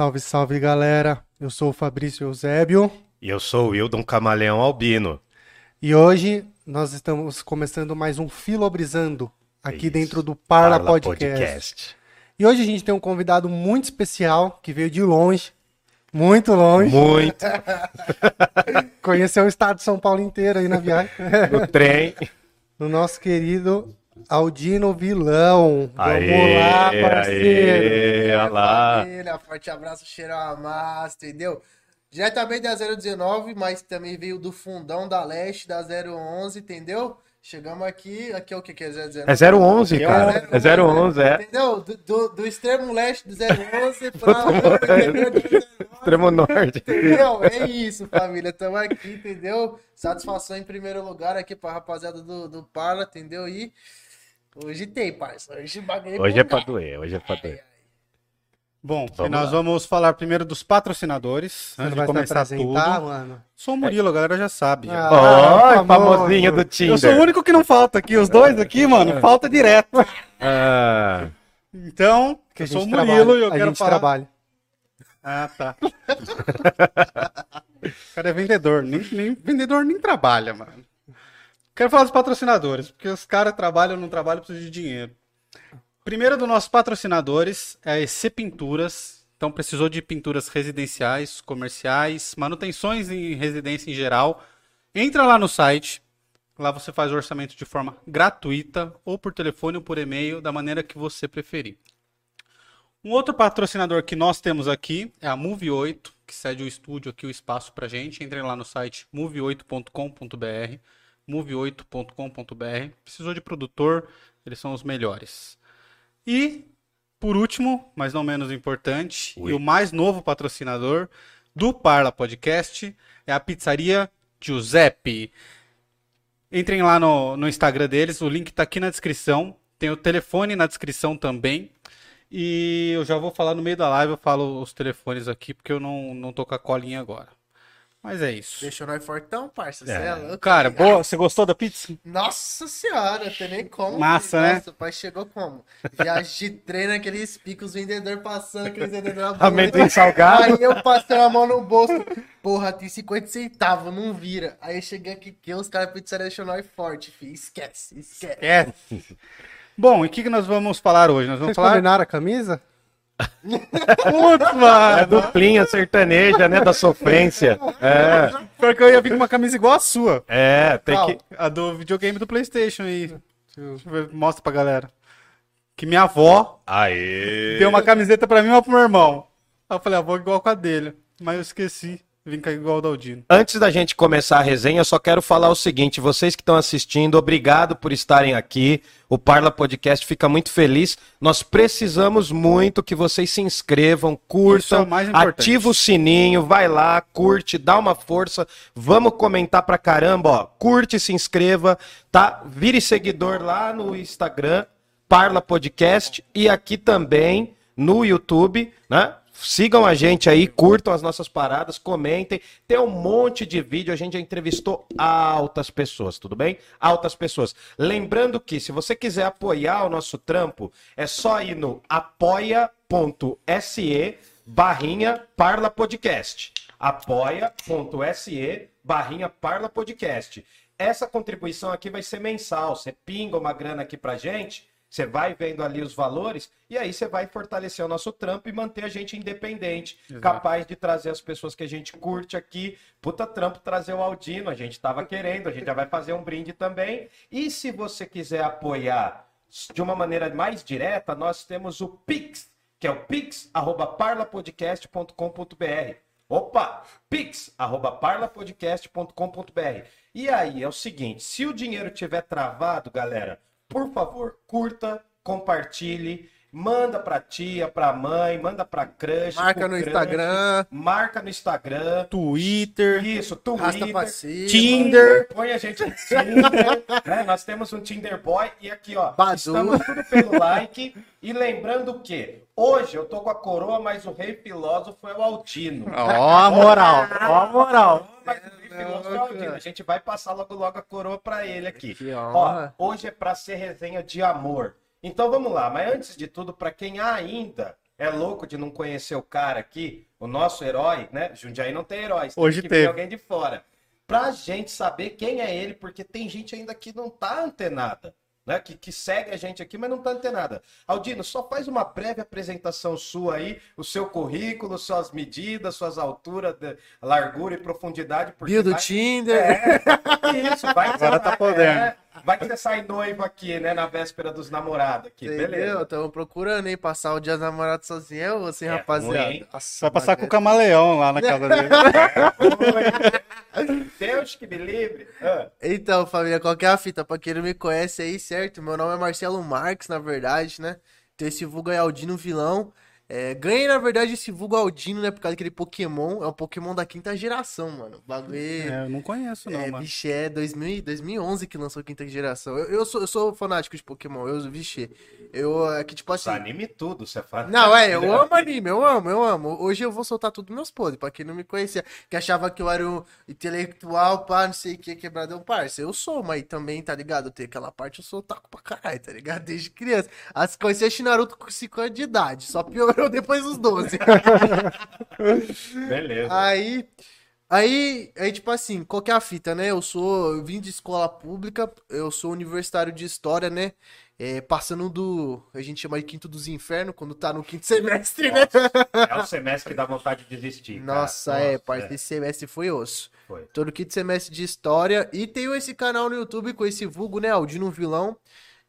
Salve, salve galera! Eu sou o Fabrício Eusébio E eu sou o Wildon Camaleão Albino. e hoje nós estamos começando mais um Filobrizando aqui Isso. dentro do Parla, Podcast. E hoje a gente tem um convidado muito especial que veio de longe, muito longe, Muito conheceu o estado de São Paulo inteiro aí na viagem, no trem. no nosso querido Aldino Vilão. Vamos Aê, lá, parceiro! aê, olha lá. Família, forte abraço, cheiro a massa, entendeu? Diretamente da 019, mas também veio do fundão da leste, da 011, entendeu? Chegamos aqui, aqui é o que que é 019? É 011, Aqui cara. É 011, é. Entendeu? Do, do, do extremo leste do 011 pra... Extremo Norte. Entendeu? É isso, família. Tamo aqui, entendeu? Satisfação em primeiro lugar aqui pra rapaziada do, do Parla, entendeu? E hoje tem, parça. Hoje bagulho Hoje é pra doer, hoje é pra doer. Bom, Vamos nós lá. vamos falar primeiro dos patrocinadores, Você antes de começar tudo. mano? Sou o Murilo, a galera já sabe. Ah, Ó, famosinho do Eu Tinder. sou o único que não falta aqui, os dois aqui, mano, falta direto. Ah, Então, Que eu sou o Murilo trabalha, e eu a quero gente falar... trabalha. Ah, tá. o cara é vendedor, nem, nem- vendedor nem trabalha, mano. Quero falar dos patrocinadores, porque os caras trabalham, não trabalham, precisam de dinheiro. Primeiro dos nossos patrocinadores é a EC Pinturas. Então, precisou de pinturas residenciais, comerciais, manutenções em residência em geral. Entra lá no site. Lá você faz o orçamento de forma gratuita, ou por telefone ou por e-mail, da maneira que você preferir. Um outro patrocinador que nós temos aqui é a Move 8, que cede o estúdio aqui, o espaço pra gente. Entrem lá no site move8.com.br, move8.com.br. Precisou de produtor, eles são os melhores. E, por último, mas não menos importante, e o mais novo patrocinador do Parla Podcast é a pizzaria Giuseppe. Entrem lá no, no Instagram deles, o link tá aqui na descrição. Tem o telefone na descrição também. E eu já vou falar no meio da live, eu falo os telefones aqui, porque eu não, não tô com a colinha agora. Mas é isso. Deixou nós fortão, parça. Você É. é louco. Cara, boa, você gostou da pizza? Nossa senhora, tem nem como. Massa, né? Nossa, o pai chegou como? Viagem de treino, aqueles picos, vendedor passando, aqueles vendedores amendoim salgado. Aí eu passei a mão no bolso. Porra, tem 50 centavos, não vira. Aí eu cheguei aqui, que os caras pizzaria deixou nós forte, filho. Esquece, esquece. É. Bom, e o que, que nós vamos falar hoje? Nós vamos Vocês falar. combinaram a camisa? Putz, É mano! duplinha sertaneja, né? Da sofrência. É, Pior que eu ia vir com uma camisa igual a sua. é, tem que. A do videogame do PlayStation aí. Mostra pra galera. Que minha avó Aê! deu uma camiseta pra mim e uma pro meu irmão. Aí eu falei, a avó igual com a dele. Mas eu esqueci. Vim cá igual o Daldino. Antes da gente começar a resenha, eu só quero falar o seguinte: vocês que estão assistindo, obrigado por estarem aqui. O Parla Podcast fica muito feliz. Nós precisamos muito que vocês se inscrevam, é curtam, importante. ativa o sininho, vai lá, curte, dá uma força. Vamos comentar pra caramba, ó. Curte, se inscreva, tá? Vire seguidor lá no Instagram, Parla Podcast, e aqui também no YouTube, né? Sigam a gente aí, curtam as nossas paradas, comentem. Tem um monte de vídeo, a gente já entrevistou altas pessoas, tudo bem? Altas pessoas. Lembrando que se você quiser apoiar o nosso trampo, é só ir no apoia.se barrinha Parla Podcast. apoia.se barrinha Parla Podcast. Essa contribuição aqui vai ser mensal. Você pinga uma grana aqui pra gente, você vai vendo ali os valores e aí você vai fortalecer o nosso trampo e manter a gente independente, Exato. capaz de trazer as pessoas que a gente curte aqui. Puta trampo trazer o Aldino, a gente tava querendo, a gente já vai fazer um brinde também. E se você quiser apoiar de uma maneira mais direta, nós temos o Pix, que é o pix@parlapodcast.com.br. Opa, pix@parlapodcast.com.br. E aí é o seguinte, se o dinheiro tiver travado, galera, por favor, curta, compartilhe, manda pra tia, pra mãe, manda pra crush, Marca no crush, Instagram. marca no Instagram, Twitter. isso, Twitter, pra cima. Tinder. Põe a gente no Tinder, né? Nós temos um Tinder Boy e aqui, ó, Badu. estamos tudo pelo like. E lembrando que hoje eu tô com a coroa, mas o rei filósofo é o Altino. Ó a moral, ó a moral. O filósofo é o Altino. A gente vai passar logo logo a coroa pra ele aqui. Ó, hoje é pra ser resenha de amor. Então vamos lá, mas antes de tudo, pra quem ainda é louco de não conhecer o cara aqui, o nosso herói, né? Jundiaí não tem heróis, tem Hoje vir alguém de fora. Pra gente saber quem é ele, porque tem gente ainda que não tá antenada. Né, que, que segue a gente aqui, mas não tá antenada. Aldino, só faz uma breve apresentação sua aí, o seu currículo, suas medidas, suas alturas, de- largura e profundidade. Bio do vai- Tinder. É, isso, vai Agora tá podendo. é, vai que você sai noivo aqui, né, na véspera dos namorados aqui, Entendeu? beleza. Tamo procurando, hein? Passar o dia dos namorados sozinho é você, É rapaziada. Nossa, Vai passar com o bagulho. camaleão lá na casa dele. Deus que me livre. Ah, Então, família, qual que é a fita? Pra quem não me conhece aí, certo? Meu nome é Marcelo Marques, na verdade, né? Então esse vulgo é Aldino Vilão. É, ganhei, na verdade, esse vulgo Aldino, né? Por causa daquele Pokémon. É um Pokémon da quinta geração, mano. O bagulho é... É, eu não conheço, não, É, mano. vixe, é 2000, 2011 que lançou a quinta geração. Eu, eu, sou, eu sou fanático de Pokémon, eu, vixe. Eu, é que tipo assim. anime tudo, você fala. Não, é, eu amo anime, eu amo, eu amo. Hoje eu vou soltar tudo meus podres, pra quem não me conhecia, que achava que eu era um intelectual, pá, não sei o que, quebradão, parça. Eu sou, mas também, tá ligado? Tem aquela parte, eu sou taco pra caralho, tá ligado? Desde criança. As conheci Naruto com 5 anos de idade, só piorou depois dos 12. Beleza. Aí, aí, aí, tipo assim, qual que é a fita, né? Eu sou, eu vim de escola pública, eu sou universitário de história, né? É, passando do, a gente chama de quinto dos infernos, quando tá no quinto semestre, né? É o semestre que dá vontade de desistir. cara. Nossa, é, parte desse semestre foi osso. Foi. Tô no quinto semestre de história e tenho esse canal no YouTube com esse vulgo, né? Aldino Vilão.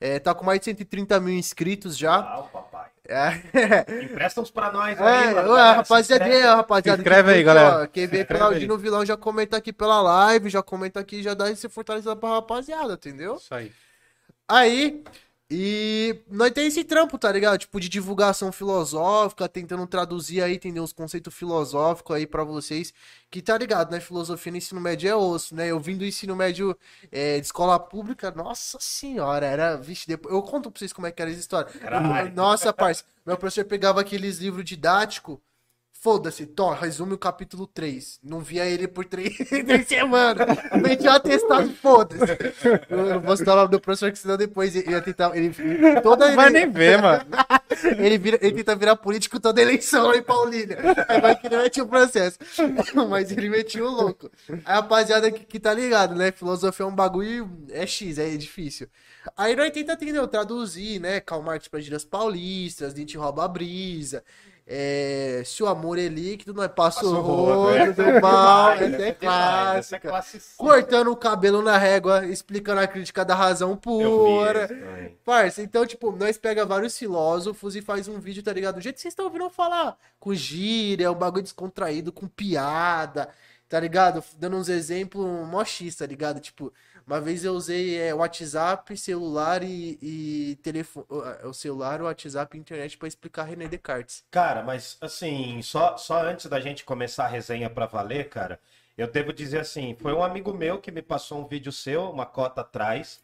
É, tá com mais de 130 mil inscritos já. Ah, o papai. É, Empresta uns pra nós aí, É, mano. ué, rapaziada, é, rapaziada. Se inscreve que aí, galera. ó, Quem vê aí. Aldino Vilão já comenta aqui pela live, já comenta aqui, já dá esse fortalecimento pra rapaziada, entendeu? Isso aí. Aí, e nós tem esse trampo, tá ligado? Tipo, de divulgação filosófica, tentando traduzir aí, entendeu? Os conceitos filosóficos aí pra vocês. Que tá ligado, né? Filosofia no ensino médio é osso, né? Eu vim do ensino médio é, de escola pública, nossa senhora, era. Vixe, depois, eu conto pra vocês como é que era essa história. Caralho. Nossa, parça, meu professor pegava aqueles livros didáticos. Foda-se, Tó, resume o capítulo 3. Não via ele por três, três semanas. Metia um atestado, foda-se. Eu vou citar o nome do professor que senão depois ele ia tentar. Ele, toda Não vai ele, nem ver, mano. ele, vira, ele tenta virar político toda eleição lá em Paulínia. Aí vai que ele mete o processo. Mas ele metia o louco. A rapaziada que, que tá ligado, né? Filosofia é um bagulho. É X, é difícil. Aí nós tenta, entendeu? Traduzir, né? Karl Marx para gírias paulistas, Nietzsche rouba a brisa. É, se o amor é líquido, nós passa o rodo, rodo é. do mal. Essa é é demais, essa é clássica. Cortando o cabelo na régua, explicando a crítica da razão pura. Parça, então, tipo, nós pega vários filósofos e faz um vídeo, tá ligado? Do jeito que vocês estão ouvindo falar. Com gíria, um bagulho descontraído, com piada, tá ligado? Dando uns exemplos mó X, tá ligado? Tipo, uma vez eu usei é, WhatsApp, celular e, e telefone. O celular, o WhatsApp e internet pra explicar René Descartes. Cara, mas assim, só, só antes da gente começar a resenha pra valer, cara, eu devo dizer assim, foi um amigo meu que me passou um vídeo seu, uma cota atrás,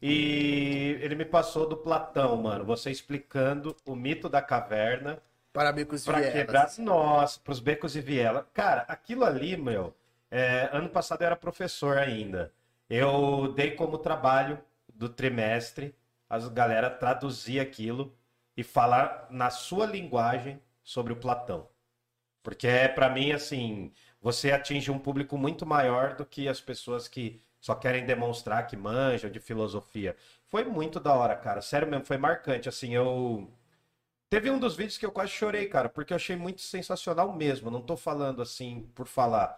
e ele me passou do Platão, mano, você explicando o mito da caverna Para becos pra vielas. quebrar, nossa, pros becos e viela. Cara, aquilo ali, meu, é, ano passado eu era professor ainda. Eu dei como trabalho do trimestre, as galera traduzir aquilo e falar na sua linguagem sobre o Platão. Porque é para mim assim, você atinge um público muito maior do que as pessoas que só querem demonstrar que manjam de filosofia. Foi muito da hora, cara. Sério mesmo, foi marcante. Assim, eu Teve um dos vídeos que eu quase chorei, cara, porque eu achei muito sensacional mesmo. Não tô falando assim por falar.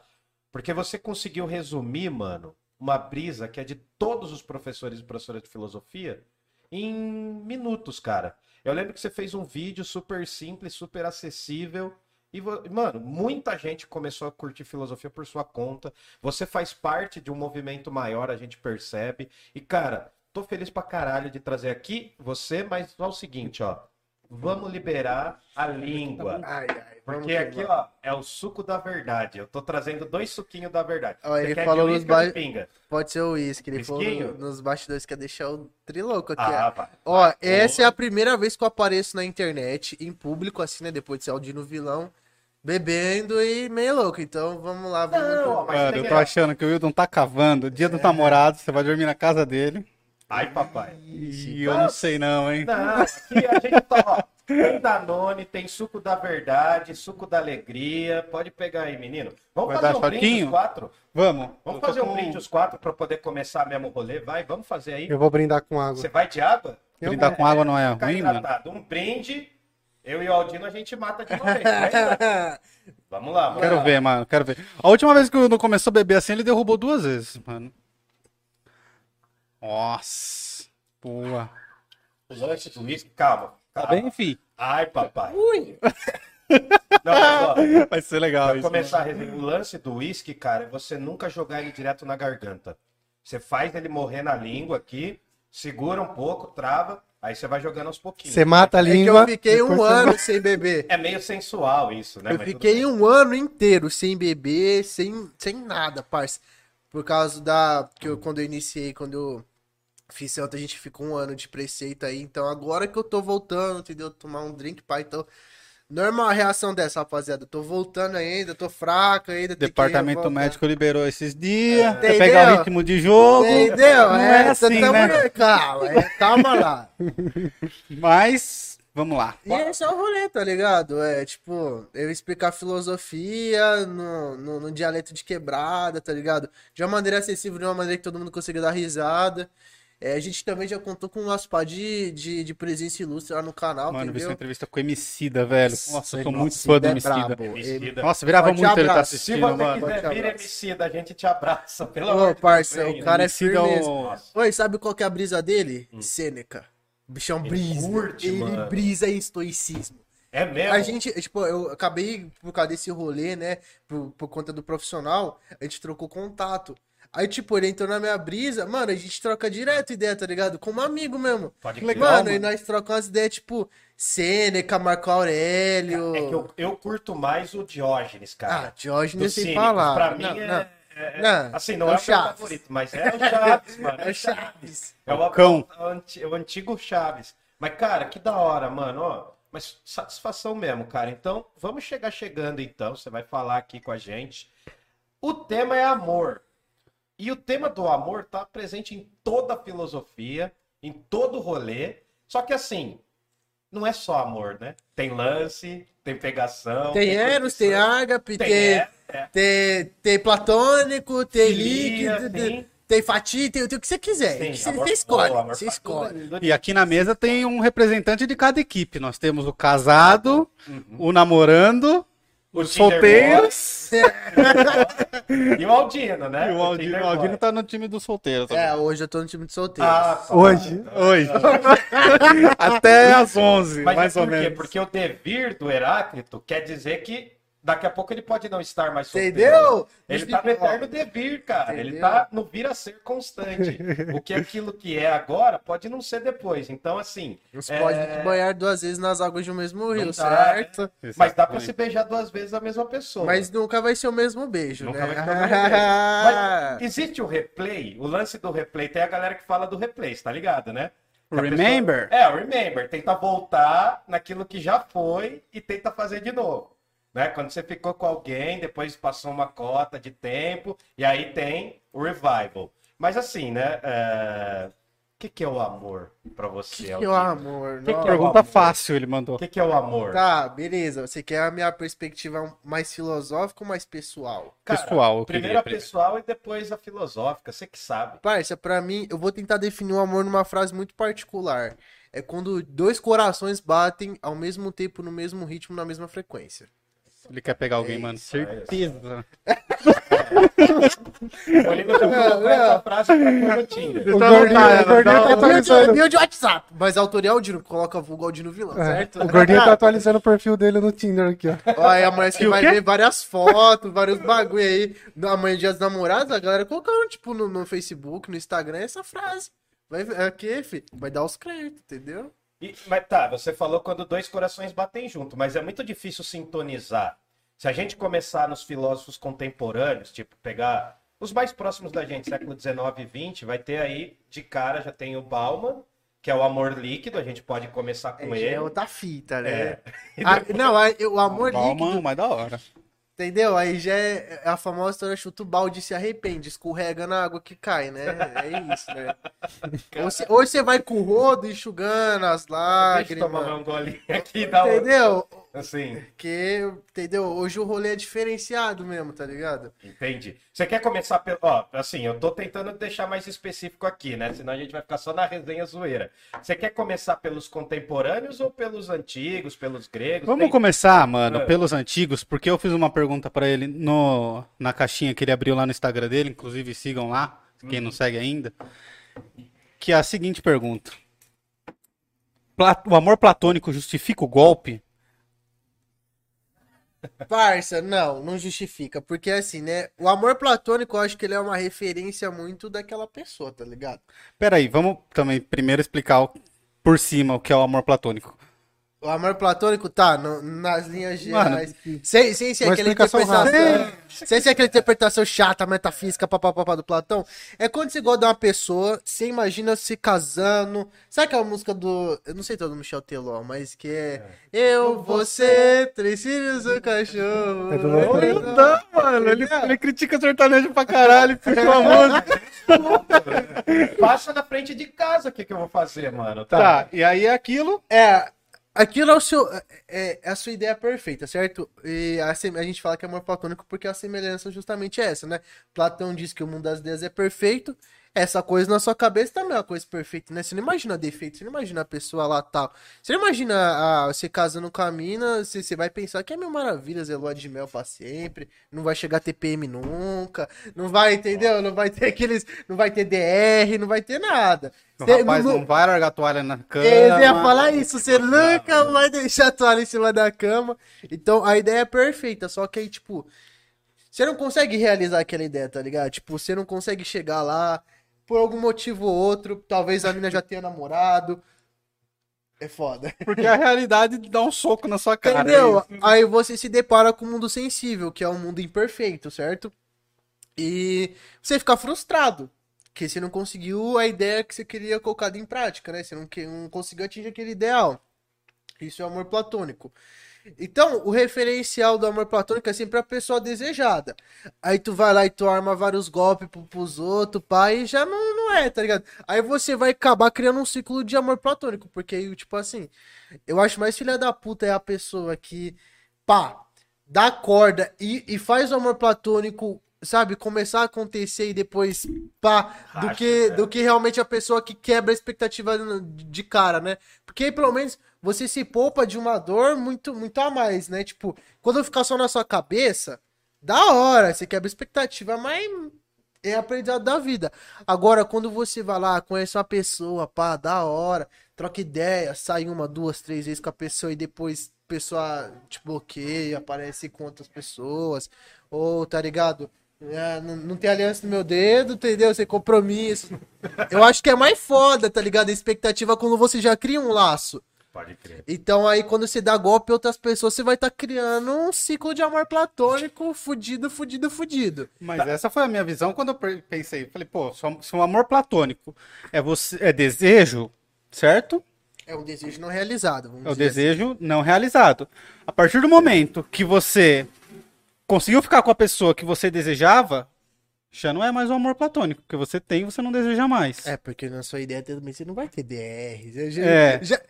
Porque você conseguiu resumir, mano, uma brisa que é de todos os professores e professoras de filosofia em minutos, cara. Eu lembro que você fez um vídeo super simples, super acessível. E, mano, muita gente começou a curtir filosofia por sua conta. Você faz parte de um movimento maior, a gente percebe. E, cara, tô feliz pra caralho de trazer aqui você, mas só o seguinte, ó. Vamos liberar a língua. Ai, ai, Porque que aqui, ó, é o suco da verdade. Eu tô trazendo dois suquinhos da verdade. Ó, ele falou nos ba- pinga? Pode ser o uísque. Ele falou nos bastidores que ia deixar o triloco aqui. Ah, ó. vai. Ó, essa é a primeira vez que eu apareço na internet, em público, assim, né? Depois de ser Aldino Vilão, bebendo e meio louco. Então, vamos lá. Vamos Não, Cara, eu tô achando que o Wildon tá cavando. Dia dos namorados, você vai dormir na casa dele. Ai, papai. E eu não sei não, hein? Não, aqui a gente tá, ó, Tem Danone, tem suco da verdade, suco da alegria. Pode pegar aí, menino. Vamos Vai fazer um brinde os quatro? Vamos. Vamos fazer um com- brinde os quatro pra poder começar mesmo o rolê? Vai, vamos fazer aí. Eu vou brindar com água. Você vai de água? Eu- Brindar com água não é ruim, mano? Um brinde, eu e o Aldino a gente mata de uma vez. né? Vamos lá, vamos Quero lá. ver, mano. Quero ver. A última vez que o Nuno começou a beber assim, ele derrubou duas vezes, mano. Nossa. Boa. O lanche do uísque, calma. Tá bem, fi? Ai, papai. Não, mas, ó, Vai ser legal isso. começar a resenha, o lance do uísque, cara, é você nunca jogar ele direto na garganta. Você faz ele morrer na língua aqui, segura um pouco, trava, aí você vai jogando aos pouquinhos. Você mata a É que língua. eu fiquei um depois você ano sem beber. É meio sensual isso, né? Eu Mas fiquei um ano inteiro sem beber, sem, sem nada, parça. Por causa da. que eu, quando eu iniciei, quando eu fiz Celta, a gente ficou um ano de preceito aí. Então agora que eu tô voltando, entendeu? Tomar um drink, pai. Então. Normal a reação dessa, rapaziada. Eu tô voltando ainda, tô fraco ainda. Departamento médico liberou esses dias. Pra Entendeu? pegar o ritmo de jogo. Entendeu? Não é assim, tamo- né? Calma, é, calma lá. Mas, vamos lá. E esse é o rolê, tá ligado? É tipo, eu explicar filosofia no, no, no dialeto de quebrada, tá ligado? De uma maneira acessível, de uma maneira que todo mundo consiga dar risada. É, a gente também já contou com umas pá de, de, de presença ilustre lá no canal, Mano, vi sua entendeu? entrevista com o Emicida, velho. Nossa, eu tô muito Nossa, fã do é Emicida. brabo. Emicida. Nossa, virava muito ele tá abraço. Se assistindo, você mano. quiser vir abraço. MC, a gente te abraça, pelo Ô, amor de parça, Deus. o cara é Emicida é firmeza. Oi, sabe qual que é a brisa dele? Sêneca. O bichão Ele brisa. curte, ele mano. brisa em estoicismo. É mesmo? A gente, tipo, eu acabei, por causa desse rolê, né, por, por conta do profissional, a gente trocou contato. Aí, tipo, ele entrou na minha brisa, mano, a gente troca direto ideia, tá ligado? Como amigo mesmo. Pode Que legal, mano, e nós trocamos umas ideias, tipo, Sêneca, Marco Aurélio. É que eu, eu curto mais o Diógenes, Ah, cara. Diógenes Dos sem falar. Pra mim Não, é, não. É- Não, Assim, não é é, o Chaves. favorito, mas é o Chaves, mano. É o Chaves. É o, Cão. o anti- o antigo Chaves. Mas, cara, que da hora, mano. Ó, mas satisfação mesmo, cara. Então, vamos chegar chegando, então. Você vai falar aqui com a gente. O tema é amor. E o tema do amor tá presente em toda a filosofia, em todo o rolê. Só que, assim, não é só amor, né? Tem lance, tem pegação. Tem Eros, tem Ágape, tem, tem, é, é. tem, tem Platônico, tem Filia, líquido, sim. tem, tem Fatia, tem, tem o que você quiser. Sim, você, amor- você escolhe, amor você escolhe. E aqui na mesa tem um representante de cada equipe. Nós temos o casado, Uhum. o namorando, solteiros. E o Aldino, né? E o Aldino, o Aldino tá no time dos solteiros. também. É, hoje eu tô no time de solteiros. Ah, tá. Hoje. Hoje. Até às 11, Mas mais ou por quê? menos. Porque o devir do Heráclito quer dizer que daqui a pouco ele pode não estar mais solteiro. Entendeu? Ele tá no eterno devir, cara. Ele Entendeu? tá no vir a ser constante. o que aquilo que é agora pode não ser depois. Então, assim. Não é, pode banhar duas vezes nas águas de um mesmo rio, não dá, certo? né? Mas dá pra Exatamente. se beijar duas vezes a mesma pessoa. Mas nunca vai ser o mesmo beijo, Nunca né? vai ser o mesmo beijo. Mas existe o replay, o lance do replay, tem a galera que fala do replay, tá ligado, né? A Remember? pessoa- É, o remember. Tenta voltar naquilo que já foi e tenta fazer de novo. Né? Quando você ficou com alguém, depois passou uma cota de tempo, e aí tem o revival. Mas assim, né? é, O que, que é o amor pra você? que Aldino? o amor, Que que é o Pergunta amor? fácil ele mandou. O que, que é o amor? Tá, beleza. Você quer a minha perspectiva mais filosófica ou mais pessoal? Cara, pessoal, eu Primeiro a pessoal e depois a filosófica, você que sabe. Parça, pra mim, eu vou tentar definir o amor numa frase muito particular. É quando dois corações batem ao mesmo tempo, no mesmo ritmo, na mesma frequência. Ele quer pegar alguém, É mano. isso, é Certeza. O já colocou essa frase pra Tinder. O gordinho, o gordinho tá Meu de, atualizando. meu de WhatsApp. Mas a autoria é Aldino, coloca vulgo Aldino vilão, É, certo? o gordinho tá atualizando o perfil dele no Tinder aqui, ó. Ó, aí amanhã você o vai ver várias fotos, vários bagulho aí. Amanhã, dia dos namorados, a galera colocando, tipo, no, no Facebook, no Instagram, essa frase. Vai ver, é que, fi? Vai dar os créditos, entendeu? E- mas tá, você falou quando dois corações batem junto, mas é muito difícil sintonizar. Se a gente começar nos filósofos contemporâneos, tipo, pegar os mais próximos da gente, século XIX e XX, vai ter aí, de cara, já tem o Bauman, que é o amor líquido, a gente pode começar com É, já ele. é outra fita, né? É. Ah, não, a- o amor Bauman, líquido. mais da hora. Entendeu? Aí já é é a famosa história chuta o balde e se arrepende, escorrega na água que cai, né? É isso, né? Ou você, vai com o rodo enxugando as Deixa eu tomar lágrimas. um golinho aqui e dar um... Assim, Porque, entendeu? Hoje o rolê é diferenciado mesmo, tá ligado? entendi. Você quer começar pelo... Ó, assim, eu tô tentando deixar mais específico aqui, né? Senão a gente vai ficar só na resenha zoeira. Você quer começar pelos contemporâneos ou pelos antigos, pelos gregos? Vamos Tem- começar, mano, É. pelos antigos, porque eu fiz uma pergunta pra ele no, na caixinha que ele abriu lá no Instagram dele, inclusive sigam lá, quem não segue ainda, que é a seguinte pergunta. Pla- O amor platônico justifica o golpe? Parça, não, não justifica. Porque assim, né? O amor platônico, eu acho que ele é uma referência muito daquela pessoa, tá ligado? Peraí, vamos também primeiro explicar por cima o que é o amor platônico. O amor platônico tá no- nas linhas Mano, gerais. sem, sem ser aquela interpretação. Sem ser aquela interpretação chata, metafísica, papapá do Platão. É quando você gosta de uma pessoa, você imagina se casando. Sabe aquela música do. Eu não sei todo do Michel Teló, mas que é. Eu, você, três filhos, um cachorro. É do Eu, não, mano, ele, ele critica sertanejo pra caralho, puxou a música. Passa na frente de casa, o que, que eu vou fazer, mano? Tá, e aí é aquilo. É, aquilo é, o seu, é, é a sua ideia perfeita, certo? E a, a gente fala que é amor platônico porque a semelhança justamente é essa, né? Platão diz que o mundo das ideias é perfeito. Essa coisa na sua cabeça também é uma coisa perfeita, né? Você não imagina defeito, você não imagina a pessoa lá tal. Você não imagina ah, você casando com a mina, você, você vai pensar que é mil maravilhas, é lua de mel pra sempre, não vai chegar TPM nunca, não vai, entendeu? Não vai ter aqueles, não vai ter DR, não vai ter nada. O Você- rapaz não- não vai largar a toalha na cama. eu ia falar isso, você nunca vai deixar a toalha em cima da cama. Então a ideia é perfeita, só que aí, tipo, você não consegue realizar aquela ideia, tá ligado? Tipo, você não consegue chegar lá por algum motivo ou outro. Talvez a mina já tenha namorado. É foda. Porque a realidade dá um soco na sua cara. Entendeu? é. Aí você se depara com o mundo sensível, que é um mundo imperfeito, certo? E você fica frustrado. Porque você não conseguiu a ideia que você queria colocada em prática, né? Você não, não conseguiu atingir aquele ideal. Isso é amor platônico. Então, o referencial do amor platônico é sempre a pessoa desejada. Aí tu vai lá e tu arma vários golpes pro, pros outros, pai, e já não, não é, tá ligado? Aí você vai acabar criando um ciclo de amor platônico, porque aí, tipo assim, eu acho mais filha da puta é a pessoa que, pá, dá corda e, e faz o amor platônico, sabe, começar a acontecer e depois, pá, do Racha, que, né? do que realmente a pessoa que quebra a expectativa de cara, né? Porque aí, pelo menos você se poupa de uma dor muito, muito a mais, né? Tipo, quando ficar só na sua cabeça, da hora, você quebra expectativa, mas é aprendizado da vida. Agora, quando você vai lá, conhece uma pessoa, pá, da hora, troca ideia, sai uma, duas, três vezes com a pessoa e depois a pessoa te bloqueia, aparece com outras pessoas, ou tá ligado? É, não, não tem aliança no meu dedo, entendeu? Sem compromisso. Eu acho que é mais foda, tá ligado? A expectativa quando você já cria um laço. Pode crer. Então aí quando você dá golpe em outras pessoas, você vai estar criando um ciclo de amor platônico fudido, fudido, fudido. Mas essa foi a minha visão quando eu pensei. Falei, pô, se o amor platônico é, você, é desejo, certo? É um desejo não realizado. Vamos É o dizer desejo não realizado. A partir do momento que você conseguiu ficar com a pessoa que você desejava, já não é mais um amor platônico, porque você tem e você não deseja mais. É, porque na sua ideia também você não vai ter DR. Já- É. já-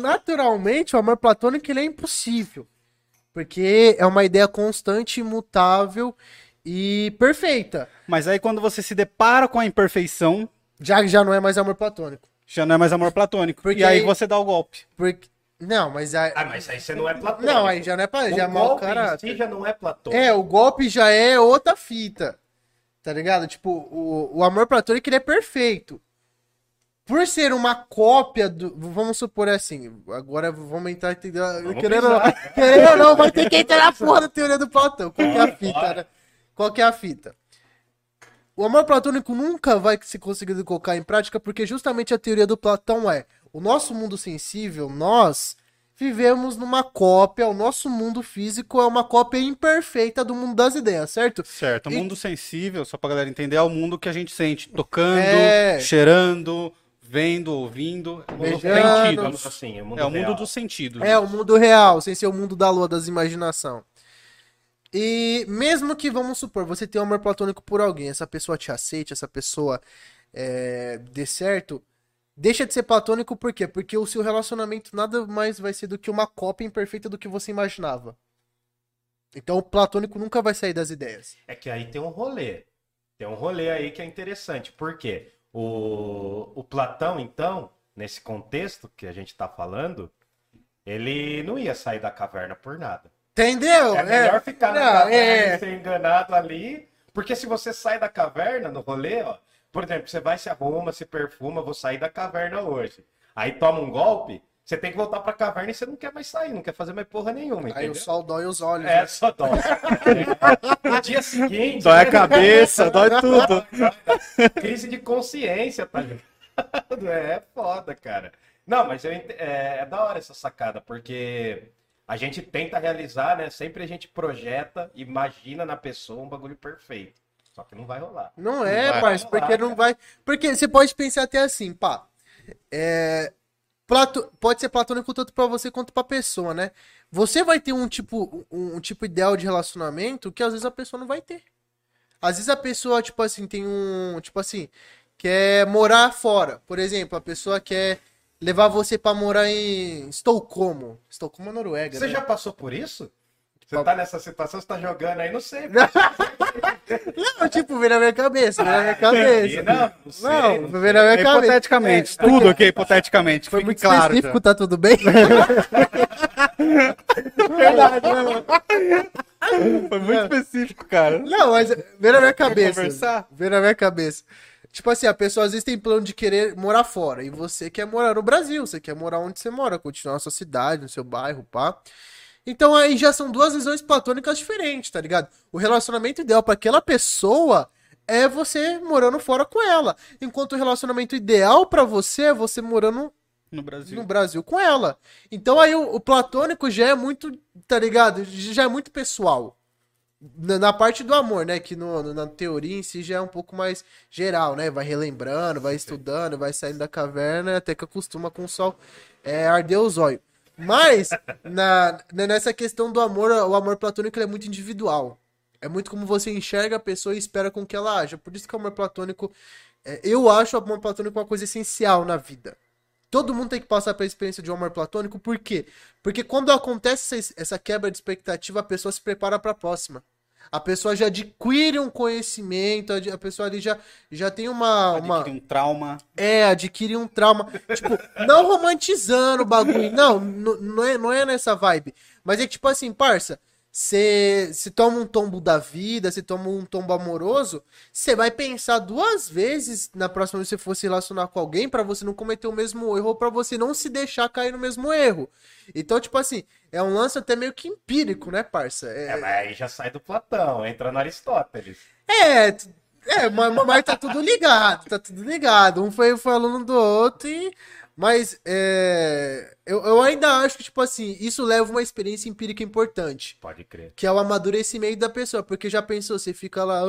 naturalmente, o amor platônico ele é impossível. Porque é uma ideia constante, imutável e perfeita. Mas aí quando você se depara com a imperfeição, Já já não é mais amor platônico. já não é mais amor platônico. Porque e aí aí- você dá o golpe. Porque. Não, mas a... Ah, mas aí você não é platônico. Não, aí já não é pra. Já é o mau golpe em caráter. si já não é platônico. É, o golpe já é outra fita. Tá ligado? Tipo, o, o amor platônico ele é perfeito. Por ser uma cópia do. Vamos supor assim. Agora vamos entrar. Entendeu? Querendo, ou não- querendo ou não, vai ter que entrar na porra da teoria do Platão. Qual que é a fita, né? Qual que é a fita? O amor platônico nunca vai se conseguir colocar em prática porque justamente a teoria do Platão é o nosso mundo sensível, nós vivemos numa cópia, o nosso mundo físico é uma cópia imperfeita do mundo das ideias, certo? Certo. O E- mundo sensível, só pra galera entender, é o mundo que a gente sente. Tocando, É. cheirando, vendo, ouvindo. É o mundo Beijando. sentido. Digamos assim, o mundo É o mundo real. dos sentidos. É o mundo real, sem ser o mundo da lua, das imaginação. E mesmo que, vamos supor, você tenha um amor platônico por alguém, essa pessoa te aceite, essa pessoa é, dê certo, deixa de ser platônico por quê? Porque o seu relacionamento nada mais vai ser do que uma cópia imperfeita do que você imaginava. Então o platônico nunca vai sair das ideias. É que aí tem um rolê. Tem um rolê aí que é interessante. Por quê? O, o Platão, então, nesse contexto que a gente tá falando, ele não ia sair da caverna por nada. Entendeu? É melhor ficar na Não, caverna é. e ser enganado ali. Porque se você sai da caverna no rolê, ó, por exemplo, você vai se arruma, se perfuma, vou sair da caverna hoje. Aí toma um golpe, você tem que voltar pra caverna e você não quer mais sair, não quer fazer mais porra nenhuma, Aí entendeu? o sol dói os olhos. É, né? só dói. no dia seguinte. Dói a né? cabeça, dói tudo. Crise de consciência, tá ligado? É foda, cara. Não, mas eu ent- é, é da hora essa sacada, porque a gente tenta realizar, né? Sempre a gente projeta, imagina na pessoa um bagulho perfeito. Só que não vai rolar. Não é, vai parça, rolar, porque não vai. Porque você pode pensar até assim, pá. É. Plato... Pode ser platônico tanto pra você quanto pra pessoa, né? Você vai ter um tipo, um, um tipo ideal de relacionamento que às vezes a pessoa não vai ter. Às vezes a pessoa, tipo assim, tem um. Tipo assim, quer morar fora. Por exemplo, a pessoa quer levar você pra morar em Estocolmo. Estocolmo é Noruega, Você né? já passou por isso? Você tá nessa situação, você tá jogando aí, não sei. Não, tipo, vem na minha cabeça, vem na minha cabeça. Não, não sei. Não, não vem na minha cabeça. Hipoteticamente, tudo aqui, hipoteticamente. Foi muito claro. já. específico, tá tudo bem? Verdade, né, mano? Foi muito específico, cara. Não, mas vem na minha cabeça. conversar? Vem na minha cabeça. Tipo assim, a pessoa às vezes tem plano de querer morar fora. E você quer morar no Brasil. Você quer morar onde você mora. Continuar na sua cidade, no seu bairro, pá. Então aí já são duas visões platônicas diferentes, tá ligado? O relacionamento ideal pra aquela pessoa é você morando fora com ela. Enquanto o relacionamento ideal pra você é você morando No Brasil. no Brasil com ela. Então aí o, o platônico já é muito, tá ligado? Já é muito pessoal. Na, na parte do amor, né? Que no, no- na teoria em si já é um pouco mais geral, né? Vai relembrando, vai estudando, vai saindo da caverna até que acostuma com o sol é, arder os olhos. Mas, na, na- nessa questão do amor, o amor platônico é muito individual. É muito como você enxerga a pessoa e espera com que ela haja. Por isso que o amor platônico. é, eu acho o amor platônico uma coisa essencial na vida. Todo mundo tem que passar pela experiência de um amor platônico, por quê? Porque quando acontece essa quebra de expectativa, a pessoa se prepara para a próxima. A pessoa já adquire um conhecimento, a pessoa ali já, já tem uma, uma. Adquirir um trauma. É, adquire um trauma. tipo, não romantizando o bagulho. Não, não é, não é nessa vibe. Mas é tipo assim, parça, você se toma um tombo da vida, se toma um tombo amoroso, você vai pensar duas vezes na próxima vez que você for se relacionar com alguém pra você não cometer o mesmo erro ou pra você não se deixar cair no mesmo erro. Então, tipo assim, é um lance até meio que empírico, né, parça? É, É, mas aí já sai do Platão, entra no Aristóteles. é, é, mas, mas tá tudo ligado, tá tudo ligado. Um foi, foi aluno do outro e. Mas é, eu, eu ainda acho que, tipo assim, isso leva uma experiência empírica importante. Pode crer. Que é o amadurecimento da pessoa. Porque já pensou, você fica lá,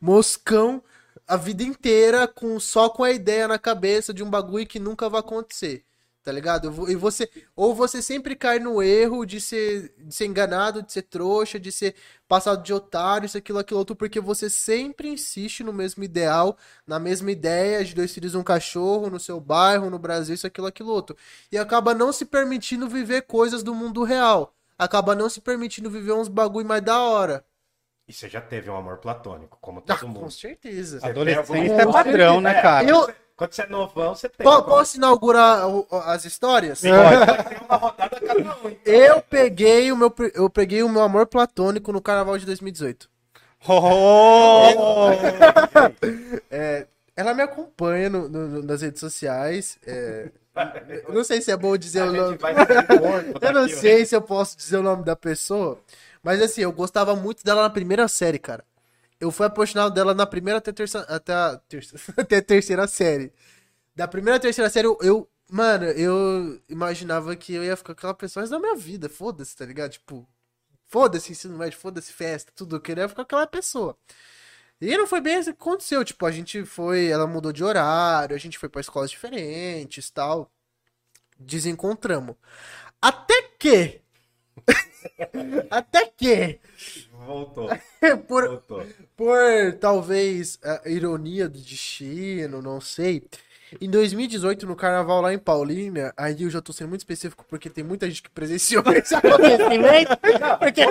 moscão, a vida inteira com só com a ideia na cabeça de um bagulho que nunca vai acontecer. Tá ligado? E você, ou você sempre cai no erro de ser, de ser enganado, de ser trouxa, de ser passado de otário, isso, aquilo, aquilo outro, porque você sempre insiste no mesmo ideal, na mesma ideia de dois filhos e um cachorro, no seu bairro, no Brasil, isso, aquilo, aquilo outro. E acaba não se permitindo viver coisas do mundo real. Acaba não se permitindo viver uns bagulho mais da hora. E você já teve um amor platônico, como Ah, todo com mundo. certeza. Você Adolescente é padrão, né, cara? Eu- Quando você é novão, você tem. Agora, posso inaugurar o- as histórias? Tem uma rodada cada um. então. Eu peguei o meu eu peguei o meu amor platônico no carnaval de 2018. Oh! É, ela me acompanha no- no- nas redes sociais. é, não sei se é bom dizer A o nome. Eu não sei se eu posso dizer o nome da pessoa. Mas assim, eu gostava muito dela na primeira série, cara. Eu fui apaixonado dela na primeira até, terça, até, a, terça, até a terceira série. Da primeira à terceira série, eu, eu- Mano, eu imaginava que eu ia ficar com aquela pessoa resto da minha vida. Foda-se, tá ligado? Tipo, foda-se ensino médio, foda-se festa, tudo. Eu queria ficar com aquela pessoa. E não foi bem assim que aconteceu. Tipo, a gente foi. Ela mudou de horário, a gente foi pra escolas diferentes tal. Desencontramos. Até que. Até que, Voltou, por, voltou. por talvez a ironia do destino, não sei. Em 2018, no carnaval lá em Paulínia, aí eu já tô sendo muito específico porque tem muita gente que presenciou esse acontecimento. Porque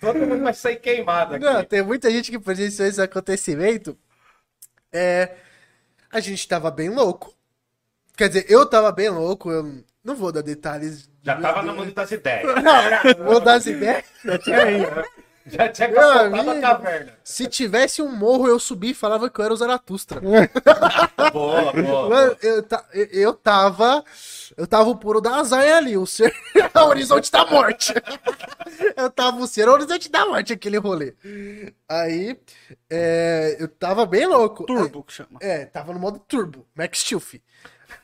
Todo mundo vai sair queimado aqui. Não, tem muita gente que presenciou esse acontecimento. É, a gente tava bem louco. Quer dizer, eu tava bem louco, eu não vou dar detalhes. Já tava no mundo das ideias. Não, vou dar as ideias. Eu tinha ido. Já tinha capotado a caverna. Se tivesse um morro, eu subi e falava que eu era o Zaratustra. Boa, boa. Mano, eu, eu- eu tava. Eu tava o puro da azar ali, o ser. o horizonte da morte. eu tava o ser o horizonte da morte, aquele rolê. Aí. é, eu tava bem louco. Turbo que chama. É, tava no modo turbo, Max Stilf.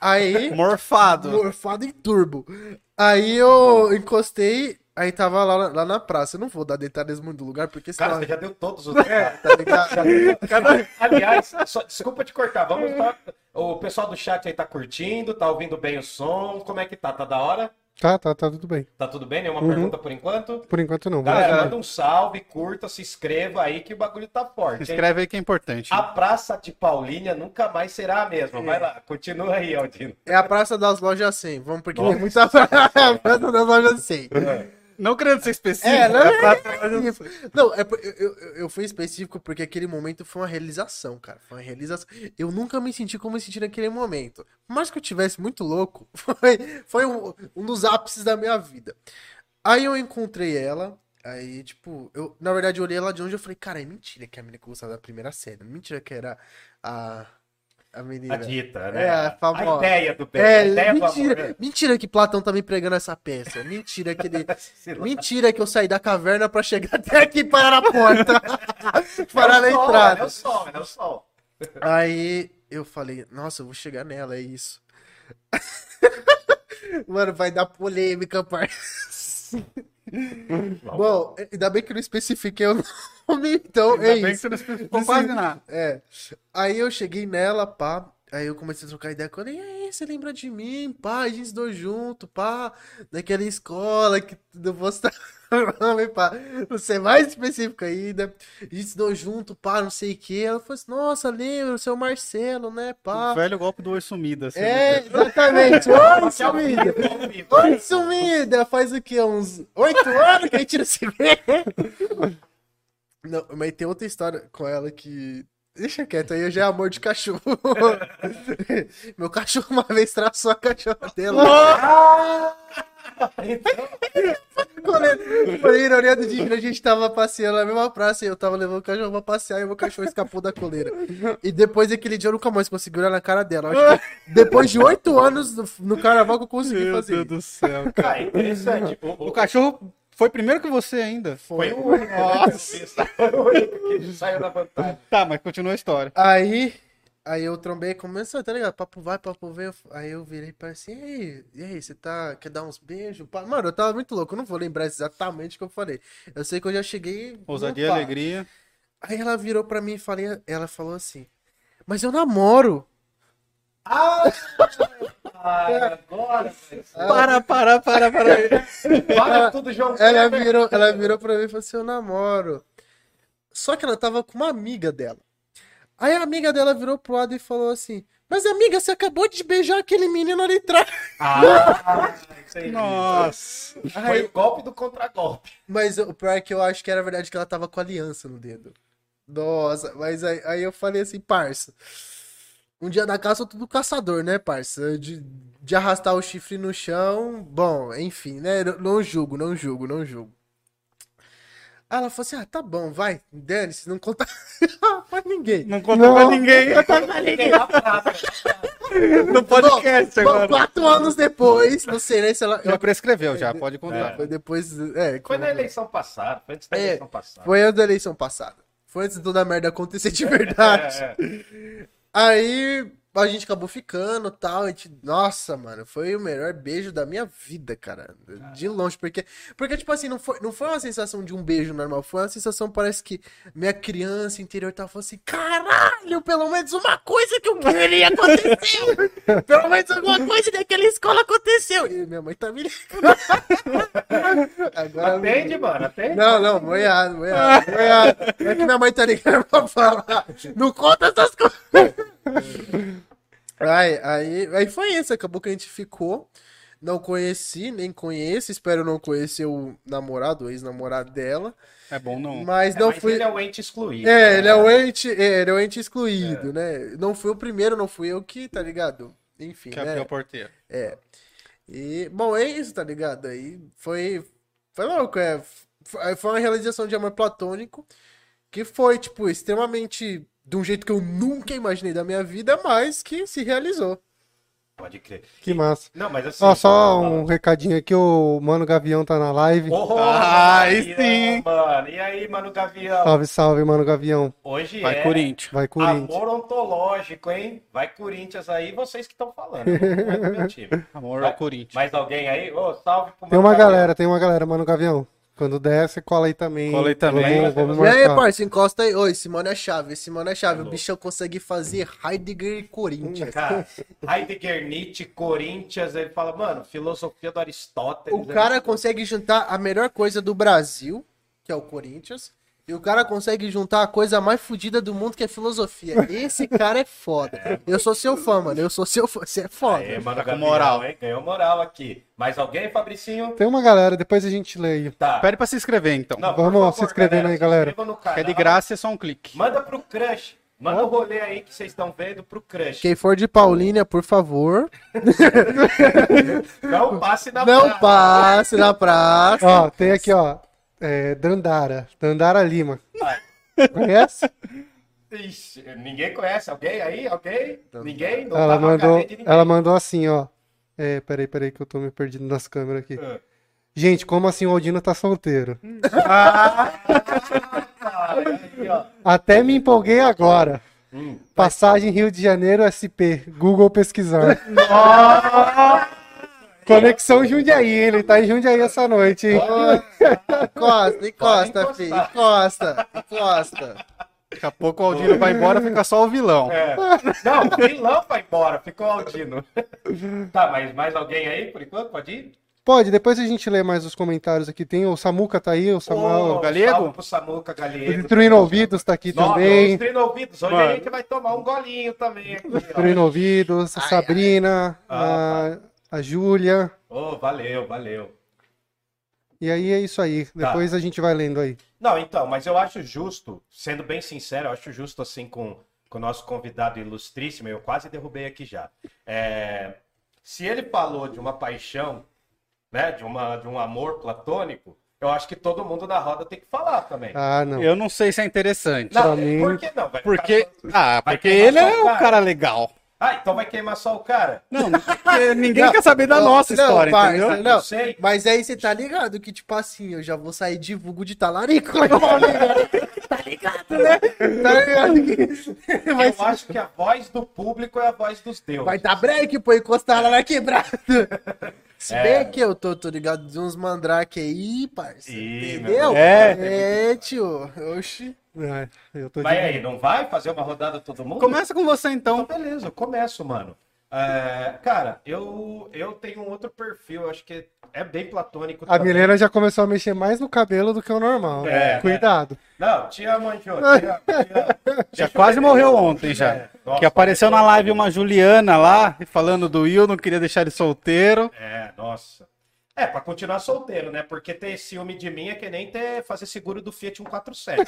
Aí. Morfado. morfado em turbo. Aí eu encostei, aí tava lá, lá na praça. Eu não vou dar detalhes muito do lugar, porque Cara, você já deu todos os detalhes. Tá ligado? Aliás, só- desculpa te cortar. Vamos lá. O pessoal do chat aí tá curtindo, tá ouvindo bem o som. Como é que tá? Tá da hora? Tá, tá, tá tudo bem. Tá tudo bem? Nenhuma Uhum. pergunta por enquanto? Por enquanto não. Galera, Vai- manda um salve, curta, se inscreva aí que o bagulho tá forte. hein? Escreve aí que é importante. A Praça de Paulínia nunca mais será a mesma. Vai lá, continua aí, Aldino. É a Praça das Lojas 100. Vamos, porque Nossa. tem muita praça das Lojas 100. Não querendo ser específico. É, não é é Não, é, eu, eu, eu fui específico porque aquele momento foi uma realização, cara. Foi uma realização. Eu nunca me senti como me senti naquele momento. Por mais que eu tivesse muito louco, foi, foi um, um dos ápices da minha vida. Aí eu encontrei ela. Aí, tipo, eu, na verdade, eu olhei ela de onde eu falei, cara, é mentira que a menina que eu gostava da primeira série. Mentira que era a, a menina. A dita, né? É, a famosa. A ideia do bem. É, ideia mentira, né? mentira que Platão tá me pregando essa peça. Mentira que ele. Mentira que eu saí da caverna pra chegar até aqui e parar na porta. parar na É sol, entrada. É o sol, é o sol. Aí eu falei, nossa, eu vou chegar nela, é isso. Mano, vai dar polêmica, parça. Bom, ainda bem que eu não especifiquei o nome, então Ainda é bem que isso. você não especificou quase nada. É. Aí eu cheguei nela, pá. Aí eu comecei a trocar ideia com ela. E aí, você lembra de mim? Pá, a gente estudou junto, pá. Daquela escola que eu vou estar. pá. Você é mais específico ainda. A gente estudou junto, pá, não sei o que. Ela falou assim: Nossa, lembra, o seu Marcelo, né, O pá. velho golpe do oi sumida. assim, É, né? exatamente. Oi, sumida. Oi, sumida. Faz o quê? Uns oito anos que a gente não se vê. Não, mas tem outra história com ela que. Deixa quieto, aí já é amor de cachorro. Meu cachorro uma vez traçou a cachorra dela. Quando- Por ironia do destino, a gente tava passeando na mesma praça e eu tava levando o cachorro pra passear e o meu cachorro escapou da coleira. E depois daquele dia eu nunca mais consegui olhar na cara dela. Acho que depois de oito anos no, no carnaval que eu consegui Meu fazer. Deus do céu, cara. Ah, interessante. O, O cachorro foi primeiro que você ainda. Foi o único. Nossa. Foi o único que saiu da vantagem. Tá, mas continua a história. Aí, aí eu trombei, começou, tá ligado? Papo vai, papo vem. Aí eu virei pra assim, e aí, e aí, você tá, quer dar uns beijos? pá?" Mano, eu tava muito louco, eu não vou lembrar exatamente o que eu falei. Eu sei que eu já cheguei. Ousadia e alegria. Aí ela virou pra mim e falei, ela falou assim, mas eu namoro. Ai, agora. Para, para, para, para. Para tudo, João. Ela virou, ela virou pra mim e falou assim, eu namoro. Só que ela tava com uma amiga dela. Aí a amiga dela virou pro lado e falou assim, mas amiga, você acabou de beijar aquele menino ali atrás. Ah. Nossa. Foi o golpe do contragolpe. Mas o pior é que eu acho que era verdade que ela tava com aliança no dedo. Nossa, mas aí, aí eu falei assim, parça. Um dia da caça, eu tudo caçador, né, parça? De, de arrastar o chifre no chão. Bom, enfim, né? Não, não julgo, não julgo, não julgo. Aí ela falou assim: ah, tá bom, vai, dane-se, não conta pra ninguém. Não conta pra ninguém. Ninguém na praça. No podcast Bom, agora. quatro anos depois, não sei nem se ela. Já prescreveu, já, pode contar. Foi depois. É, Foi na eleição passada. Foi antes da É, eleição passada. Foi antes da eleição passada. Foi antes de toda a merda acontecer de verdade. É, é. Aí a gente acabou ficando tal. A gente, nossa, mano, foi o melhor beijo da minha vida, cara. De longe. Porque, porque tipo assim, não foi, não foi uma sensação de um beijo normal. Foi uma sensação, parece que minha criança interior tava falando assim: caralho, pelo menos uma coisa que eu queria aconteceu. pelo menos alguma coisa daquela escola aconteceu. E minha mãe tá me ligando. Agora, Atende, mano, atende. não, não, moiado, moiado, moiado. É que minha mãe tá ligando pra falar. Não conta essas coisas. Aí, aí, aí foi isso, acabou que a gente ficou. Não conheci, nem conheço, espero não conhecer o namorado, o ex-namorado dela. É bom não. Mas É, não mas fui. ele é o ente excluído. É, ele é o né? ente, é, ele é o ente excluído, né? Não fui o primeiro, não fui eu que, tá ligado? Enfim, Que né? abriu a porteira. E, bom, é isso, tá ligado? Aí foi. Foi louco, é. Foi foi uma realização de amor platônico que foi, tipo, extremamente. De um jeito que eu nunca imaginei da minha vida, mas que se realizou. Pode crer. Que massa. Não, mas assim. Ó, só um recadinho aqui, o Mano Gavião tá na live. Oh, Ah, aí sim. Mano. E aí, mano Gavião? Salve, salve, Mano Gavião. Hoje Vai é Corinthians. Vai Corinthians. amor ontológico, hein? Vai Corinthians aí, vocês que estão falando. Time. Amor Vai- ao Corinthians. Mais alguém aí? Ô, salve pro Tem Mano uma Gavião. galera, tem uma galera, Mano Gavião. Quando der, você cola aí também. Cola aí também. Vamos, vamos E aí, marcar. parça, encosta aí. Oi, esse mano é chave, esse mano é chave. O bichão consegue fazer Heidegger e Corinthians. Cara, Heidegger, Nietzsche, Corinthians, ele fala, mano, filosofia do Aristóteles. O cara consegue juntar a melhor coisa do Brasil, que é o Corinthians, e o cara consegue juntar a coisa mais fodida do mundo, que é filosofia. Esse cara é foda. Eu sou seu fã, mano. Eu sou seu fã. Você é foda. Aê, mano, Tá com moral. hein? Ganhou moral aqui. Mais alguém, Fabricinho? Tem uma galera, depois a gente lê aí. Tá. Pede pra se inscrever, então. Não, Vamos se inscrevendo aí, se galera. Que é de graça, é só um clique. Manda pro crush. Manda o rolê aí que vocês estão vendo pro crush. Quem for de Paulínia, por favor, Não passe na não praça. passe na praça. Ó, tem aqui, ó. É, Dandara. Dandara Lima. Conhece? Ixi, ninguém conhece alguém aí? Alguém? Ninguém? Não Ela tá mandou, ninguém. ela mandou assim, ó. É, peraí, peraí, que eu tô me perdendo nas câmeras aqui. Ah. Gente, como assim o Aldino tá solteiro? Ah. Até me empolguei agora. Hum. Passagem Rio de Janeiro SP. Google pesquisar. Conexão Jundiaí, ele tá em Jundiaí essa noite, hein? Encosta, encosta, filho. Encosta, encosta. Daqui a pouco o Aldino vai embora, fica só o vilão. É. Não, o vilão vai embora, ficou Aldino. Tá, mas mais alguém aí por enquanto? Pode ir? Pode, depois a gente lê mais os comentários aqui. Tem o Samuca tá aí, o Samuel. Ô, Galego? Pro Samuca o Galego. Destruindo Ouvidos tá aqui Nossa, também. Destruindo ouvidos. Hoje Mano. a gente vai tomar um golinho também. Destruindo Ouvidos, a Sabrina, Ah, a, a Júlia. Ô, valeu, valeu. E aí é isso aí. Depois a gente vai lendo aí. Não, então, mas eu acho justo, sendo bem sincero, eu acho justo assim com, com o nosso convidado ilustríssimo, eu quase derrubei aqui já. É, se ele falou de uma paixão, né, de, uma, de um amor platônico, eu acho que todo mundo na roda tem que falar também. Ah, não. Eu não sei se é interessante. não, pra mim- por que não? Vai Porque, ficar- ah, porque ele é um cara legal. Ah, então vai queimar só o cara? Não, ninguém Não, quer saber da não, nossa não, história, parça, entendeu? Não, Não sei. mas aí você tá ligado que, tipo assim, eu já vou sair de vulgo de talarico. né, tá ligado, né? Tá ligado Eu acho que a voz do público é a voz dos deuses. vai dar break pra eu encostar lá na quebrada. Se É. bem que eu tô, tô ligado de uns mandrake aí, parça. Ih, entendeu? meu É, é, tio. Oxi. É, eu tô de... Aí, não vai fazer uma rodada todo mundo? Começa com você então. Então, beleza, eu começo, mano. É, cara, eu, eu tenho um outro perfil, acho que é bem platônico. A também. Milena já começou a mexer mais no cabelo do que o normal. É, Cuidado. Não, te amo, Anjo. Já quase morreu ontem já. É, nossa, que apareceu na live uma Juliana lá, falando do Will, não queria deixar ele solteiro. É, nossa. É, pra continuar solteiro, né? Porque ter ciúme de mim é que nem ter, fazer seguro do Fiat 147.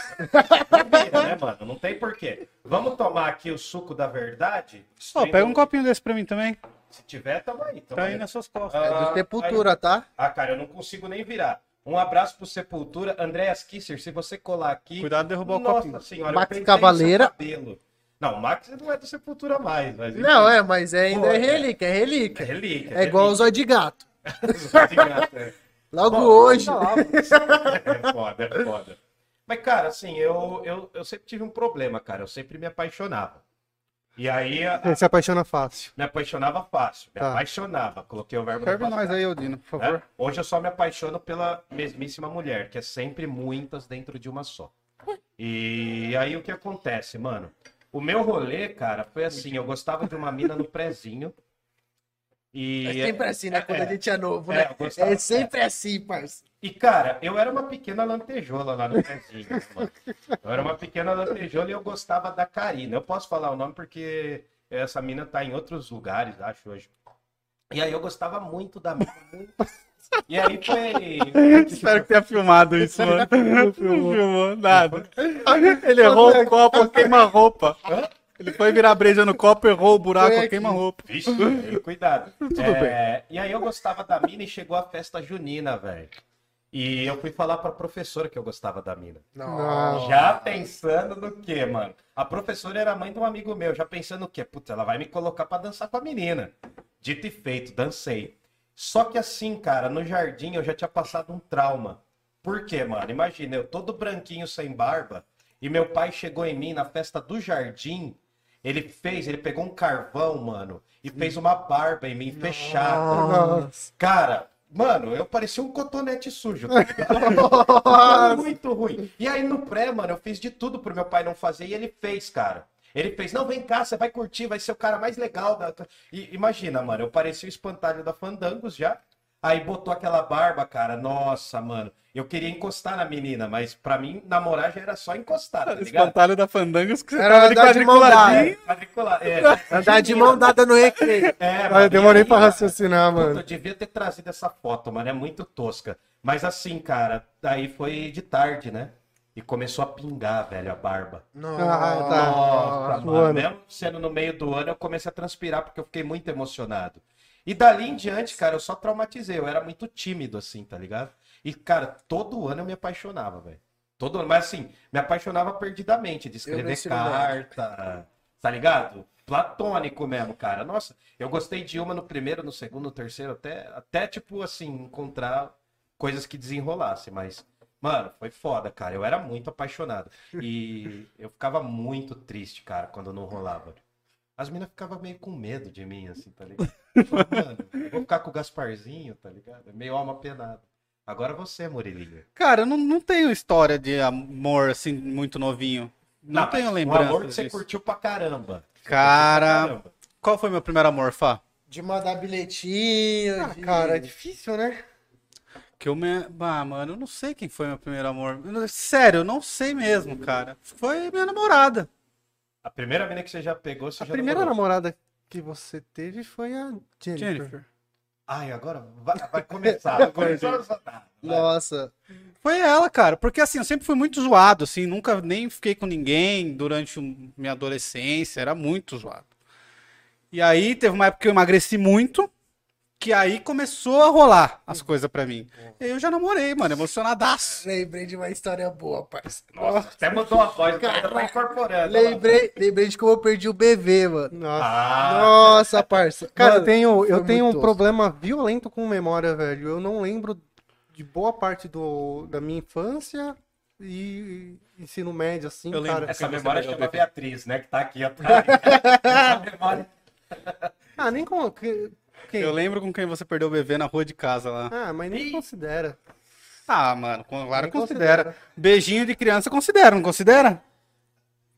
Não vira, né, mano? Não tem porquê. Vamos tomar aqui o suco da verdade? Ó, pega um copinho desse pra mim também. Se tiver, tamo aí. Tamo Tá aí aí. nas suas costas. É Ah, do Sepultura, tá? Ah, cara, eu não consigo nem virar. Um abraço pro Sepultura. Andréas Kisser, se você colar aqui. Cuidado de derrubar o Nossa copinho. senhora, Max Cavaleira. Não, o Max não é do Sepultura mais. Mas. Não, é, mas é, ainda Pô, é é. relíquia, é É relíquia. relíquia. É igual os olhos de gato. Logo Bom, hoje. É foda, é foda. Mas, cara, assim, eu, eu, eu sempre tive um problema, cara. Eu sempre me apaixonava. E aí a- Ele se apaixona fácil. me apaixonava fácil. Me Tá. apaixonava. Coloquei o verbo Serve nós aí, Odino, por né? favor. Hoje eu só me apaixono pela mesmíssima mulher, que é sempre muitas dentro de uma só. E aí o que acontece, mano? O meu rolê, cara, foi assim, eu gostava de uma mina no prezinho. E, É sempre assim, né? Quando é, a gente é novo, é, né? gostava- É sempre assim, parceiro. e, cara, eu era uma pequena lantejola lá no prezinho. mano. Eu era uma pequena lantejola e eu gostava da Karina. Eu posso falar o nome porque essa mina tá em outros lugares, acho, hoje. E aí eu gostava muito da mina. E aí foi. Espero que tenha filmado isso, mano. Não filmou nada. Ele errou o copo, queima-roupa. Ele foi virar breja no copo, errou o buraco, queima-roupa. Vixe, cuidado. É, E aí eu gostava da mina e chegou a festa junina, velho. E eu fui falar pra professora que eu gostava da mina. Não. Já pensando no quê, mano? A professora era mãe de um amigo meu, já pensando no quê? Putz, ela vai me colocar pra dançar com a menina. Dito e feito, dancei. Só que assim, cara, no jardim eu já tinha passado um trauma. Por quê, mano? Imagina, eu todo branquinho sem barba, e meu pai chegou em mim na festa do jardim. Ele fez, ele pegou um carvão, mano, e fez uma barba em mim fechada. Nossa. Cara, mano, eu parecia um cotonete sujo. Tá? Muito ruim. E aí no pré, mano, eu fiz de tudo pro meu pai não fazer e ele fez, cara. Ele fez, não, vem cá, você vai curtir, vai ser o cara mais legal. Da... E imagina, mano, eu parecia o espantalho da Fandangos já. Aí botou aquela barba, cara. Nossa, mano. Eu queria encostar na menina, mas pra mim, namorar já era só encostar, tá ligado? Espantalho da Fandangos que você Era tava de andar de mão quadriculadinho. Quadricular, é. Andar de mão dada no recreio. É, mano, eu demorei aí, pra mano, raciocinar, Puta, mano. eu devia ter trazido essa foto, mano. É muito tosca. Mas assim, cara, daí foi de tarde, né? E começou a pingar, velho, a barba. Ah, tá. Nossa, do mano. ano. Mesmo sendo no meio do ano, eu comecei a transpirar porque eu fiquei muito emocionado. E dali em diante, cara, eu só traumatizei. Eu era muito tímido, assim, tá ligado? E, cara, todo ano eu me apaixonava, velho. Todo ano. Mas assim, me apaixonava perdidamente de escrever carta, tá ligado? Platônico mesmo, cara. Nossa, eu gostei de uma no primeiro, no segundo, no terceiro, até, até tipo assim, encontrar coisas que desenrolassem, mas. Mano, foi foda, cara. Eu era muito apaixonado. E eu ficava muito triste, cara, quando não rolava. As minas ficavam meio com medo de mim, assim, tá ligado? Mano, vou ficar com o Gasparzinho, tá ligado? É meio alma penada. Agora você, Murilinho. Cara, eu não, não tenho história de amor, assim, muito novinho. Não, mas tenho Um lembrança amor que você disso. curtiu pra caramba. Você Cara, pra caramba. Qual foi meu primeiro amor, Fá? De mandar bilhetinho. Ah, de- cara, é difícil, né? Que eu me... Ah, mano, eu não sei quem foi meu primeiro amor. Não- Sério, eu não sei mesmo, cara. Foi minha namorada. A primeira mina que você já pegou, você A já primeira namorou. namorada que você teve foi a Jennifer. Jennifer. Ai, agora vai, vai começar. Vai começar. Vai. Nossa. Foi ela, cara. Porque assim, eu sempre fui muito zoado, assim. Nunca nem fiquei com ninguém durante minha adolescência. Era muito zoado. E aí teve uma época que eu emagreci muito. Que aí começou a rolar as coisas pra mim. E aí eu já namorei, mano. Emocionadaço. Lembrei de uma história boa, parça. Nossa, até mudou a voz, cara tá incorporando. Lembrei, lembrei de como eu perdi o bebê, mano. Nossa. Ah, Nossa, parça. Cara, Mano, eu tenho, eu tenho um problema violento com memória, velho. Eu não lembro de boa parte do, da minha infância e ensino médio, assim, Eu lembro. cara. essa memória chama bebê. Beatriz, né? Que tá aqui atrás. essa memória. Ah, nem com. Que- Quem? Eu lembro com quem você perdeu o bebê na rua de casa lá. Ah, mas nem Ih. considera. Ah, mano, claro Nem considera. Beijinho de criança considera, não considera?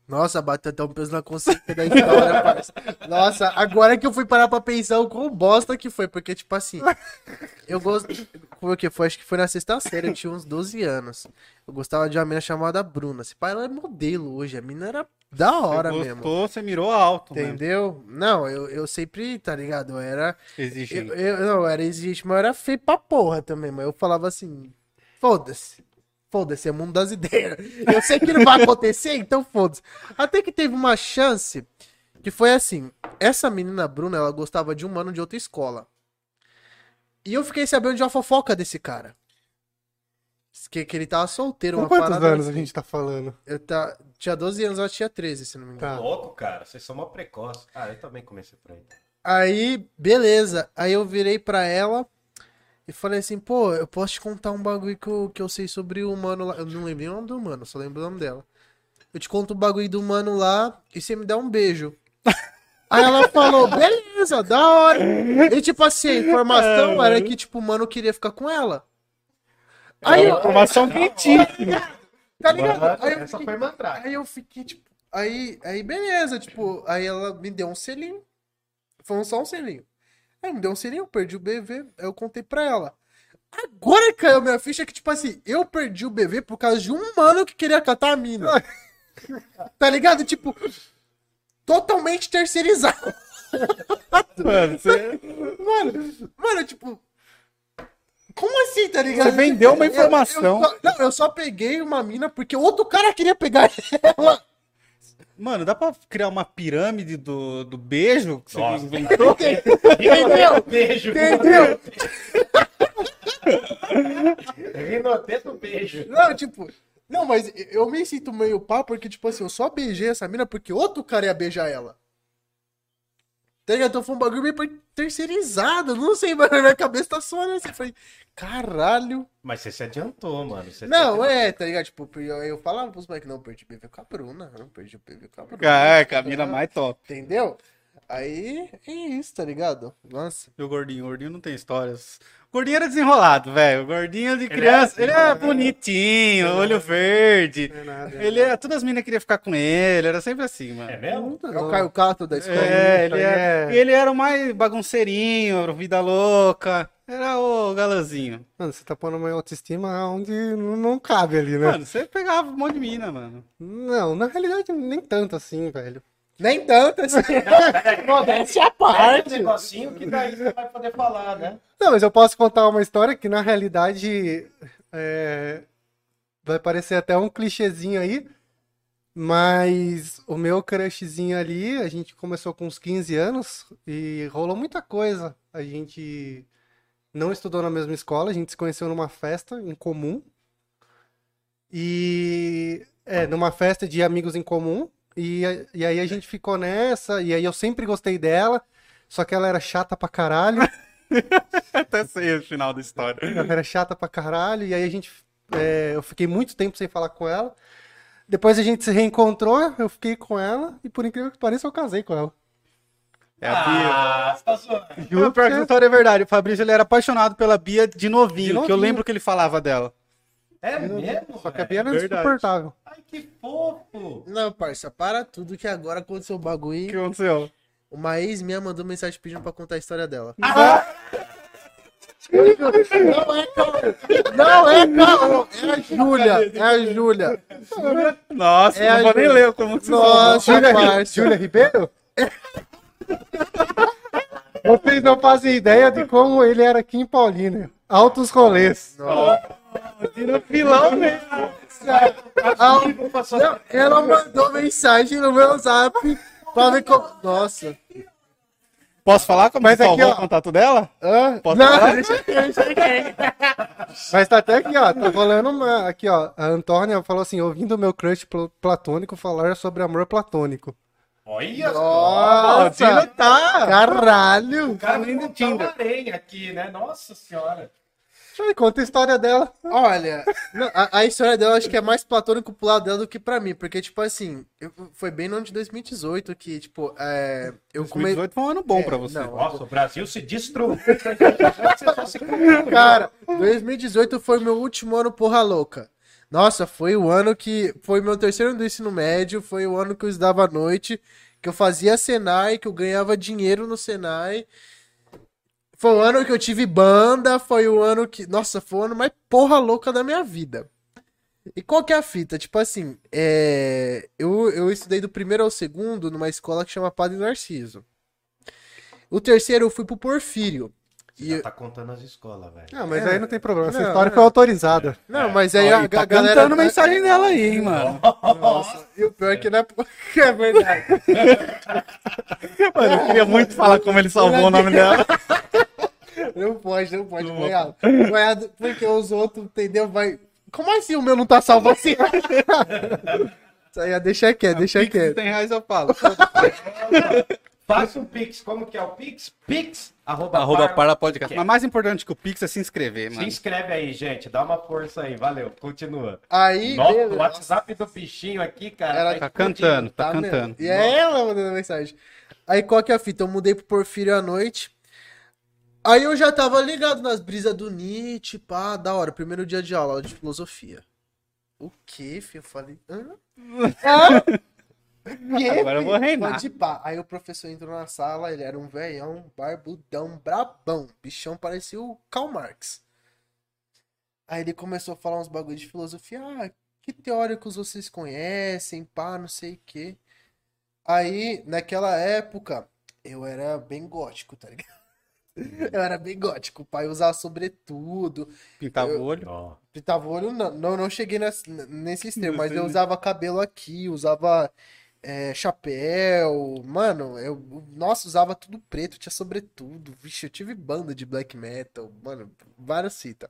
Nossa, bateu até um peso na consciência da história, parça. Nossa, agora que eu fui parar pra pensar o quão bosta que foi, porque, tipo assim, eu gosto. Como que foi? Acho que foi na sexta série, eu tinha uns 12 anos. Eu gostava de uma menina chamada Bruna. Se pai, ela é modelo hoje. A menina era da hora você mesmo. gostou, você mirou alto? Entendeu? Não, eu, eu sempre, tá ligado? Eu era. Eu, Exigente. eu, não, eu era exigente, mas eu era feio pra porra também. Mas eu falava assim: foda-se. Foda-se, é o mundo das ideias. Eu sei que não vai acontecer, então foda-se. Até que teve uma chance que foi assim: essa menina Bruna, ela gostava de um mano de outra escola. E eu fiquei sabendo de uma fofoca desse cara. Que, que ele tava solteiro. Com uma quantos parada anos a assim. gente tá falando? Eu tá, tinha 12 anos, ela tinha 13, se não me engano. Tá. Louco, cara. Vocês são mó precoce. Ah, eu também comecei por aí. Aí, beleza. Aí eu virei pra ela e falei assim, pô, eu posso te contar um bagulho que eu, que eu sei sobre o mano lá. Eu não lembrei o nome do mano, só lembro o nome dela. Eu te conto o bagulho do mano lá e você me dá um beijo. Aí ela falou, beleza, da hora. E tipo assim, a informação era que, tipo, o mano queria ficar com ela. Aí, eu- Informação quentíssima. tá ligado? Aí eu fiquei, aí eu fiquei, tipo, aí, aí beleza, tipo, aí ela me deu um selinho. Foi só um selinho. Aí me deu um selinho, eu perdi o BV, aí eu contei pra ela. Agora caiu minha ficha que, tipo assim, eu perdi o BV por causa de um mano que queria catar a mina. tá ligado? Tipo, totalmente terceirizado. Mano, você, Mano, mano, tipo. Como assim, tá ligado? Você vendeu uma Eu- eu informação. só- não, eu só peguei uma mina porque outro cara queria pegar ela. Mano, dá pra criar uma pirâmide do, do beijo que você Nossa. inventou? Entendeu? Beijo. Entendeu? Rinoteto beijo. Não, tipo. Não, mas eu me sinto meio pá porque, tipo assim, eu só beijei essa mina porque outro cara ia beijar ela. Tá ligado? Então foi um bagulho meio terceirizado. Não sei, mas na minha cabeça tá só assim. Eu falei, caralho. Mas você se adiantou, mano. Você Não, se é, tá ligado? Tipo, eu, eu falava pros moleques, não, eu perdi o BV com a Bruna. Não, perdi o BV com a Bruna. É, Camila mais top. Entendeu? Aí é isso, tá ligado? Nossa. E o gordinho, o gordinho não tem histórias. O gordinho era desenrolado, velho. O gordinho de criança, ele era bonitinho, olho verde. É nada. Ele era, todas as meninas queriam ficar com ele, era sempre assim, mano. É mesmo? É o Caio Cato da escola. É, ele aí era, é- ele era o mais bagunceirinho, vida louca. Era o galãzinho. Mano, você tá pondo uma autoestima onde não não cabe ali, né? Mano, você pegava um monte de mina, mano. Não, na realidade nem tanto assim, velho. Nem tanto assim. Modéstia à É um parte. negocinho que daí você vai poder falar, né? Não, mas eu posso contar uma história que na realidade é, vai parecer até um clichêzinho aí, mas o meu crushzinho ali, a gente começou com uns 15 anos e rolou muita coisa. A gente não estudou na mesma escola, a gente se conheceu numa festa em comum. E é, numa festa de amigos em comum. E, e aí a gente ficou nessa, e aí eu sempre gostei dela, só que ela era chata pra caralho. Até sei o final da história. Ela era chata pra caralho, e aí a gente. é, eu fiquei muito tempo sem falar com ela. Depois a gente se reencontrou, eu fiquei com ela, e por incrível que pareça, eu casei com ela. É a Bia. Ah, você tá zoando. Juro pior que que- história é verdade. O Fabrício ele era apaixonado pela Bia de novinho, De que eu novinho. lembro que ele falava dela. É mesmo? Só que a? Bia era verdade. insuportável. Ai, que fofo. Não, parça, para tudo que agora aconteceu o O que bagulho. aconteceu? Uma ex minha mandou mensagem pedindo pra contar a história dela. Ah! Não é caô. Não é caô. É a Júlia. É a Júlia. Nossa, É não vou nem ler como que você falou. Nossa, Júlia. Júlia Ribeiro? Vocês não fazem ideia de como ele era aqui em Paulínia. Altos rolês. Tira filão mesmo. Não, ela mandou mensagem no meu zap pra ver como. Nossa. Posso falar como Mas você aqui, ó. o contato dela? Hã? Posso não, falar? deixa eu ver, deixa ver. Mas tá até aqui, ó. Tá rolando uma. Aqui, ó. A Antônia falou assim: ouvindo meu crush pl- platônico falar sobre amor platônico. Olha só. O Nossa. tá. Caralho. O cara nem do Tinder. areia aqui, né? Nossa senhora. Conta a história dela. Olha, não, a, a história dela acho que é mais platônico pro lado dela do que pra mim, porque, tipo assim, eu- foi bem no ano de 2018 que, tipo, é, eu comecei. 2018 foi um ano bom É, pra você. não. Nossa, o Brasil se destruiu. Você só se Cara, 2018 foi meu último ano porra louca. Nossa, foi o ano que. Foi meu terceiro ano do ensino médio, foi o ano que eu estudava à noite, que eu fazia Senai, que eu ganhava dinheiro no Senai. Foi o ano que eu tive banda, foi o ano que. Nossa, foi o ano mais porra louca da minha vida. E qual que é a fita? Tipo assim, é... eu, eu estudei do primeiro ao segundo numa escola que chama Padre Narciso. O terceiro eu fui pro Porfírio. E Já tá contando as escolas, velho. Não, mas É. aí não tem problema. Essa Não, história não. foi autorizada. Não, mas aí a, Ó, e tá a galera. cantando mensagem dela aí, hein, mano. Nossa, e o pior é que não é, é verdade. Mano, eu queria muito falar como ele salvou o nome dela. Não pode, não pode, cunhado. Cunhado, porque os outros, entendeu? Vai. Como assim o meu não tá salvo assim? Isso aí, deixa quieto, deixa Pix de quieto. 100 reais eu falo. Faça um Pix. Como que é o Pix? Pix, arroba, Arroba par- para podcast. Mas mais importante que o Pix é se inscrever, Se mano. inscreve aí, gente. Dá uma força aí. Valeu. Continua. Aí, Nossa, o WhatsApp do bichinho aqui, cara. Ela tá Tá cantando, tá, Tá mesmo. cantando. E é ela mandando mensagem. Aí qual que é a fita? Eu mudei pro Porfírio à noite. Aí eu já tava ligado nas brisas do Nietzsche, pá, da hora. Primeiro dia de aula, aula de filosofia. O quê, filho? Eu falei, hã? Hã? Quê, Agora eu vou filho? reinar. Pode pá. Aí o professor entrou na sala, ele era um velhão, barbudão, brabão. Bichão parecia o Karl Marx. Aí ele começou a falar uns bagulho de filosofia. Ah, que teóricos vocês conhecem, pá, não sei o quê. Aí, naquela época, eu era bem gótico, tá ligado? Eu era bem gótico, o pai usava sobretudo, Pintava o olho. Ó, pintava o olho, não, não, não cheguei nesse, nesse extremo, mas eu usava cabelo aqui, usava é, chapéu, mano, eu, nossa, usava tudo preto, tinha sobretudo, vixe, eu tive banda de black metal, mano, várias citas.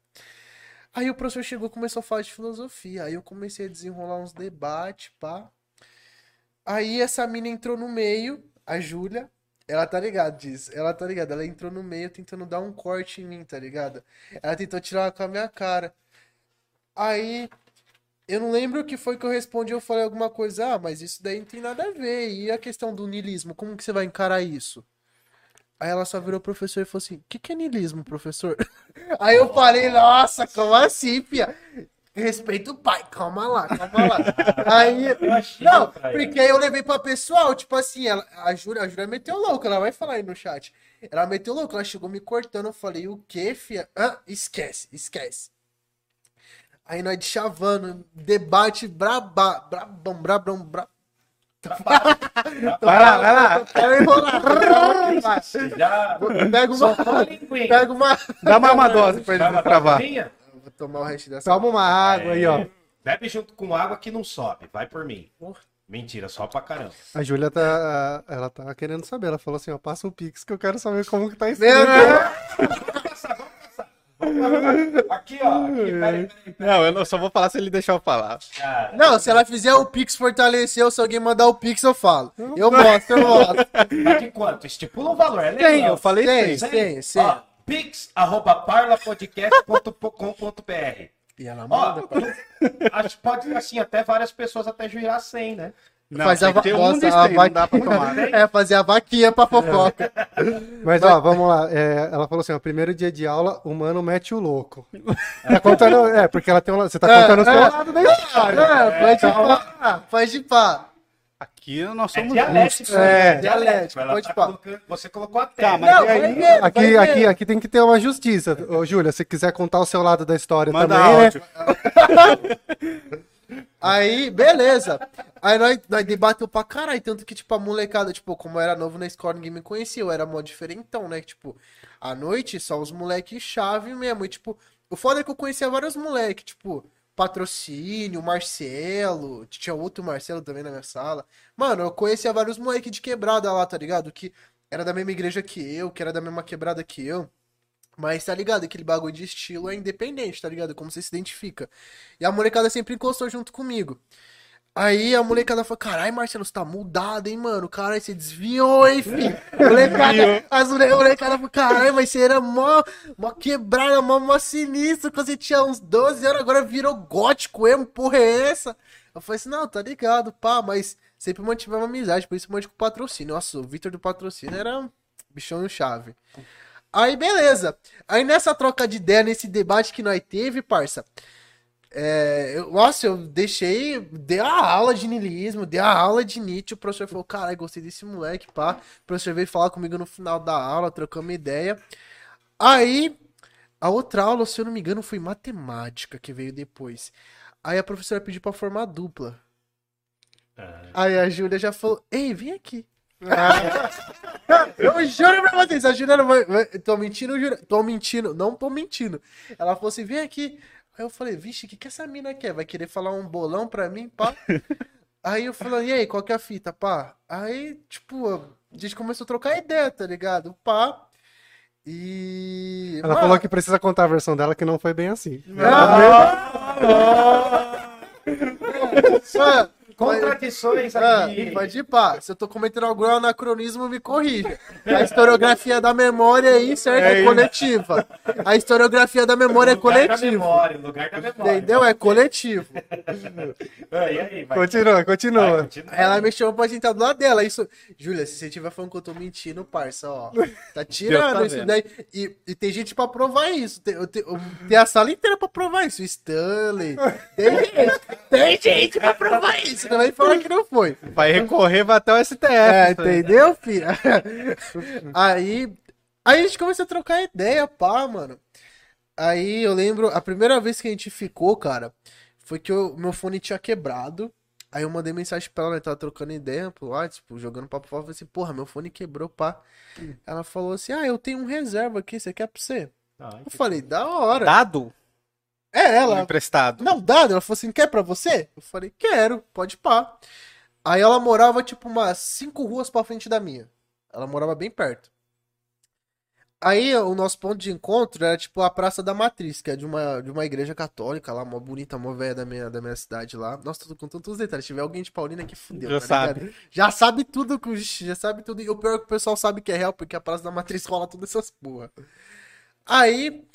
Aí o professor chegou e começou a falar de filosofia, aí eu comecei a desenrolar uns debates, pá. Aí essa mina entrou no meio, a Júlia, ela tá ligada disso, ela tá ligada, ela entrou no meio tentando dar um corte em mim, tá ligado? Ela tentou tirar com a minha cara. Aí, eu não lembro o que foi que eu respondi, eu falei alguma coisa, ah, mas isso daí não tem nada a ver. E a questão do niilismo, como que você vai encarar isso? Aí ela só virou pro professor e falou assim, o que que é niilismo, professor? Aí eu falei, nossa, como assim, fia? Respeita o pai, calma lá, calma lá. Aí, não, porque aí eu levei pra pessoal, tipo assim, ela, a Júlia, a Júlia meteu louco, ela vai falar aí no chat. Ela meteu louco, ela chegou me cortando, eu falei, o quê, fia? Ah, esquece, esquece. Aí nós de chavando, debate braba, brabão, brabão, brabão. Vai lá, vai lá. Pega uma, pega uma... Dá mais uma dose pra ele travar. Tomar o resto dessa. Toma uma água aí, ó. Bebe junto com água que não sobe. Vai por mim. Mentira, só pra caramba. A Júlia tá, ela tá querendo saber. Ela falou assim, ó, passa um pix que eu quero saber como que tá isso. Aqui, ó. Aqui, peraí, peraí. Não, eu não- só vou falar se ele deixar eu falar. Cara, Não, se ela fizer o Pix fortalecer, se alguém mandar o Pix, eu falo. Eu mostro, eu mostro. tá de quanto? Estipula um valor. É legal. Tem, eu falei Tem, tem. tem, tem. Ó, pix, arroba parlapodcast.com.br E ela Ó, manda. pra- acho que pode, assim, até várias pessoas até virar 100, né? Não, Faz tem a um nossa, a aí, não dá pra vaquinha. tomar. É, fazer a vaquinha pra fofoca. Mas, ó, vamos lá. É, ela falou assim, ó, primeiro dia de aula, o mano mete o louco. Tá contando, é, porque ela tem um, você tá contando o seu é. lado da história. É, pode pá, pode pá. Aqui nós É somos dialético. justos. É. né? Dialético, Ela pode tá colocando- Você colocou a Tá, terra. mas Não, aí? ver, Aqui, aqui, aqui tem que ter uma justiça. Ô, Júlia, se quiser contar o seu lado da história Manda também, né? Aí, beleza. Aí nós, nós debateu pra caralho, tanto que, tipo, a molecada, tipo, como eu era novo na escola, ninguém me conhecia, eu era mó diferentão, né? Tipo, à noite, só os moleques chave mesmo. E, tipo, o foda é que eu conhecia vários moleques, tipo, Patrocínio, Marcelo, tinha outro Marcelo também na minha sala. Mano, eu conhecia vários moleques de quebrada lá, tá ligado? Que era da mesma igreja que eu, que era da mesma quebrada que eu. Mas tá ligado? Aquele bagulho de estilo é independente, tá ligado? Como você se identifica. E a molecada sempre encostou junto comigo. Aí a molecada falou: caralho, Marcelo, você tá mudado, hein, mano? Caralho, você desviou, hein, filho? Molecada, as mole- molecada falou: caralho, mas você era mó, mó quebrada, mó, mó sinistro quando você tinha uns 12 anos, agora virou gótico, emo, porra é essa? Eu falei assim: não, tá ligado, pá, mas sempre mantivemos amizade, principalmente com o patrocínio. Nossa, o Vitor do patrocínio era um bichão chave. Aí, beleza. Aí nessa troca de ideia, nesse debate que nós teve, parça. É, eu- nossa, eu deixei. Dei a aula de niilismo, dei a aula de Nietzsche. O professor falou: caralho, gostei desse moleque, pá. O professor veio falar comigo no final da aula, trocamos ideia. Aí, a outra aula, se eu não me engano, foi matemática que veio depois. Aí a professora pediu pra formar dupla. Aí a Júlia já falou: Ei, vem aqui. Eu juro pra vocês, a Júlia não vai. vai- Tô mentindo, juro. Tô mentindo, não tô mentindo. Ela falou assim: vem aqui. Aí eu falei: vixe, o que, que essa mina quer? Vai querer falar um bolão pra mim, pá? Aí eu falei: e aí, qual que é a fita, pá? Aí, tipo, a gente começou a trocar ideia, tá ligado? Pá. E. Ela Mano, falou que precisa contar a versão dela que não foi bem assim. Mano, Contradições Ah, aqui. pode ir pá. Se eu tô cometendo algum anacronismo, me corrija. A historiografia da memória aí, certo? É, É coletiva. A historiografia da memória é coletiva. memória, lugar da memória. Entendeu? É coletivo. Ah, E aí, vai. Continua, Vai, continua. continua. Aí ela me chamou pra sentar do lado dela. Isso. Júlia, se você estiver falando que eu tô mentindo, parça, ó. Tá tirando tá isso vendo. daí. E, e tem gente pra provar isso. Tem, eu te- eu- tem a sala inteira pra provar isso. Stanley. Tem gente. Tem gente pra provar isso. Não vai falar que não foi. Vai recorrer, vai até o STF. É, aí. entendeu, filho? Aí, aí a gente começou a trocar ideia, pá, mano. Aí eu lembro, a primeira vez que a gente ficou, cara, foi que o meu fone tinha quebrado. Aí eu mandei mensagem pra ela, né? Tava trocando ideia pro WhatsApp, tipo, jogando papo fora. Falei assim, porra, meu fone quebrou, pá. Ela falou assim, ah, eu tenho um reserva aqui, você quer pra você? Ai, Eu falei, da hora. Dado? É, ela, Emprestado. não, dado. Ela falou assim, quer pra você? Eu falei, quero, pode pá. Aí ela morava, tipo, umas cinco ruas pra frente da minha. Ela morava bem perto. Aí o nosso ponto de encontro era, tipo, a Praça da Matriz, que é de uma, de uma igreja católica lá, uma bonita, uma velha da minha, da minha cidade lá. Nossa, tô contando todos os detalhes. Se tiver alguém de Paulina que fudeu, Já tá sabe. ligado? Já sabe tudo, já sabe tudo. E o pior é que o pessoal sabe que é real, porque a Praça da Matriz rola todas essas porra. Aí,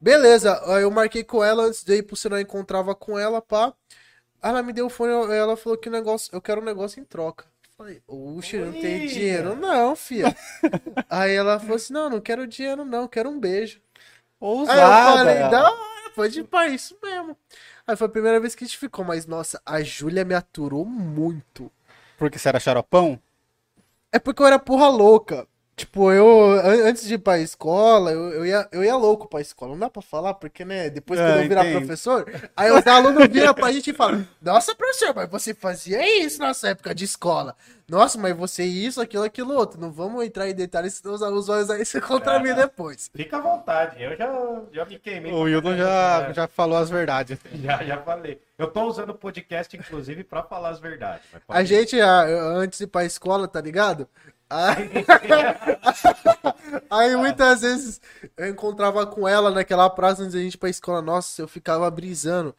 beleza, aí eu marquei com ela antes de ir pro sinal, eu encontrava com ela, pá. Ela me deu o fone, ela falou que o negócio, eu quero um negócio em troca. Falei, oxe, não tem dinheiro não, filha. aí ela falou assim, não, não quero dinheiro não, quero um beijo. Aí eu Ousada. falei, da hora, pode ir pra isso mesmo. Aí foi a primeira vez que a gente ficou, mas nossa, a Júlia me aturou muito. Porque você era xaropão? É porque eu era porra louca. Tipo, eu, an- antes de ir pra escola, eu, eu, ia, eu ia louco pra escola. Não dá pra falar, porque, né, depois que É, eu virar entendo. professor, aí os alunos viram pra gente e falam, nossa, professor, mas você fazia isso na nossa época de escola. Nossa, mas você isso, aquilo, aquilo outro. Não vamos entrar em detalhes, senão os os olhos aí se contra É. mim depois. Fica à vontade, eu já, já me queimei. O caramba, já, já falou as verdades. já, já falei. Eu tô usando o podcast, inclusive, pra falar as verdades. mas pode A gente, antes de ir pra escola, tá ligado? Aí, muitas vezes eu encontrava com ela naquela praça antes da gente ir pra escola. Nossa, eu ficava brisando.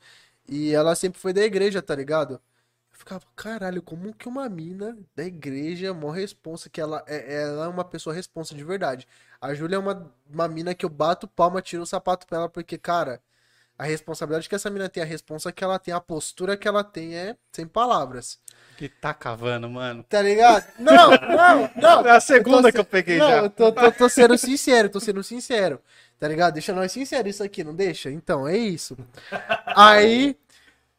E ela sempre foi da igreja, tá ligado? Eu ficava, caralho, como que uma mina da igreja, mó responsa, que ela é, ela é uma pessoa responsa de verdade. A Júlia é uma, uma mina que eu bato palma, tiro o sapato pra ela, porque, cara, a responsabilidade que essa mina tem, a responsa que ela tem, a postura que ela tem é sem palavras. Que tá cavando, mano. Tá ligado? Não, não, não. É a segunda Eu que eu peguei não, já. eu tô, tô, tô sendo sincero, tô sendo sincero. Tá ligado? Deixa nós sinceros isso aqui, não deixa? Então, é isso. Aí,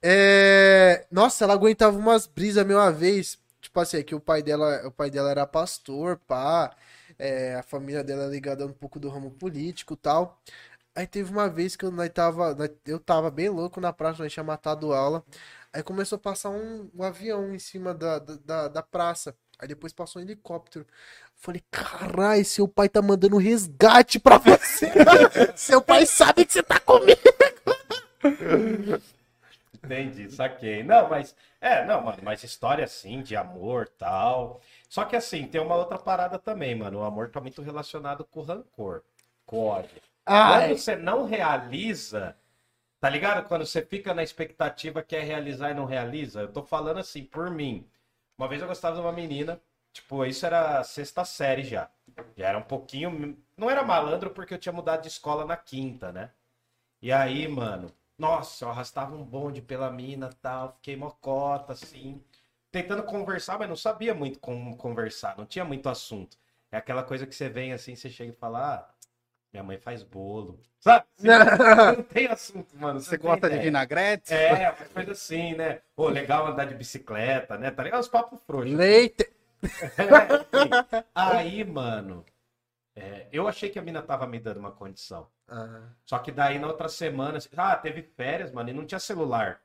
é... Nossa, ela aguentava umas brisas meio uma vez. Tipo assim, é que o pai dela, o pai dela era pastor, pá. É, a família dela é ligada um pouco do ramo político e tal. Aí teve uma vez que eu, tava, eu tava bem louco na praça, nós tinha matado aula. Aí começou a passar um, um avião em cima da, da, da, praça. Aí depois passou um helicóptero. Falei, caralho, seu pai tá mandando resgate pra você. seu pai sabe que você tá comigo. Entendi, saquei. Não, mas. É, não, mano, mas história assim, de amor tal. Só que assim, tem uma outra parada também, mano. O amor tá muito relacionado com o rancor, com ódio. Ai, Quando você não realiza, tá ligado? Quando você fica na expectativa que é realizar e não realiza, eu tô falando assim, por mim. Uma vez eu gostava de uma menina, tipo, isso era sexta série já. Já era um pouquinho. Não era malandro porque eu tinha mudado de escola na quinta, né? E aí, mano, nossa, eu arrastava um bonde pela mina tal, fiquei mocota, assim. Tentando conversar, mas não sabia muito como conversar, não tinha muito assunto. É aquela coisa que você vem assim, você chega e fala, ah, minha mãe faz bolo. Sabe? Não tem assunto, mano. Você gosta de vinagrete? É, coisa assim, né? Pô, legal andar de bicicleta, né? Tá ligado? Os papos frouxos. leite. É, aí, mano, é, eu achei que a mina tava me dando uma condição. Ah, Só que daí na outra semana, ah, teve férias, mano, e não tinha celular.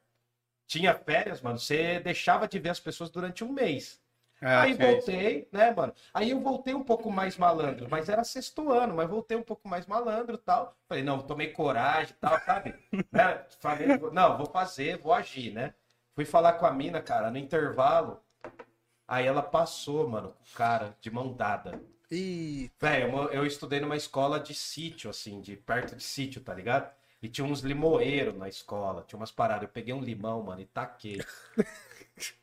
Tinha férias, mano, você deixava de ver as pessoas durante um mês. É, aí é voltei, né, mano? Aí eu voltei um pouco mais malandro, mas era sexto ano, mas voltei um pouco mais malandro e tal. Falei, não, tomei coragem e tal, sabe? Né? Falei, não, vou fazer, vou agir, né? Fui falar com a mina, cara, no intervalo. Aí ela passou, mano, com o cara de mão dada. e Velho, eu, eu estudei numa escola de sítio, assim, de perto de sítio, tá ligado? E tinha uns limoeiros na escola, tinha umas paradas. Eu peguei um limão, mano, e taquei.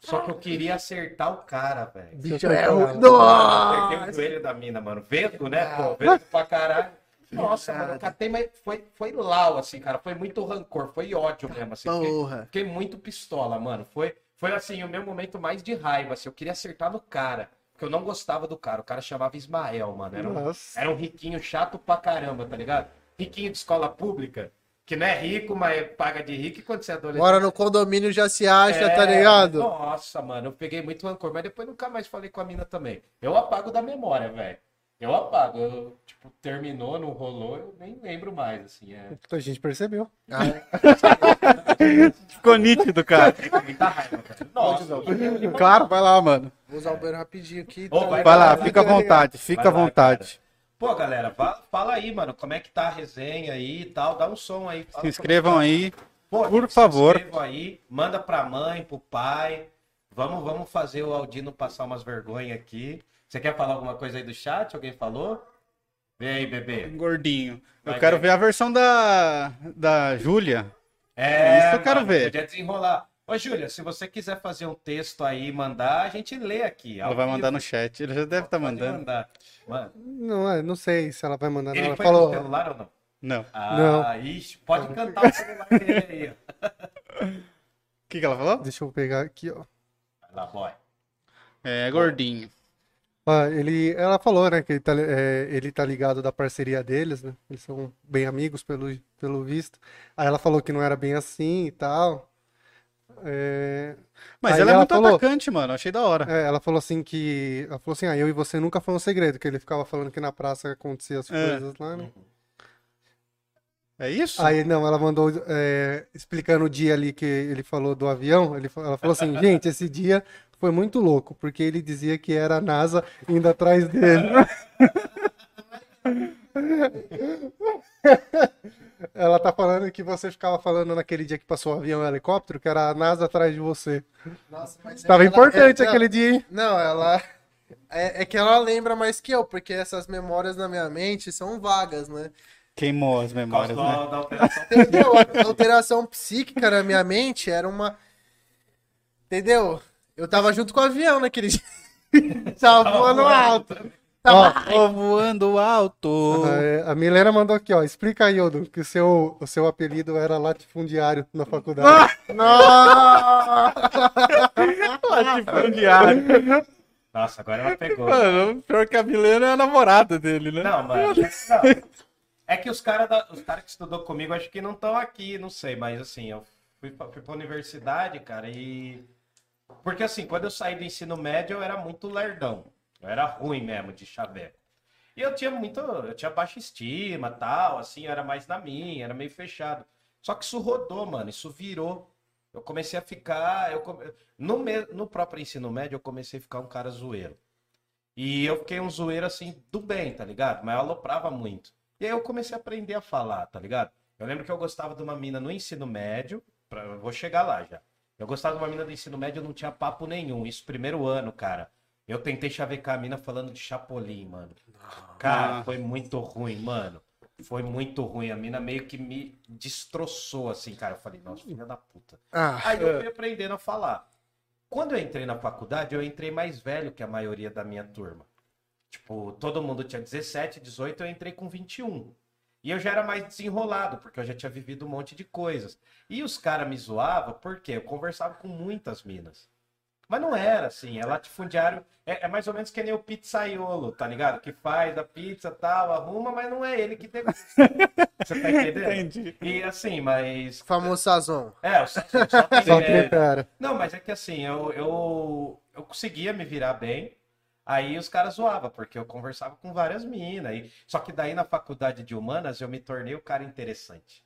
Só que eu queria acertar o cara, velho. Bicho é ruim. Acertei o joelho da mina, mano. Vesgo, né? Pô, vesgo pra caralho. Nossa, mano, eu catei, mas foi, foi lau, assim, cara. Foi muito rancor, foi ódio mesmo, assim. Fiquei, Porra. fiquei muito pistola, mano. Foi, foi, assim, o meu momento mais de raiva, assim. Eu queria acertar no cara, porque eu não gostava do cara. O cara chamava Ismael, mano. Era um, Nossa. era um riquinho chato pra caramba, tá ligado? Riquinho de escola pública, que não é rico, mas paga de rico. E quando você é adolescente... Mora no condomínio já se acha, É, tá ligado? Nossa, mano, eu peguei muito rancor, mas depois nunca mais falei com a mina também. Eu apago da memória, velho. Eu apago. Eu, tipo, terminou, não rolou, eu nem lembro mais, assim. É A gente percebeu. Ah, Ficou nítido, cara. muita raiva, velho. Nossa, Claro, vai lá, mano. Vou usar o banheiro rapidinho aqui. Ô, tá vai Vai lá, Vai, fica à vontade, fica à lá, vontade. Pô, galera, fa- fala aí, mano, como é que tá a resenha aí e tal. Dá um som aí. Se inscrevam é aí. tá. Pô, por gente, favor. Se inscrevam aí, manda pra mãe, pro pai. Vamos, vamos fazer o Aldino passar umas vergonhas aqui. Você quer falar alguma coisa aí do chat? Alguém falou? Vem aí, bebê. Gordinho. Eu Vai quero ver. ver a versão da, da Júlia. É, Isso eu quero mano, ver. Podia desenrolar. Ô, Júlia, se você quiser fazer um texto aí e mandar, a gente lê aqui. Ela vai mandar no chat. Ele já deve estar Pode mandando. mandar. Mano, Não, é, não sei se ela vai mandar. não. ele Ela foi falou. no celular ou não? Não. O Ah, Não. ixi, pode cantar o celular dele aí. ó. que, que ela falou? Deixa eu pegar aqui, ó. Vai lá, boy. É, gordinho. Ah, ele, ela falou, né, que ele tá, é, ele tá ligado da parceria deles, né? Eles são bem amigos, pelo, pelo visto. Aí ela falou que não era bem assim e tal. É, Mas Aí ela é muito falou- atacante, mano. Achei da hora. é, ela falou assim que. Ela falou assim, ah, eu e você nunca foi um segredo, que ele ficava falando que na praça acontecia as É. coisas lá, né? É isso? Aí não, ela mandou é, explicando o dia ali que ele falou do avião. Ele, ela falou assim, gente, esse dia foi muito louco, porque ele dizia que era a NASA indo atrás dele. Ela tá falando que você ficava falando naquele dia que passou o avião e o helicóptero, que era a NASA atrás de você. Nossa, mas Tava ela- importante é- aquele dia, hein? Não, ela. É, é que ela lembra mais que eu, porque essas memórias na minha mente são vagas, né? Queimou as memórias, né? da, da alteração. Entendeu? A alteração psíquica na minha mente era uma. Entendeu? Eu tava junto com o avião naquele dia. tava voando alto. Ó, Tô voando alto. é, a Milena mandou aqui, ó. Explica aí, Odo, que o seu, o seu apelido era latifundiário na faculdade. Nossa! Latifundiário. Nossa, agora ela pegou. Mano, pior que a Milena é a namorada dele, né? Não, mano. não. É que os caras os cara que estudou comigo acho que não estão aqui, não sei, mas assim, eu fui pra, fui pra universidade, cara, e. Porque assim, quando eu saí do ensino médio, eu era muito lerdão. Eu era ruim mesmo de chaveco. E eu tinha muito. Eu tinha baixa estima tal, assim, eu era mais na minha, era meio fechado. Só que isso rodou, mano, isso virou. Eu comecei a ficar. Eu come- no, me- no próprio ensino médio, eu comecei a ficar um cara zoeiro. E eu fiquei um zoeiro assim do bem, tá ligado? Mas eu aloprava muito. E aí eu comecei a aprender a falar, tá ligado? Eu lembro que eu gostava de uma mina no ensino médio. pra- vou chegar lá já. Eu gostava de uma mina do ensino médio, eu não tinha papo nenhum. Isso primeiro ano, cara. Eu tentei chavecar a mina falando de Chapolin, mano. Cara, Ah. foi muito ruim, mano. Foi muito ruim. A mina meio que me destroçou, assim, cara. Eu falei, nossa, filha da puta. Ah, Aí eu fui aprendendo a falar. Quando eu entrei na faculdade, eu entrei mais velho que a maioria da minha turma. Tipo, todo mundo tinha 17, 18, eu entrei com 21. E eu já era mais desenrolado, porque eu já tinha vivido um monte de coisas. E os caras me zoavam porque eu conversava com muitas minas. Mas não era assim, é latifundiário, é, é mais ou menos que nem o pizzaiolo, tá ligado? Que faz a pizza tal, arruma, mas não é ele que degusta. Você tá entendendo? Entendi. E assim, mas. famoso Sazon. É, eu só, só, só tem Só é, tempera. não, mas é que assim, eu, eu, eu conseguia me virar bem, aí os caras zoavam, porque eu conversava com várias minas. E... Só que daí na faculdade de humanas eu me tornei o cara interessante.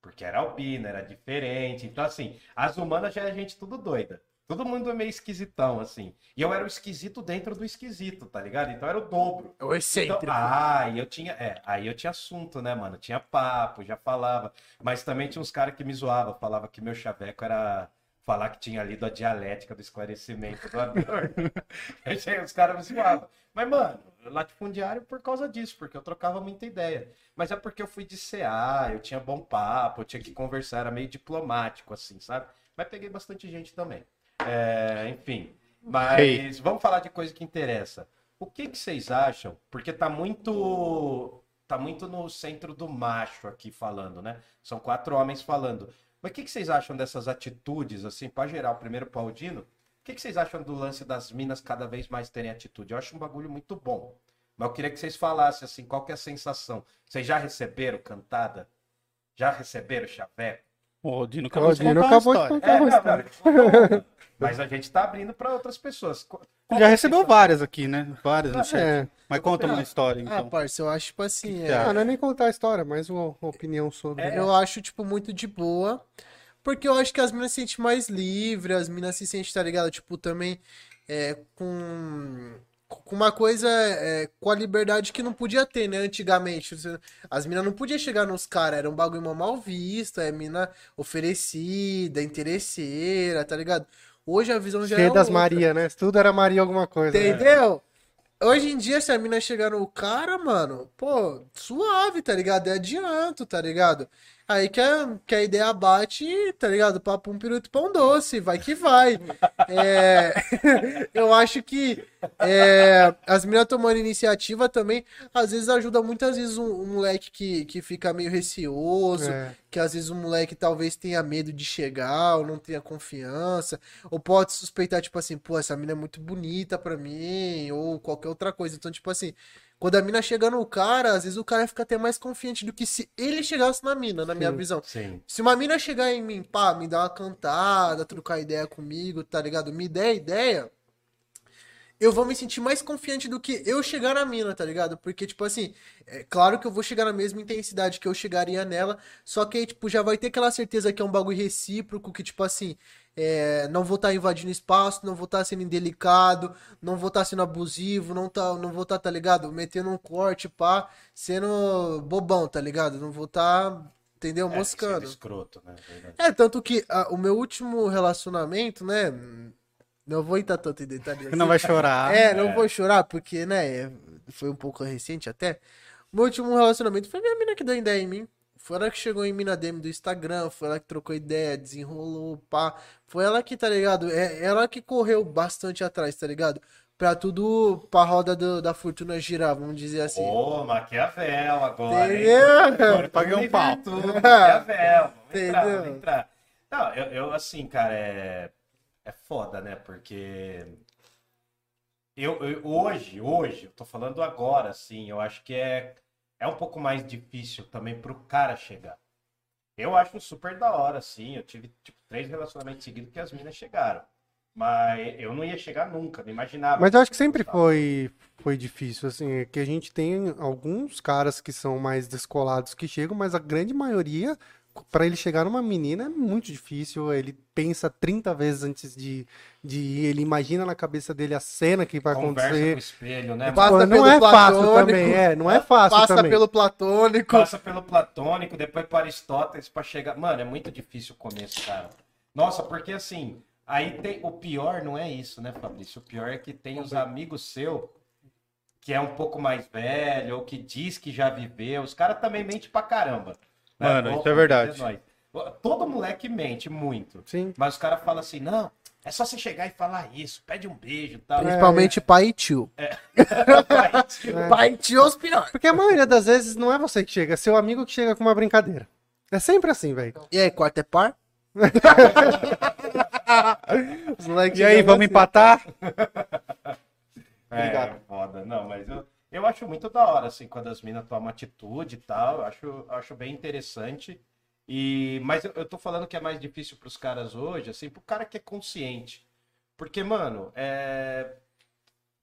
Porque era albino, era diferente. Então, assim, as humanas já é gente tudo doida. Todo mundo é meio esquisitão, assim. E eu era o esquisito dentro do esquisito, tá ligado? Então era o dobro. É o Então, excêntrico. ah, e eu tinha, é, aí eu tinha assunto, né, mano? Tinha papo, já falava. Mas também tinha uns caras que me zoavam, falava que meu chaveco era falar que tinha lido a dialética do esclarecimento do. Aí os caras me zoavam. Mas, mano, latifundiário por causa disso, porque eu trocava muita ideia. Mas é porque eu fui de CA, eu tinha bom papo, eu tinha que conversar, era meio diplomático, assim, sabe? Mas peguei bastante gente também. É, enfim. Mas Ei. vamos falar de coisa que interessa. O que, que vocês acham? Porque tá muito. Tá muito no centro do macho aqui falando, né? São quatro homens falando. Mas o que, que vocês acham dessas atitudes, assim, pra geral, primeiro pro Aldino? O que, que vocês acham do lance das minas cada vez mais terem atitude? Eu acho um bagulho muito bom. Mas eu queria que vocês falassem, assim, qual que é a sensação? Vocês já receberam cantada? Já receberam chaveco? O Dino O acabou de Dino contar uma acabou de história. contar uma não, história. não, mas a gente tá abrindo pra outras pessoas. Já é recebeu sensação? várias aqui, né? Várias no chat. É. Mas conta uma história, Ah, então. parça, eu acho, tipo assim, é, Ah, não é nem contar a história, mas uma, uma opinião sobre. É. eu acho, tipo, muito de boa. Porque eu acho que as minas se sentem mais livres, as minas se sentem, tá ligado? Tipo, também é, com uma coisa, é, com a liberdade que não podia ter, né? Antigamente. As minas não podiam chegar nos caras, era um bagulho mal visto, é mina oferecida, interesseira, tá ligado? Hoje a visão já é Cheia das outra. Maria, né? Tudo era Maria alguma coisa. né? Entendeu? Hoje em dia, se a mina chegar no cara, mano, pô, suave, tá ligado? É adianto, tá ligado? Aí que a, que a ideia bate, tá ligado? Papo um pirulito pão doce, vai que vai. É, eu acho que é, as minas tomando iniciativa também, às vezes ajuda muitas vezes um, um moleque que, que fica meio receoso, É. que às vezes o moleque talvez tenha medo de chegar, ou não tenha confiança, ou pode suspeitar, tipo assim, pô, essa mina é muito bonita pra mim, ou qualquer outra coisa. Então, tipo assim, quando a mina chega no cara, às vezes o cara fica até mais confiante do que se ele chegasse na mina, na minha Sim. visão. Sim. Se uma mina chegar em mim, pá, me dar uma cantada, trocar ideia comigo, tá ligado? Me der ideia, eu vou me sentir mais confiante do que eu chegar na mina, tá ligado? Porque, tipo assim, é claro que eu vou chegar na mesma intensidade que eu chegaria nela, só que aí, tipo, já vai ter aquela certeza que é um bagulho recíproco, que, tipo assim, é, não vou estar invadindo espaço, não vou estar sendo indelicado, não vou estar sendo abusivo, não, tá, não vou estar, tá ligado? Metendo um corte, pá, sendo bobão, tá ligado? Não vou estar, entendeu? É, Moscando. escroto, né? É, tanto que ah, o meu último relacionamento, né? Não vou entrar tanto em detalhes. Não vai chorar. É, não vou chorar, porque, né? é, Foi um pouco recente até. Meu último relacionamento foi minha mina que deu ideia em mim. Foi ela que chegou em mim na DM do Instagram, foi ela que trocou ideia, desenrolou, pá. Foi ela que, tá ligado? É ela que correu bastante atrás, tá ligado? Pra tudo, pra roda do- da fortuna girar, vamos dizer assim. Ô, Maquiavel agora, hein? Entendeu? Agora Paguei um pau. Maquiavel. Vamos entrar, vamos entrar. Não, eu, eu, assim, cara, é, é foda, né? Porque eu, eu- hoje, hoje, eu tô falando agora, assim, eu acho que é, é um pouco mais difícil também pro cara chegar. Eu acho super da hora, assim. Eu tive tipo, três relacionamentos seguidos que as minas chegaram. Mas eu não ia chegar nunca, não imaginava. Mas eu acho que sempre foi, foi difícil, assim, é que a gente tem alguns caras que são mais descolados que chegam, mas a grande maioria, pra ele chegar numa menina é muito difícil, ele pensa 30 vezes antes de, de ir, ele imagina na cabeça dele a cena que vai Conversa com o acontecer. espelho, né? Passa Pô, pelo não é fácil também, é, não é fácil Passa também. pelo platônico. Passa pelo platônico, depois para Aristóteles para chegar. Mano, é muito difícil o começo, cara. Nossa, porque assim, aí tem o pior não é isso, né, Fabrício? O pior é que tem os amigos seu que é um pouco mais velho ou que diz que já viveu. Os caras também mentem pra caramba. Né? Mano, Vou- isso é verdade. Todo moleque mente muito. Sim. Mas os caras falam assim, não, é só você chegar e falar isso, pede um beijo e tal. Principalmente pai e tio. Pai, tio. Pai e tio é os piores. Porque a maioria das vezes não é você que chega, é seu amigo que chega com uma brincadeira. É sempre assim, velho. E aí, quarto é par? E aí, vamos assim. empatar? É, Obrigado. foda. Não, mas eu, eu acho muito da hora, assim, quando as minas tomam atitude e tal. Eu acho, acho bem interessante. E, mas eu, eu tô falando que é mais difícil pros caras hoje, assim, pro cara que é consciente. Porque, mano, é...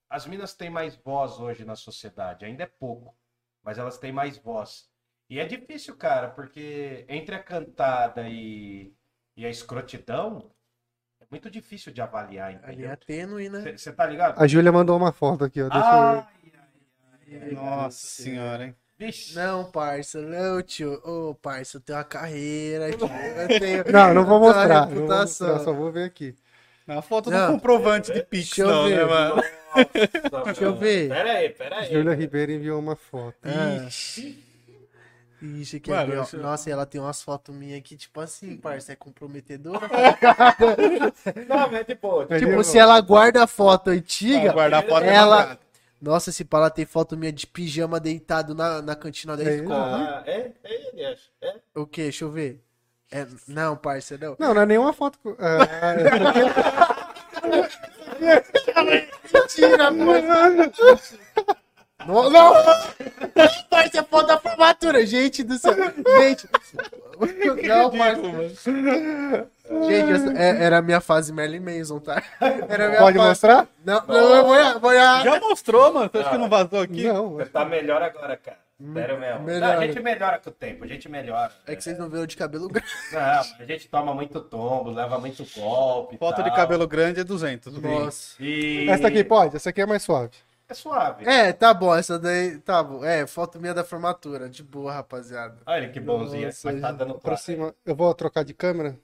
as minas têm mais voz hoje na sociedade. Ainda é pouco, mas elas têm mais voz. E é difícil, cara, porque entre a cantada e, e a escrotidão, é muito difícil de avaliar, Ali entendeu? é tênue, né? Você tá ligado? A Júlia mandou uma foto aqui, ó. Deixa eu... Nossa senhora, hein? Vixe. Não, parça, não, tio. Ô, parça, eu tenho uma carreira, tio. Eu tenho... Não, não vou eu mostrar. Não vou reputação. mostrar, só vou ver aqui. Não, a foto Não. do comprovante de Pix, Deixa eu não, ver. né, mano? Deixa eu ver. Pera aí, pera aí. Júlia Ribeiro enviou uma foto. Ah. Ixi, que Mano, é isso- Nossa, e ela tem umas fotos minhas que, tipo assim, parça, é comprometedora. Não, mas de boa. Mas tipo, eu- se ela guarda a foto antiga, guardar foto é ela. Nossa, esse pala tem foto minha de pijama deitado na, na cantina da É, escola. Ah, é? É ele, acho. É. O quê? Deixa eu ver. É, não, parça, não. Não, não é nenhuma foto. Ah, Mentira, pô. Não, não! Parça, é foto da formatura, gente do céu. Gente. Não, parça. Gente, essa é- era a minha fase Merlin Manson, tá? Era a minha pode fase- mostrar? Não, não, eu vou, vou Já mostrou, mano. Você acha que não vazou aqui? Não. Você tá melhor agora, cara. Sério mesmo. melhor. Não, a gente melhora com o tempo, a gente melhora. É que vocês não viram de cabelo grande. Não, a gente toma muito tombo, leva muito golpe. e Foto de tal. cabelo grande é 200. Nossa. E... Essa aqui pode? Essa aqui é mais suave. É suave. É, tá bom, essa daí. Tá bom. É, foto minha da formatura. De boa, rapaziada. Olha que bonzinho, Nossa, mas tá dando aproxima. Eu vou trocar de câmera?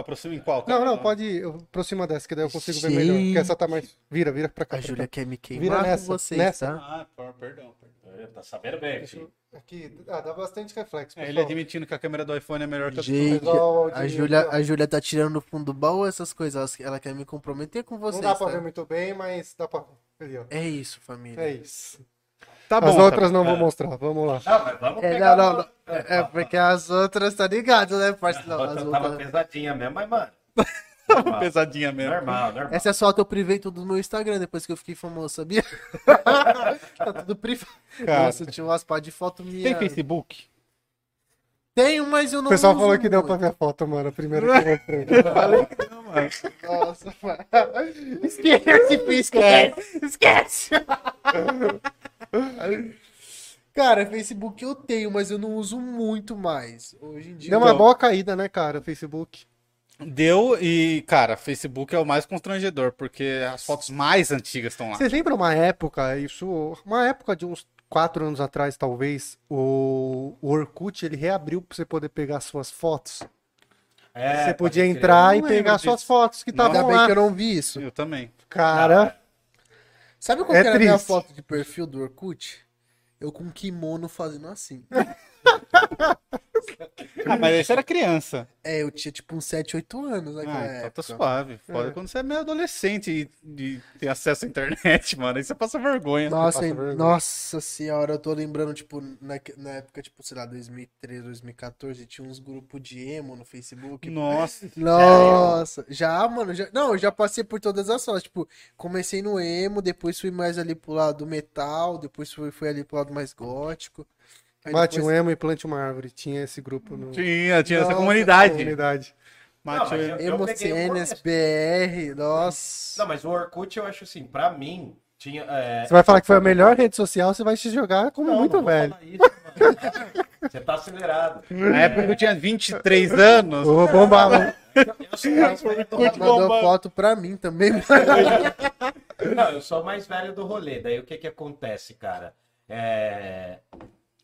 Aproxima em qual? Não, cara? não, pode ir. Eu- Aproxima dessa, que daí eu consigo ver melhor. Porque essa tá mais. Vira, vira pra cá. A pra Júlia cá. quer me Vira queimar nessa, com vocês, nessa. tá? Ah, per- perdão. perdão. Tá sabendo bem, filho. Aqui, ah, dá bastante reflexo. É, ele admitindo que a câmera do iPhone é melhor que a do Gente, Pessoal, a Júlia, a Júlia tá tirando do fundo do baú essas coisas. Ela, ela quer me comprometer com Não vocês. dá pra tá? ver muito bem, mas dá pra. Ali, ó. É isso, família. É isso. Tá bom. As tá outras bom. não vou mostrar. Vamos lá. Não, mas vamos É, pegar... não, não, não. É porque as outras, tá ligado, né, parceiro? As outra tava outras... pesadinha mesmo, mas, mano... Tava normal, pesadinha mesmo. normal, normal. Essa foto eu privei tudo no meu Instagram depois que eu fiquei famoso, sabia? tá tudo privado. Cara. Nossa, tinha umas pá de foto minha. Tem Facebook? Tenho, mas eu não O pessoal uso falou que deu pra muito. ver a foto, mano. A primeira que eu mostrei. Falei que não, mano. Nossa, mano. Esquece, esquece. Esquece. Cara, Facebook eu tenho, mas eu não uso muito mais. Hoje em dia. Deu uma boa caída, né, cara? Facebook. Deu e, cara, Facebook é o mais constrangedor, porque as fotos mais antigas estão lá. Vocês lembram uma época, isso, uma época de uns quatro anos atrás, talvez, o, o Orkut, ele reabriu pra você poder pegar suas fotos. É, você podia entrar e pegar suas fotos que Ainda estavam bem lá. que eu não vi isso. Eu também. Cara, Sabe qual É que era a minha foto de perfil do Orkut? Eu com kimono fazendo assim. Ah, mas esse era criança. É, eu tinha tipo uns 7, 8 anos naquela Ah, então época. tá suave. Foda É. quando você é meio adolescente e, e tem acesso à internet, mano. Aí você passa vergonha. Nossa, passa vergonha. nossa senhora, eu tô lembrando, tipo, na, na época, tipo, sei lá, 2013, 2014, tinha uns grupos de emo no Facebook. Nossa. Nossa, já, mano, já, não, eu já passei por todas as fases, tipo, comecei no emo, depois fui mais ali pro lado do metal, depois fui, fui ali pro lado mais gótico. Aí mate depois- um emo e plante uma árvore. Tinha esse grupo no... Tinha, tinha essa Nossa, comunidade. comunidade. Mate- Não, mas eu- Emo peguei o CNS começo. BR, nossa. Não, mas o Orkut eu acho assim, pra mim, tinha... é, Você vai falar que foi a melhor rede social, você vai se jogar como Não, muito não velho. isso. Você tá acelerado. Na época que eu tinha 23 anos. Eu vou bombar, mano. Eu sou mais velho do rolê. Mandou foto pra mim também. Não, eu sou o mais velho do rolê. Daí o que que acontece, cara? É,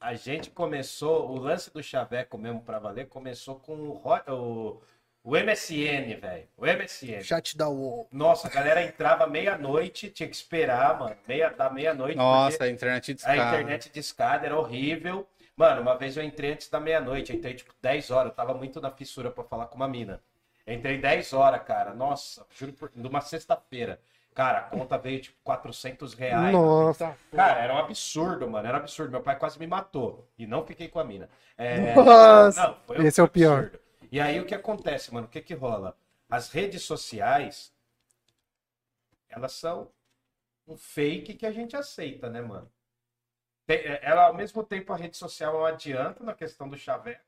A gente começou, o lance do Chaveco mesmo pra valer, começou com o, o, o MSN, velho. O MSN. Chat da UOL. Nossa, a galera entrava meia-noite, tinha que esperar, mano. Meia, da meia-noite. Nossa, a internet a discada. internet de escada era horrível. Mano, uma vez eu entrei antes da meia-noite, entrei tipo 10 horas, eu tava muito na fissura pra falar com uma mina. Entrei 10 horas, cara. Nossa, juro por. numa sexta-feira. Cara, a conta veio tipo 400 reais. Nossa. Cara, era um absurdo, mano. Era um absurdo. Meu pai quase me matou. E não fiquei com a mina. É, Nossa, não, foi esse é o pior. absurdo. E aí o que acontece, mano? O que que rola? As redes sociais, elas são um fake que a gente aceita, né, mano? Tem- é, Ela, ao mesmo tempo, a rede social é um adianto na questão do chaveco.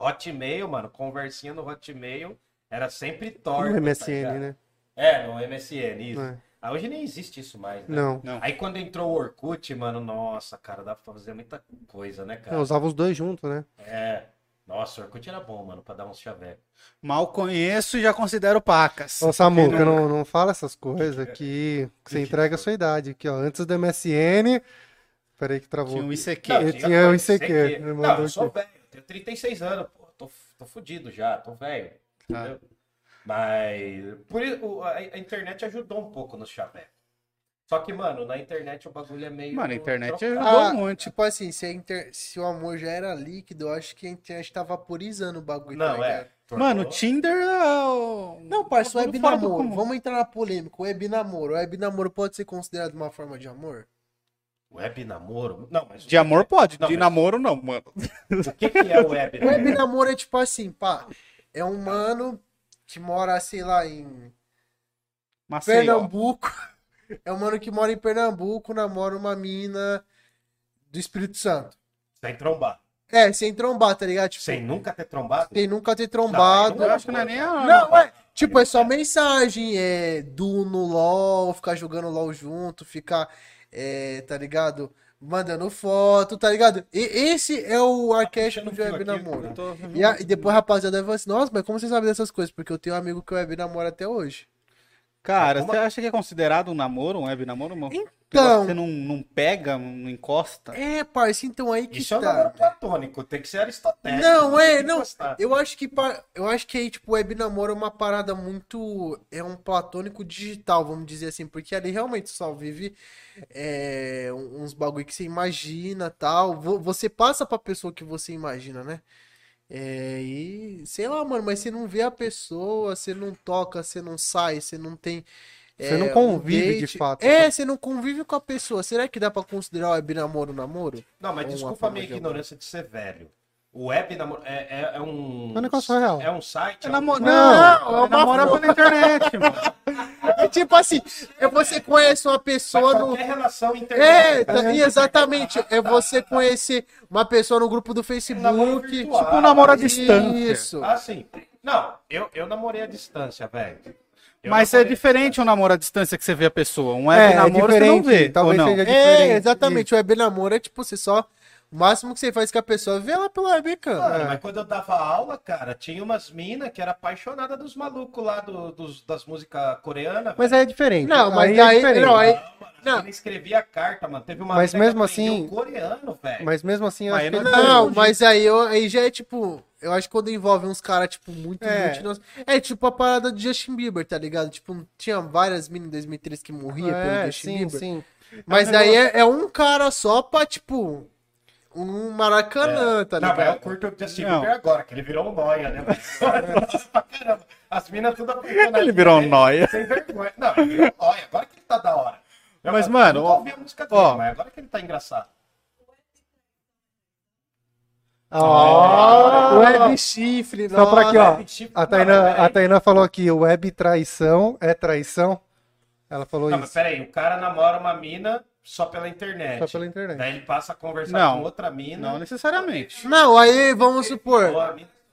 Hotmail, mano, conversinha no Hotmail era sempre torta. No tá MSN, ligado? né? É, no MSN, isso. É. Ah, hoje nem existe isso mais, né? Não. Não. Aí quando entrou o Orkut, mano, nossa, cara, dá pra fazer muita coisa, né, cara? Eu usava os dois juntos, né? É. Nossa, o Orkut era bom, mano, pra dar uns chavecos. Mal conheço e já considero pacas. Ô, Samuca, não, não fala essas coisas aqui, que você entrega a sua idade. Aqui, ó, antes do MSN... Peraí que travou. Tinha um ICQ. Eu tinha o ICQ, ele Não, eu sou velho, eu tenho 36 anos, pô. Tô, tô fudido já, tô velho. Tá. Entendeu? Mas por o- a, a internet ajudou um pouco no chaveco. Só que, mano, na internet o bagulho é meio. Mano, a internet trocado. ajudou Ah, muito. Tipo assim, se, a inter- se o amor já era líquido, eu acho que a internet tá vaporizando o bagulho. tá Não, é. ligado? Tornou- Mano, o Tinder é o... Não, parça, web namoro. Vamos entrar na polêmica. O web namoro. O web namoro pode ser considerado uma forma de amor? Web namoro? Não, mas. De amor pode, Não, de mas- namoro não, mano. O que, que é o web O web namoro? namoro é tipo assim, pá. É um mano que mora, sei lá, em Maceió. Pernambuco. É um mano que mora em Pernambuco, namora uma mina do Espírito Santo. Sem trombar. É, sem trombar, tá ligado? Tipo, Sem nunca ter trombado? sem nunca ter trombado. Não, Eu acho que não é nem a... Não, é. Tipo, é só mensagem, é do no LOL, ficar jogando LOL junto, ficar, é, tá ligado? Mandando foto, tá ligado? E esse é o arquétipo puxando de web aqui, namoro. eu tô- E, a- e depois a rapaziada vai falar assim, nossa, mas como você sabe dessas coisas? Porque eu tenho um amigo que web namora até hoje. Cara, você acha que é considerado um namoro, um web namoro? Não? Então- Você não, não pega, não encosta? É, parça, então aí que Isso é um tá. namoro platônico, tem que ser aristotélico. Não, é, não. Eu acho que eu acho que aí tipo web namoro é uma parada muito é um platônico digital, vamos dizer assim, porque ali realmente só vive é, uns bagulho que você imagina, tal. Vo- Você passa pra pessoa que você imagina, né? É, e sei lá, mano, mas você não vê a pessoa, você não toca, você não sai, você não tem Você é, não um convive de date. fato. É, você não convive com a pessoa. Será que dá pra considerar o web namoro namoro? Não, mas Ou desculpa a minha de ignorância de ser velho. O web namoro é, é, é um. É um negócio real. É um site. É um- namo... Não, Não, é é namora foto. pela internet, mano. É tipo assim, é você conhece uma pessoa no. qualquer relação É, internet. tá- exatamente. É você conhecer uma pessoa no grupo do Facebook. virtual. Tipo um namoro à distância. Isso. Ah, sim. Não, eu, eu namorei à distância, velho. Eu Mas é diferente um namoro à distância que você vê a pessoa. Um web É, é namoro você não diferente, vê, talvez não? seja diferente. É, exatamente. O web namoro é tipo, você só. O máximo que você faz com a pessoa é ver ela pela webcam. Mano, É. mas quando eu dava aula, cara, tinha umas minas que era apaixonada dos malucos lá do- dos, das músicas coreanas. Mas aí é diferente. Não, mas aí é aí. diferente. Não, aí. Não. Não. Ele escrevia carta, mano. Teve uma Mas mesmo assim- coreano, velho. Mas mesmo assim, eu Mas acho que aí é não-. Não, mas aí, eu, aí já é tipo. Eu acho que quando envolve uns caras, tipo, muito É. inúteis. É tipo a parada do Justin Bieber, tá ligado? Tipo, tinha várias minas em 2013 que morriam pelo É, Justin sim, Bieber. sim. Mas aí é, é um cara só pra, tipo. Um Maracanã, tá Não, mas eu ligado? curto o Justin Não. Bieber agora, que ele virou um noia, né? Nossa, pra caramba. As minas tudo apaixonadas. Ele virou um dele, nóia. Sem vergonha. Não, ele virou um nóia. Agora que ele tá da hora. Eu, Mas, eu mano, nunca ó, ouvi a música dele, ó. mas agora que ele tá engraçado. Ó, Web chifre, Só pra aqui, ó. A Não, Tainá, mas a Tainá falou aqui, web traição é traição. Ela falou Não, mas isso. peraí, o cara namora uma mina só pela internet. Só pela internet. Daí ele passa a conversar Não. com outra mina. Não necessariamente. Não, aí vamos supor.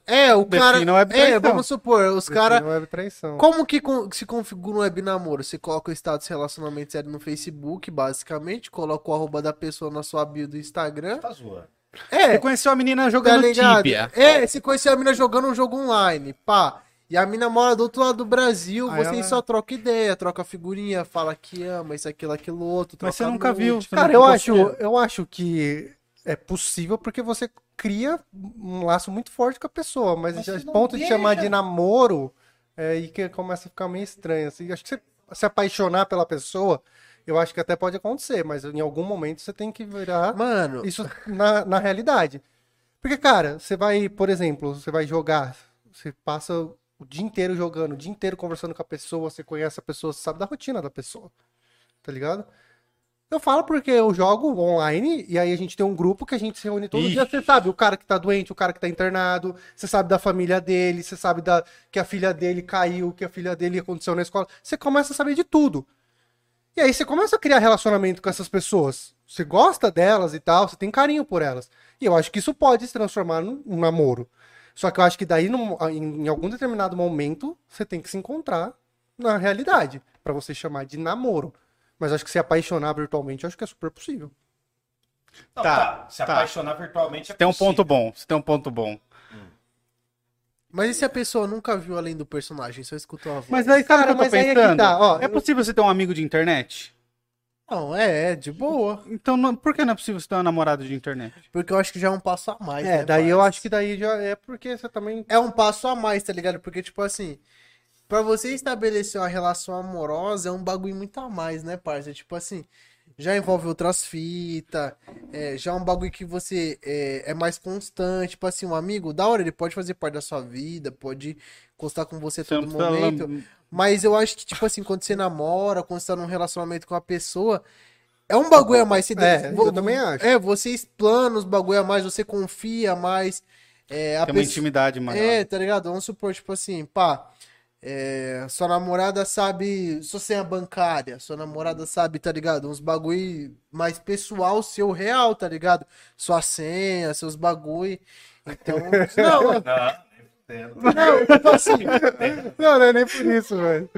É, o cara. Defina web É, traição. vamos supor, os caras. Define web traição. Como que se configura um web namoro? Você coloca o status relacionamento sério no Facebook, basicamente, coloca o arroba da pessoa na sua bio do Instagram. Tá zoando. Você É, conheceu a menina tá jogando? Tibia. É, você conheceu a mina jogando um jogo online, pá. E a mina mora do outro lado do Brasil, Aí vocês ela- só trocam ideia, troca figurinha, fala que ama, isso, aquilo, aquilo, outro. Mas troca você nunca viu. você Cara, não eu acho, eu acho que é possível porque você cria um laço muito forte com a pessoa, mas, Mas já, você não ponto de chamar de namoro é aí que começa a ficar meio estranho. Assim. Acho que você se apaixonar pela pessoa, eu acho que até pode acontecer, mas em algum momento você tem que virar Mano, isso na, na realidade. Porque, cara, você vai, por exemplo, você vai jogar, você passa o dia inteiro jogando, o dia inteiro conversando com a pessoa, você conhece a pessoa, você sabe da rotina da pessoa. Tá ligado? Eu falo porque eu jogo online e aí a gente tem um grupo que a gente se reúne todo Ixi. dia. Você sabe o cara que tá doente, o cara que tá internado, você sabe da família dele, você sabe da, que a filha dele caiu, que a filha dele aconteceu na escola. Você começa a saber de tudo. E aí você começa a criar relacionamento com essas pessoas. Você gosta delas e tal, você tem carinho por elas. E eu acho que isso pode se transformar num, num namoro. Só que eu acho que daí, num- em, em algum determinado momento, você tem que se encontrar na realidade, pra você chamar de namoro. Mas acho que se apaixonar virtualmente, eu acho que é super possível. Não, Tá, tá, Se tá. apaixonar virtualmente é Tem um possível. ponto bom. Você tem um ponto bom. mas e se a pessoa nunca viu além do personagem, só escutou a voz? Mas aí, cara, Cara, eu tô mas aí é que pensando. tá, ó, é eu- possível você ter um amigo de internet? Não, é, é, de boa. Então, não- por que não é possível você ter um namorado de internet? Porque eu acho que já é um passo a mais, É, né, daí eu parça? acho que daí já é porque você também. É um passo a mais, tá ligado? Porque, tipo assim, pra você estabelecer uma relação amorosa é um bagulho muito a mais, né, parça? Tipo assim, já envolve outras fitas, é, já é um bagulho que você é, é mais constante. Tipo assim, um amigo, da hora, ele pode fazer parte da sua vida, pode encostar com você a todo precisa momento. lam- Mas eu acho que, tipo assim, quando você namora, quando você tá num relacionamento com a pessoa, é um bagulho a mais. Você É, eu também acho. É, você explana os bagulho a mais, você confia mais. É, a Tem uma pessoa- intimidade maior. é, tá ligado? Vamos supor, tipo assim, pá. É, sua namorada sabe sua senha bancária, sua namorada sabe, tá ligado? Uns bagulho mais pessoal, seu real, tá ligado? Sua senha, seus bagulho. Então, não, não, tipo assim, Não, não é nem por isso, velho.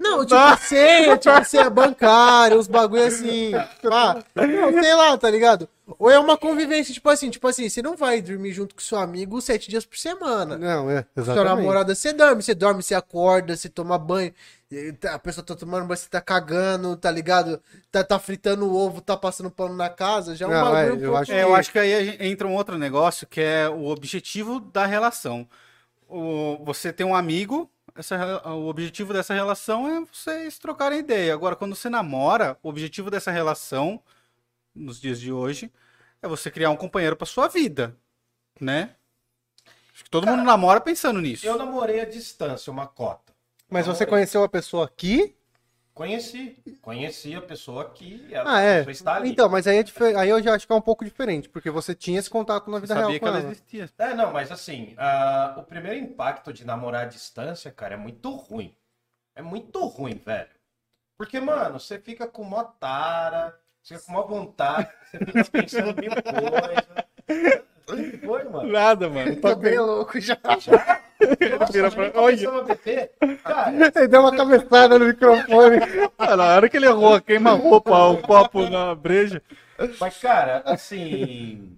Não, tipo senha, tipo senha bancária, uns bagulho assim, pá. Não, sei lá, tá ligado? Ou é uma convivência, tipo assim, tipo assim, você não vai dormir junto com seu amigo sete dias por semana. Não, é, Sua exatamente. namorada, você dorme, você dorme, você acorda, você toma banho, e tá- a pessoa tá tomando banho, você tá cagando, tá ligado? Tá, tá fritando o ovo, tá passando pano na casa, já é um Não, bagulho é, um eu pouco... acho É, eu acho que aí entra um outro negócio que é o objetivo da relação. O, você tem um amigo, essa, re- o objetivo dessa relação é vocês trocarem ideia. Agora, quando você namora, o objetivo dessa relação, nos dias de hoje, é você criar um companheiro pra sua vida, né? Acho que todo mundo namora pensando nisso. Eu namorei à distância, uma cota. Mas você Namorei. conheceu a pessoa aqui? Conheci. Conheci a pessoa aqui. Ela, Ah, é. A pessoa está ali. Então, mas aí, é difer- aí eu já acho que é um pouco diferente, porque você tinha esse contato na vida sabia real que com ela ela. existia. É, não, mas assim, ah, o primeiro impacto de namorar à distância, cara, é muito ruim. É muito ruim, velho. Porque, mano, você fica com mó tara, você fica com mó vontade, você fica pensando mil coisas. O que foi, mano? Nada, mano. Tô bem louco já. Nossa, Vira pra- ele começou a beber. Cara, Ele deu uma cabeçada no microfone. Na hora que ele errou, queima a roupa, o copo na breja. Mas, cara, assim.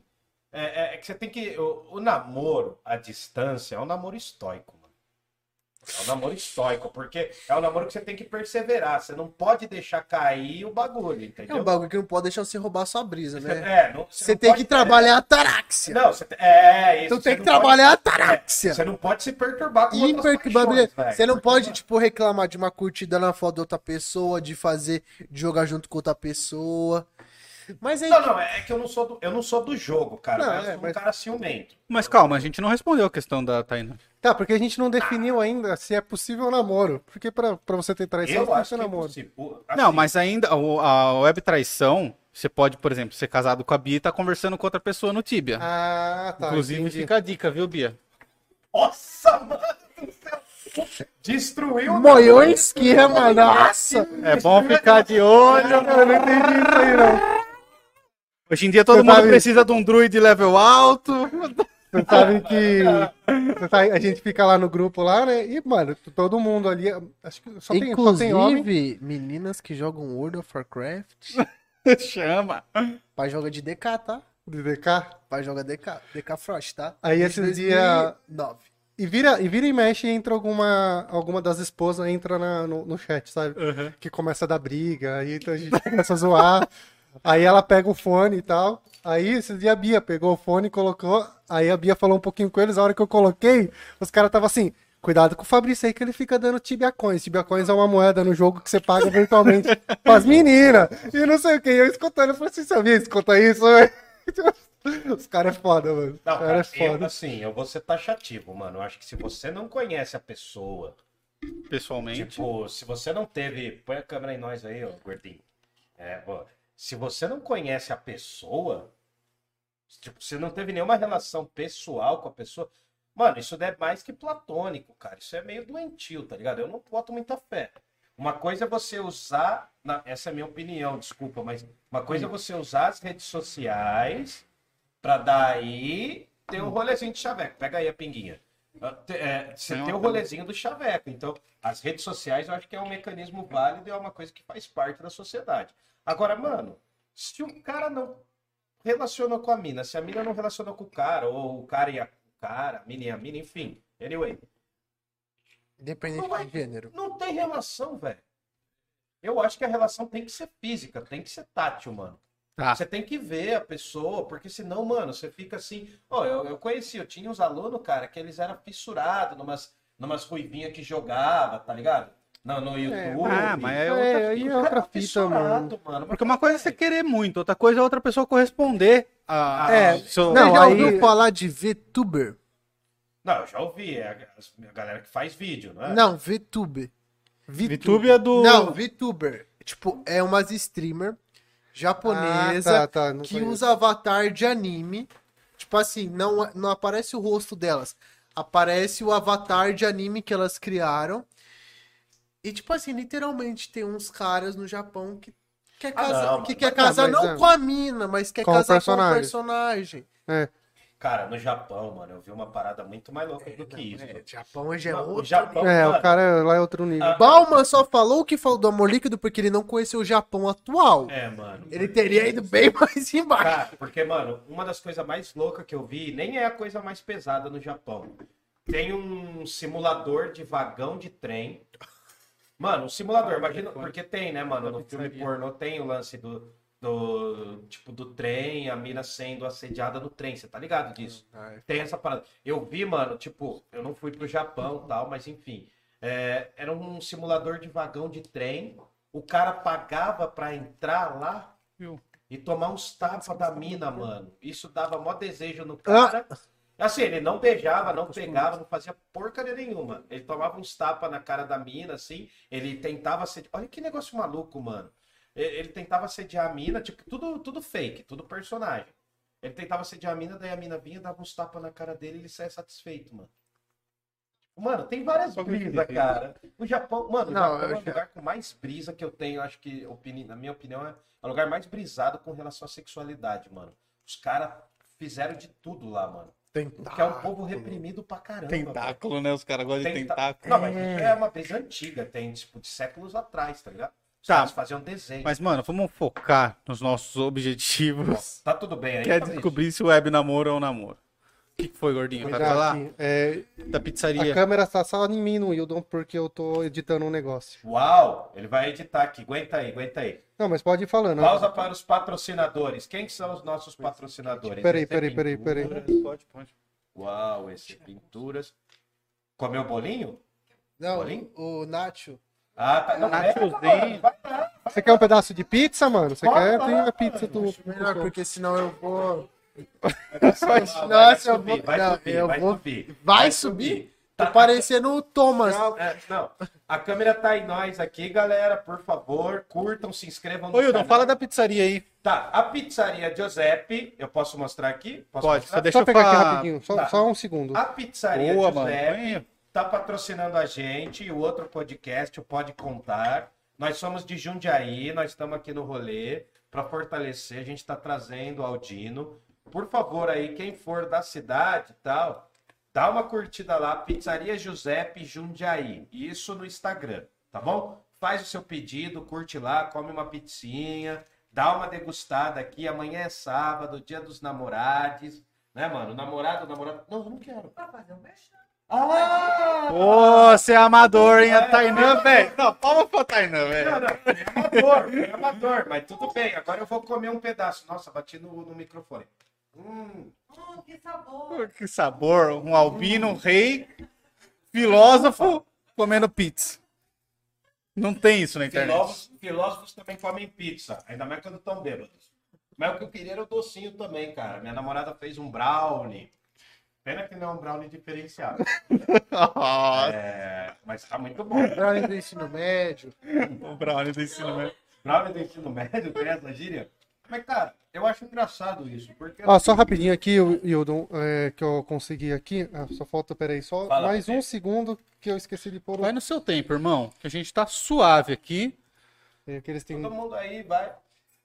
É, é- é que você tem que. O, o namoro à distância é um namoro estoico. É um namoro estoico, porque é um namoro que você tem que perseverar. Você não pode deixar cair o bagulho, É entendeu? um bagulho que não pode deixar você roubar sua brisa, Você- né? é, não- Você não tem pode- que trabalhar a taráxia. Não, você é, isso. Então você tem que não pode- trabalhar a é, taráxia. Você não pode se perturbar com outras Imperturbável. paixões, velho. Você não pode, mano, tipo, reclamar de uma curtida na foto de outra pessoa, de fazer, de jogar junto com outra pessoa. Mas aí. Não, não, é que eu não sou do, eu não sou do jogo, cara. Não, mas eu é, sou um mas- cara ciumento. Mas calma, a gente não respondeu a questão da Tainá. Tá, porque a gente não definiu ainda se é possível o namoro. Porque pra, pra você ter traição, Eu que acho é namoro. possível. Não, Assim, mas ainda a web traição, você pode, por exemplo, ser casado com a Bia e tá conversando com outra pessoa no Tibia. Ah, tá. Inclusive, entendi. fica a dica, viu, Bia? Nossa, mano do céu. Destruiu o Moiou namoro. esquema, nossa! É bom ficar de olho. Eu não entendi isso aí, não. Hoje em dia todo Você mundo sabe- precisa de um druid level alto. Você sabe que você sabe, a gente fica lá no grupo lá, né? E, mano, todo mundo ali. Acho que só tem, só tem homem. Inclusive, meninas que jogam World of Warcraft, Chama. pai joga de DK, tá? De DK. Pai joga DK, DK Frost, tá? Aí Desde esses dias. 2009. E vira, e vira e mexe entra alguma, alguma das esposas, entra na- no, no chat, sabe? Que começa a dar briga, aí a gente começa a zoar. Aí ela pega o fone e tal. Aí esse dia a Bia pegou o fone e colocou. Aí a Bia falou um pouquinho com eles. A hora que eu coloquei, os caras estavam assim. Cuidado com o Fabrício aí que ele fica dando Tibia Coins. Tibia Coins é uma moeda no jogo que você paga eventualmente pras meninas. E não sei o que. Eu escutando, eu falei assim, sabia escuta isso? Os caras é foda, mano. Os Não, caras cara, é eu, foda. assim, eu vou ser taxativo, mano. Eu acho que se você não conhece a pessoa, Pessoalmente. tipo, se você não teve. Põe a câmera em nós aí, ó, gordinho. É, pô, se você não conhece a pessoa, tipo, você não teve nenhuma relação pessoal com a pessoa, mano, isso é mais que platônico, cara. Isso é meio doentio, tá ligado? Eu não boto muita fé. Uma coisa é você usar, na- essa é a minha opinião, desculpa, mas uma coisa é você usar as redes sociais pra daí ter um rolezinho de chaveco. Pega aí a pinguinha. Ah, é, Você Tem o rolezinho do chaveco. Então, as redes sociais eu acho que é um mecanismo válido e é uma coisa que faz parte da sociedade. Agora, mano, se o cara não relaciona com a mina, se a mina não relaciona com o cara, ou o cara e a o cara, a mina e a mina, enfim, anyway, Independente Não vai- de gênero. não tem relação, velho. Eu acho que a relação tem que ser física, tem que ser tátil, mano. Tá. Você tem que ver a pessoa, porque senão, mano, você fica assim. Ó, eu, eu conheci, eu tinha uns alunos, cara, que eles eram fissurados numas, numas ruivinhas que jogava, tá ligado? No, no YouTube. Ah, mas é É, outra aí é Cara, outra fita, mano. mano. Porque uma coisa é você querer muito, outra coisa é outra pessoa corresponder a. Ah, É, seu- não, Você já aí- ouviu falar de VTuber? Não, eu já ouvi. É a, a galera que faz vídeo, não é? Não, VTuber. VTube é do. Não, VTuber. Tipo, é umas streamer japonesa Ah, tá, tá, não que conheço. usa avatar de anime. Tipo assim, não, não aparece o rosto delas. Aparece o avatar de anime que elas criaram. E tipo assim, literalmente tem uns caras no Japão que quer Ah, casar, não, que mano. quer Ah, casar mas não é. com a mina, mas quer Com casar com o personagem. É. Cara, no Japão, mano, eu vi uma parada muito mais louca do que isso. É, Japão hoje é o outro. Japão- É, mano, o cara lá é outro nível. Ah, Bauman só falou que falou do amor líquido porque ele não conheceu o Japão atual. É, mano. Ele teria ido bem mais embaixo. Cara, porque, mano, uma das coisas mais loucas que eu vi, nem é a coisa mais pesada no Japão. Tem um simulador de vagão de trem. Mano, um simulador, imagina, porque tem, né, mano, no filme pornô tem o lance do, do, tipo, do trem, a mina sendo assediada no trem, você tá ligado disso? Tem essa parada. Eu vi, mano, tipo, eu não fui pro Japão e tal, mas enfim, é, era um simulador de vagão de trem, o cara pagava pra entrar lá Viu? e tomar uns tapas da mina, mano. Isso dava mó desejo no Ah. Assim, ele não beijava, não pegava, não fazia porcaria nenhuma. Ele tomava uns tapas na cara da mina, assim. Ele tentava sediar. Olha que negócio maluco, mano. Ele tentava sediar a mina, tipo, tudo, tudo fake, tudo personagem. Ele tentava sediar a mina, daí a mina vinha, dava uns tapas na cara dele e ele saia satisfeito, mano. Mano, tem várias brisas, cara. O Japão, mano, o Não, Japão é o já- lugar com mais brisa que eu tenho, acho que, opini... na minha opinião, é o lugar mais brisado com relação à sexualidade, mano. Os caras fizeram de tudo lá, mano. Porque é um povo reprimido pra caramba. Tentáculo, né? Os caras gostam de Tenta- tentáculo. Não, mas isso é uma brisa antiga, tem, tipo, de séculos atrás, tá ligado? Os Tá. caras faziam desenho. Mas, mano, vamos focar nos nossos objetivos. Tá tudo bem aí? Quer Fabrício? descobrir se o web namoro é um namoro. O que, que foi, gordinho? Vai falar? é, Da a pizzaria. câmera tá só em mim no Wildon porque eu tô editando um negócio. Uau! Ele vai editar aqui. Aguenta aí, aguenta aí. Não, mas pode ir falando. Pausa para os patrocinadores. Quem que são os nossos patrocinadores? Peraí, é peraí, peraí, peraí. Pinturas. Pode, pode. Uau, esse é pinturas. Comeu bolinho? Não, Bolinho? o Nacho. Ah, tá. Não, Nachozinho. pega, vai lá. Você quer um pedaço de pizza, mano? Você quer? Tem a pizza do. Melhor, porque senão eu vou. Vai Nossa, eu subir, vou- vai não, subir, eu vai vou- subir. Vai subir? Tô parecendo o Thomas. É, não, a câmera tá em nós aqui, galera. Por favor, curtam, se inscrevam no Ô, Hildon, canal. fala da pizzaria aí. Tá, a pizzaria Giuseppe, eu posso mostrar aqui? Posso Pode, mostrar? só deixa Só eu pegar aqui falar. rapidinho, só, Tá. só um segundo. A pizzaria Boa, mano. Giuseppe Venha. tá patrocinando a gente e o outro podcast, o Pode Contar. Nós somos de Jundiaí, nós estamos aqui no rolê para fortalecer. A gente está trazendo o Aldino. Por favor, aí, quem for da cidade e tal, dá uma curtida lá, Pizzaria Giuseppe Jundiaí. Isso no Instagram, tá bom? Faz o seu pedido, curte lá, come uma pizzinha, dá uma degustada aqui. Amanhã é sábado, dia dos namorados, né, mano? Namorado, namorado. Não, eu não quero. Pra fazer um mexão. Ah! Ô, você é amador, hein? A Tainã, velho. Não, palma pra Tainã, velho. É amador, é amador, mas tudo bem. Agora eu vou comer um pedaço. Nossa, bati no, no microfone. Hum, Hum, que sabor. Que sabor. Um albino, um rei, filósofo, comendo pizza. Não tem isso na internet. filósofos, filósofos também comem pizza, ainda mais quando estão bêbados. Mas o que eu queria era o docinho também, cara. Minha namorada fez um brownie. Pena que não é um brownie diferenciado. Nossa, É, mas tá muito bom. Brownie do ensino médio. o brownie do ensino médio. Brownie do ensino médio, tem essa gíria? Mas, cara, eu acho engraçado isso, porque... Ó, só rapidinho aqui, Wildon, é, que eu consegui aqui. Ah, só falta, peraí, só Fala, mais um segundo que eu esqueci de pôr. Vai no seu tempo, irmão. Que a gente tá suave aqui. É, que eles têm... Todo mundo aí vai...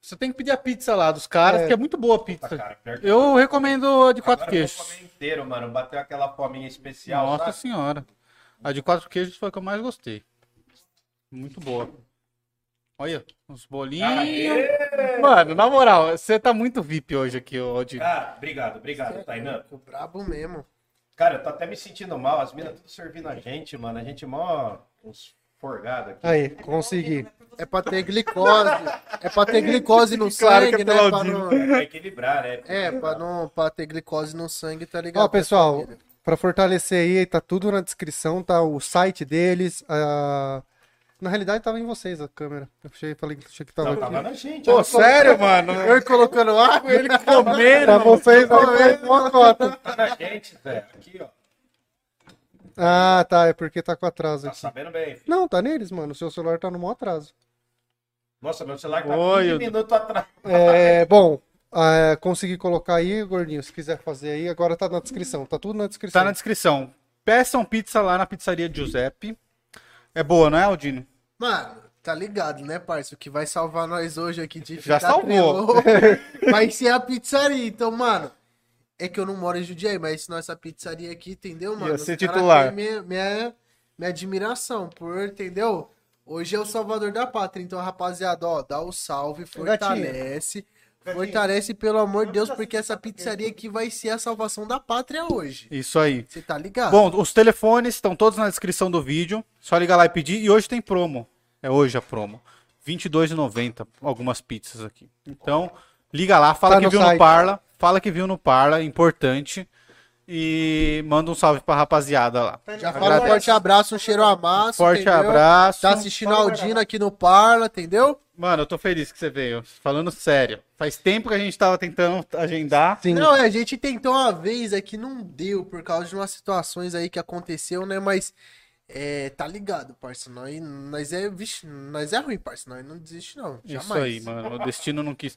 Você tem que pedir a pizza lá dos caras, É. que é muito boa a pizza. cara, pior que- Eu recomendo a de quatro Agora eu queijos. comer inteiro, mano. Bateu aquela fominha especial, Nossa sabe? senhora. A de quatro queijos foi a que eu mais gostei. Muito boa. Olha, os bolinhos. Aê! Mano, na moral, você tá muito VIP hoje aqui, ô Odin. Cara, obrigado, obrigado, Tainan. O brabo mesmo. Cara, eu tô até me sentindo mal. As minas tudo servindo a gente, mano. A gente mó uns forgados aqui. Aí, consegui. É pra ter glicose. É pra ter glicose no Claro que sangue, é né? Pra não... Pra equilibrar, né? É, pra, não, pra ter glicose no sangue, tá ligado? Ó, pessoal, pra fortalecer aí, tá tudo na descrição, tá o site deles. a- Na realidade, tava em vocês a câmera. Eu achei, falei que achei que tava Não, aqui. tava na gente. Pô, ó. sério, mano? Eu colocando água, ele Comendo. Pra vocês, foi uma cota. Tá na gente, velho. Aqui, ó. Ah, tá, é porque tá com atraso Tá aqui. sabendo bem. Não, tá neles, mano. O seu celular tá no maior atraso. Nossa, meu celular tá Oi, 15 eu- minutos atrás. É, bom, é, consegui colocar aí, gordinho, se quiser fazer aí, agora tá na descrição, tá tudo na descrição. Tá na descrição. Peçam pizza lá na pizzaria Giuseppe. É boa, não é, Aldino? Mano, tá ligado, né, parça? O que vai salvar nós hoje aqui de Já salvou. trelou vai ser a pizzaria. Então, mano, é que eu não moro em Jundiaí, mas se nossa pizzaria aqui, entendeu, mano? Ia ser titular. tem Minha, minha, minha admiração por, entendeu? Hoje é o salvador da pátria. Então, rapaziada, ó, dá o salve, fortalece. Fortalece, pelo amor de Deus, porque essa pizzaria aqui vai ser a salvação da pátria hoje. Isso aí. Você tá ligado? Bom, os telefones estão todos na descrição do vídeo. Só ligar lá e pedir. E hoje tem promo. É hoje a promo. R$ 22,90 algumas pizzas aqui. Então, liga lá, fala Tá que no viu no site. Parla. Fala que viu no Parla, importante. E manda um salve pra rapaziada lá. Já fala um forte abraço, um cheiro a massa. Forte entendeu? abraço. Tá assistindo a Aldina aqui no Parla, entendeu? Mano, eu tô feliz que você veio. Falando sério. Faz tempo que a gente tava tentando agendar. Sim. Não, é, a gente tentou uma vez aqui, não deu, por causa de umas situações aí que aconteceu, né? Mas, é, tá ligado, parça. Nós, nós é, vixe, nós é ruim, parça. Nós não desiste, não. Jamais. Isso aí, mano. O destino não quis.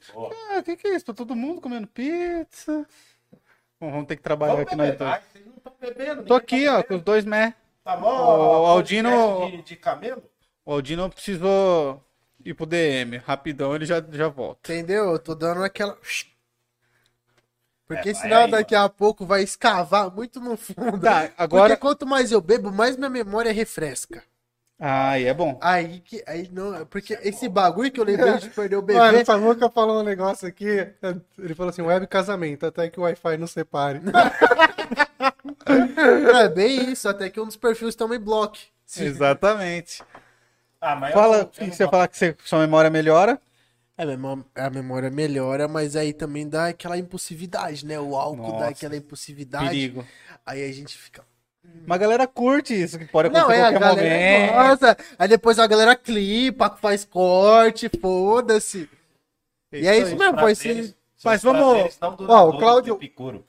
Ah, o que, que é isso? Tá todo mundo comendo pizza. Bom, vamos ter que trabalhar Vamos aqui nós beber, dois. vai, Vocês não estão bebendo. Tô ninguém aqui, tá ó, com bebendo. os dois mé. Tá bom? O Aldino- De, de camelo? O Aldino precisou ir pro DM. Rapidão, ele já, já volta. Entendeu? Eu tô dando aquela. Porque É, senão aí, daqui a pouco vai escavar muito no fundo. Tá, agora. Porque quanto mais eu bebo, mais minha memória refresca. Ah, e é bom. Aí que. Aí não. Porque esse bagulho que eu lembrei de perder o bebê. Mano, o Samuca falou um negócio aqui, ele falou assim, web casamento, até que o Wi-Fi não separe. É bem isso, até que um dos perfis também bloque. Exatamente. Ah, mas Fala, o que você falar que você- sua memória melhora? É, a memó- a memória melhora, mas aí também dá aquela impulsividade, né? O álcool Nossa, dá aquela impulsividade. Perigo. Aí a gente fica. Mas a galera curte isso, que pode acontecer Não, é, a galera momento. gosta. Aí depois a galera clipa, faz corte, foda-se. E é isso mesmo, foi são Mas os vamos- Ó, o Cláudio-.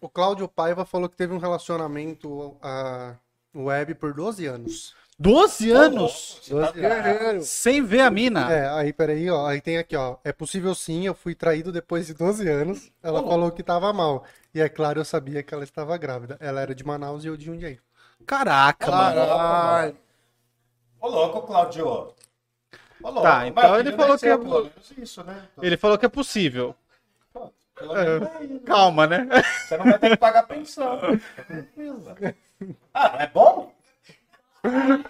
O Cláudio Paiva falou que teve um relacionamento a web por 12 anos. 12 anos Você tá Guerreiro. sem ver a mina. É, aí peraí, ó, aí tem aqui, ó, é possível sim, eu fui traído depois de 12 anos, ela falou que tava mal. E é claro, eu sabia que ela estava grávida. Ela era de Manaus e eu de Jundiaí. Caraca, mano. Caralho. Ô, louco, Claudio. Ô, louco. Tá, então Mas ele falou que é- menos isso, né? Ele falou que é possível. Menos aí, Calma, né? Você não vai ter que pagar pensão. Ah, não é bom? Meu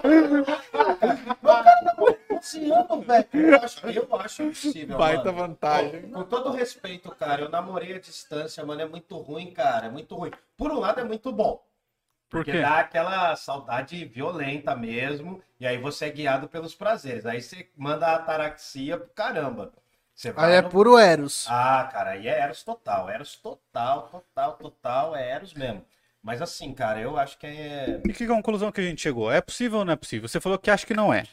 cara tá com 12 anos, velho. Eu acho, eu acho impossível. Baita mano. vantagem. Com todo respeito, cara, eu namorei à distância, mano. É muito ruim, cara. É muito ruim. Por um lado, é muito bom. Por Porque dá aquela saudade violenta mesmo. E aí você é guiado pelos prazeres. Aí você manda a ataraxia pro caramba. Você vai Aí é no- puro Eros. ah, cara, aí é Eros total. Eros total, total, total. É Eros mesmo. Mas assim, cara, eu acho que é E que conclusão que a gente chegou? É possível ou não é possível? Você falou que acha que não é.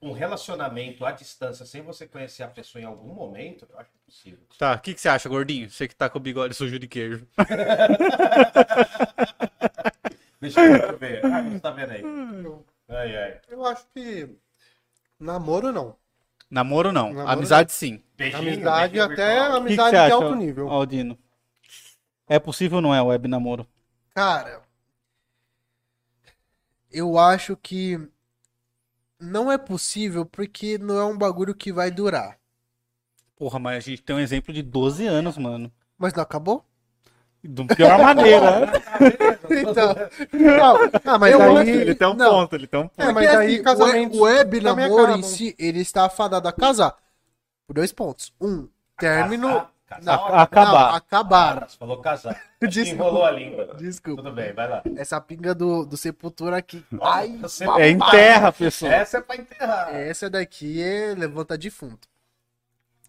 um relacionamento à distância sem você conhecer a pessoa em algum momento, eu acho possível. Tá, o que, que você acha, gordinho? Você que tá com o bigode sujo de queijo. Deixa eu ver. Ah, você tá vendo aí? Ai, ai. Eu acho que namoro não. Namoro não. Namoro Amizade sim. Beijinho, Amizade beijinho até virtual. O que, que amizade de acha, alto nível. Aldino? É possível ou não é web namoro? Cara, eu acho que não é possível porque não é um bagulho que vai durar. Porra, mas a gente tem um exemplo de 12 anos, mano. Mas não acabou? De pior maneira. né? Então, Não, ah, mas Eu aí... ele tem um Não. ponto, ele tem um ponto. É, mas aí assim, casamentos o web namoro em si, ele está afadado a casar. Por dois pontos. Um, término. A- acabar. não, acabar. Você falou casar. Enrolou a língua. Desculpa. Tudo bem, vai lá. Essa pinga do, do Sepultura aqui. Nossa, Ai, você-. É enterra, pessoal. Essa é pra enterrar. Essa daqui é levanta defunto.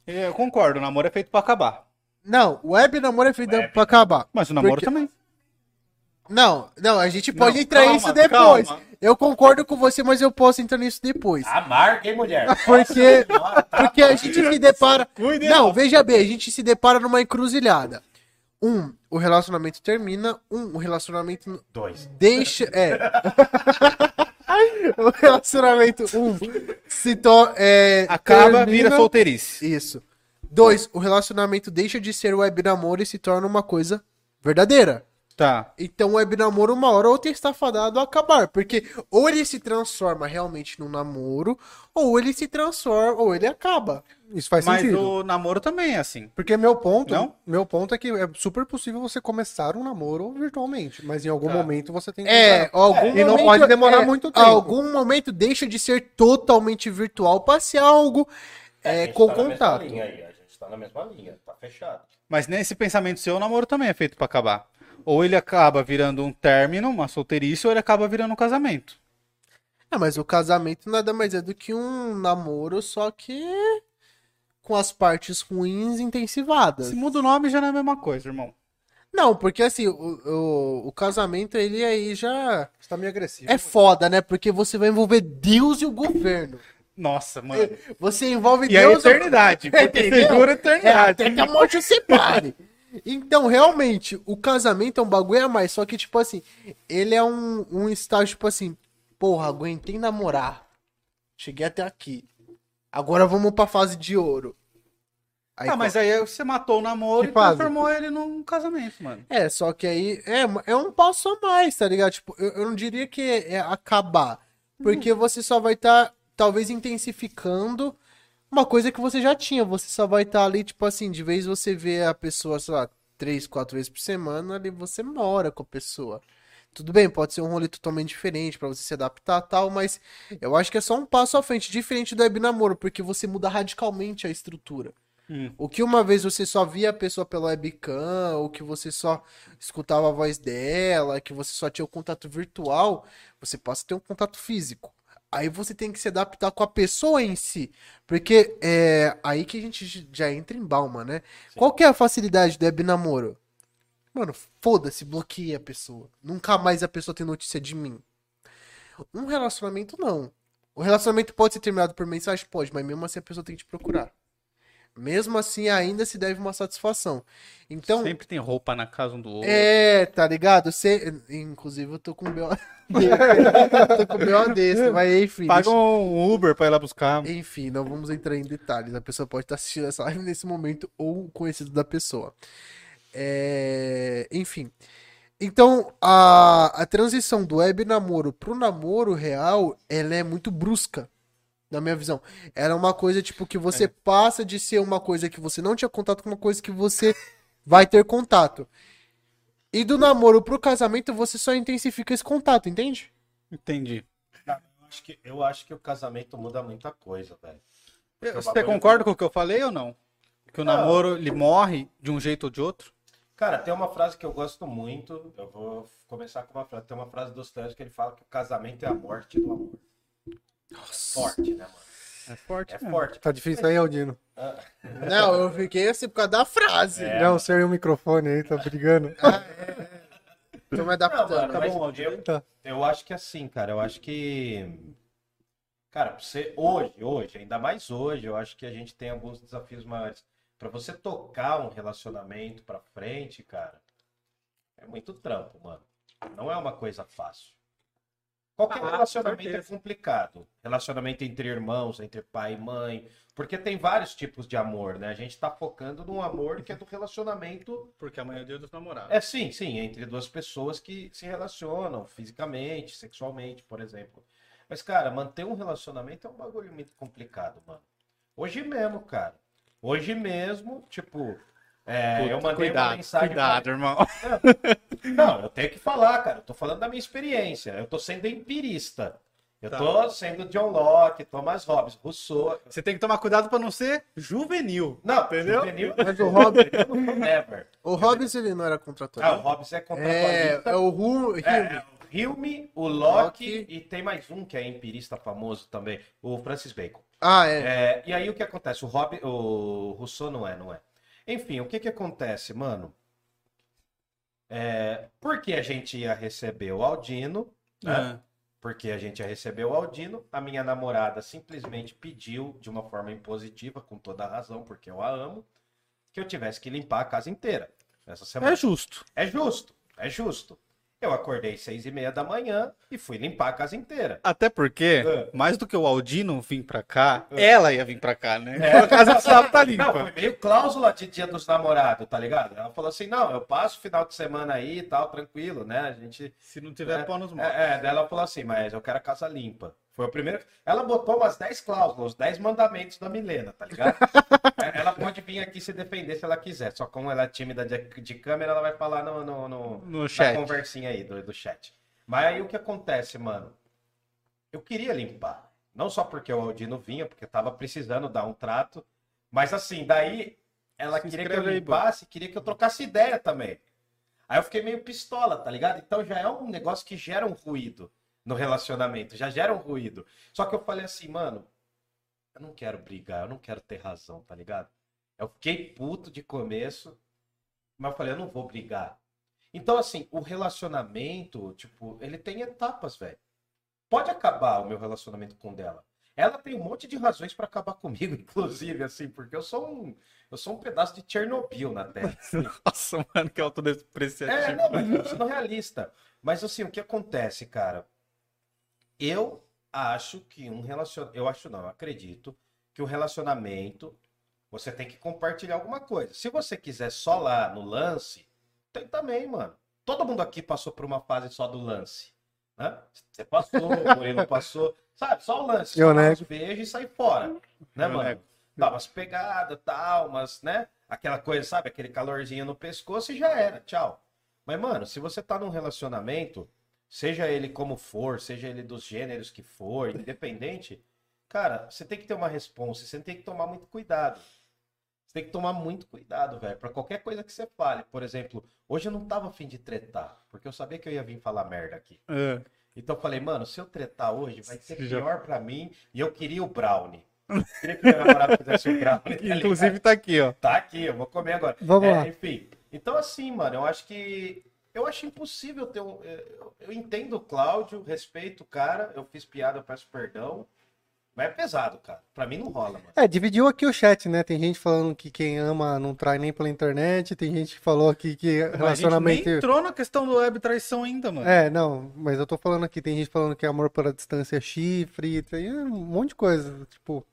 Eu concordo, o namoro é feito pra acabar. Não, web namoro é feito Web. pra acabar. Mas o namoro Porque- também. Não, não, a gente pode Não, entrar calma, nisso depois. calma. Eu concordo com você, mas eu posso entrar nisso depois. Amarga, hein, mulher? Porque, tá porque a gente se depara. Não, veja bem, a gente se depara numa encruzilhada. Um, o relacionamento termina. Um, o relacionamento Dois. deixa. É. o relacionamento. Um, se to, é, Acaba, termina- vira solteirice. Isso. Dois, o relacionamento deixa de ser web namoro e se torna uma coisa verdadeira. Tá. Então o web namoro, uma hora ou outra está fadado a acabar. Porque ou ele se transforma realmente num namoro, ou ele se transforma, ou ele acaba. Isso faz Mas sentido. o namoro também é assim. Porque meu ponto, Não? meu ponto é que é super possível você começar um namoro virtualmente, mas em algum Tá. momento você tem que É, começar. algum E não momento- pode demorar é, muito tempo. Algum momento deixa de ser totalmente virtual para ser algo é, com tá na mesma contato. linha aí, a gente tá na mesma linha, tá fechado. Mas nesse pensamento seu, o namoro também é feito pra acabar. Ou ele acaba virando um término, uma solteirice, ou ele acaba virando um casamento. É, mas o casamento nada mais é do que um namoro, só que com as partes ruins intensivadas. Se muda o nome, já não é a mesma coisa, irmão. Não, porque assim, o, o, o casamento, ele aí já Você tá meio agressivo. é foda, né? Porque você vai envolver Deus e o governo. Nossa, mano. Você envolve E a Deus... eternidade, porque Entendeu? segura a É, eternidade. até que a morte o separe. Então, realmente, o casamento é um bagulho a mais. Só que, tipo assim, ele é um, um estágio, tipo assim, porra, aguentei namorar. Cheguei até aqui. Agora vamos pra fase de ouro. Aí, Ah, mas aí você matou o namoro e fase? transformou ele num casamento, mano. É, só que aí é, é um passo a mais, tá ligado? Tipo, eu, eu não diria que é, é acabar. Porque você só vai estar, talvez, intensificando uma coisa que você já tinha. Você só vai estar ali, tipo assim, de vez você vê a pessoa, sei lá, três, quatro vezes por semana, ali você mora com a pessoa. Tudo bem, pode ser um rolê totalmente diferente pra você se adaptar e tal, mas eu acho que é só um passo à frente, diferente do web namoro, porque você muda radicalmente a estrutura. Hum. O que uma vez você só via a pessoa pela webcam, ou que você só escutava a voz dela, que você só tinha o contato virtual, você passa a ter um contato físico. Aí você tem que se adaptar com a pessoa em si. Porque é aí que a gente já entra em balma, né? Qual que é a facilidade do web namoro? Mano, foda-se, bloqueia a pessoa. Nunca mais a pessoa tem notícia de mim. Um relacionamento não. O relacionamento pode ser terminado por mensagem? Pode, mas mesmo assim a pessoa tem que te procurar. Mesmo assim, ainda se deve uma satisfação. Então, Sempre tem roupa na casa um do outro. é, tá ligado? Você, inclusive, eu tô com o BO tô com o BO desse, mas enfim. Paga deixa- um Uber pra ir lá buscar. Enfim, não vamos entrar em detalhes. A pessoa pode estar assistindo essa live nesse momento ou conhecido da pessoa. É, Enfim. Então, a, a transição do web namoro pro namoro real, ela é muito brusca, na minha visão. Era uma coisa, tipo, que você passa de ser uma coisa que você não tinha contato com uma coisa que você vai ter contato. E do namoro pro casamento, você só intensifica esse contato, entende? Entendi. Eu acho que, eu acho que o casamento muda muita coisa, velho. O Você bagulho- concorda com o que eu falei ou não? Que o Não. namoro, ele morre de um jeito ou de outro? Cara, tem uma frase que eu gosto muito. Eu vou começar com uma frase. Tem uma frase dos Stanley que ele fala que o casamento é a morte do amor. Forte, né, mano? É forte. É mesmo. forte. Tá difícil aí, Aldino. Não, eu fiquei assim por causa da frase. É. Não, o senhor e o microfone aí, tá brigando. Tô me Não, adaptando. mano, Tá mas bom, Aldir. eu, Tá. eu acho que assim, cara, eu acho que. Cara, pra você hoje, hoje, ainda mais hoje, eu acho que a gente tem alguns desafios maiores. Pra você tocar um relacionamento pra frente, cara, é muito trampo, mano. Não é uma coisa fácil. Qualquer Ah, com relacionamento é complicado. Relacionamento entre irmãos, entre pai e mãe. Porque tem vários tipos de amor, né? A gente tá focando num amor que é do relacionamento Porque amanhã é o dia dos namorados. é sim, sim, entre duas pessoas que se relacionam fisicamente, sexualmente, por exemplo. Mas, cara, manter um relacionamento é um bagulho muito complicado, mano. Hoje mesmo, cara. Hoje mesmo, tipo, é, Puta, eu mandei cuidado, uma mensagem. cuidado, irmão. Não, eu tenho que falar, cara. Eu tô falando da minha experiência. Eu tô sendo empirista. Eu Tá. tô sendo John Locke, Thomas Hobbes, Rousseau. Você tem que tomar cuidado pra não ser juvenil. Não, Entendeu? juvenil, Mas o Hobbes, never. o Hobbes ele não era Ah, o. Hobbes é é, contratualista. é o Ru, É, é o Hilme, o Locke Locke. e tem mais um que é empirista famoso também, o Francis Bacon. Ah, é. É, e aí o que acontece? O, Hobbes, o Rousseau não é, não é. Enfim, o que que acontece, mano? É, porque a gente ia receber o Aldino, né? É. Porque a gente ia receber o Aldino, a minha namorada simplesmente pediu de uma forma impositiva, com toda a razão, porque eu a amo, que eu tivesse que limpar a casa inteira essa semana. É justo. É justo, é justo. Eu acordei seis e meia da manhã e fui limpar a casa inteira. Até porque, É. mais do que o Aldino vir pra cá, ela ia vir pra cá, né? É. A casa precisava estar Não, limpa. foi meio cláusula de dia dos namorados, tá ligado? Ela falou assim, não, eu passo o final de semana aí e tal, tranquilo, né? A gente... Se não tiver É, pau nos maus. É, é, ela falou assim, mas eu quero a casa limpa. Foi o primeiro. Ela botou umas 10 cláusulas, os 10 mandamentos da Milena, tá ligado? É, ela pode vir aqui se defender se ela quiser. Só como ela é tímida de, de câmera, ela vai falar no, no, no, No na chat. conversinha aí do, do chat. Mas aí o que acontece, mano? Eu queria limpar. Não só porque o Aldino vinha, porque tava precisando dar um trato. Mas assim, daí ela Se queria que eu inscreve aí, limpasse, queria que eu trocasse ideia também. Aí eu fiquei meio pistola, tá ligado? Então já é um negócio que gera um ruído no relacionamento, já gera um ruído. Só que eu falei assim, mano, eu não quero brigar, eu não quero ter razão, tá ligado? Eu fiquei puto de começo, mas eu falei, eu não vou brigar. Então, assim, o relacionamento, tipo, ele tem etapas, velho. Pode acabar o meu relacionamento com dela. Ela tem um monte de razões pra acabar comigo, inclusive, assim, porque eu sou um, eu sou um pedaço de Chernobyl na Terra. assim. Nossa, mano, que autodepreciativo. É, não, mas sou realista. Mas assim, o que acontece, cara? Eu acho que um relacionamento. Eu acho não, eu acredito que o relacionamento você tem que compartilhar alguma coisa. Se você quiser só lá no lance, tem também, mano. Todo mundo aqui passou por uma fase só do lance. Né? Você passou, o Murilo passou. Sabe, só o lance. Eu nego. uns beijos e sair fora. Né, Eu mano? nego. Dá umas pegadas, tal, umas, né? Aquela coisa, sabe? Aquele calorzinho no pescoço e já era. Tchau. Mas, mano, se você tá num relacionamento, seja ele como for, seja ele dos gêneros que for, independente, cara, você tem que ter uma resposta, você tem que tomar muito cuidado. Você tem que tomar muito cuidado, velho, pra qualquer coisa que você fale. Por exemplo, hoje eu não tava afim de tretar, porque eu sabia que eu ia vir falar merda aqui. É. Então eu falei, mano, se eu tretar hoje, vai ser já- pior pra mim e eu queria o brownie. Eu queria que meu namorado fizesse o brownie. tá? Inclusive tá aqui, ó. Tá aqui, eu vou comer agora. Vamos É, lá. Enfim. Então, assim, mano, eu acho que. Eu acho impossível ter um. Eu, eu entendo o Cláudio, respeito o cara, eu fiz piada, eu peço perdão. Mas é pesado, cara. Pra mim não rola, mano. É, dividiu aqui o chat, né? Tem gente falando que quem ama não trai nem pela internet, tem gente que falou aqui que Mas a gente relacionamento. nem entrou na questão do web traição ainda, mano. É, não, mas eu tô falando aqui, tem gente falando que amor pela distância é chifre, tem um monte de coisa, tipo.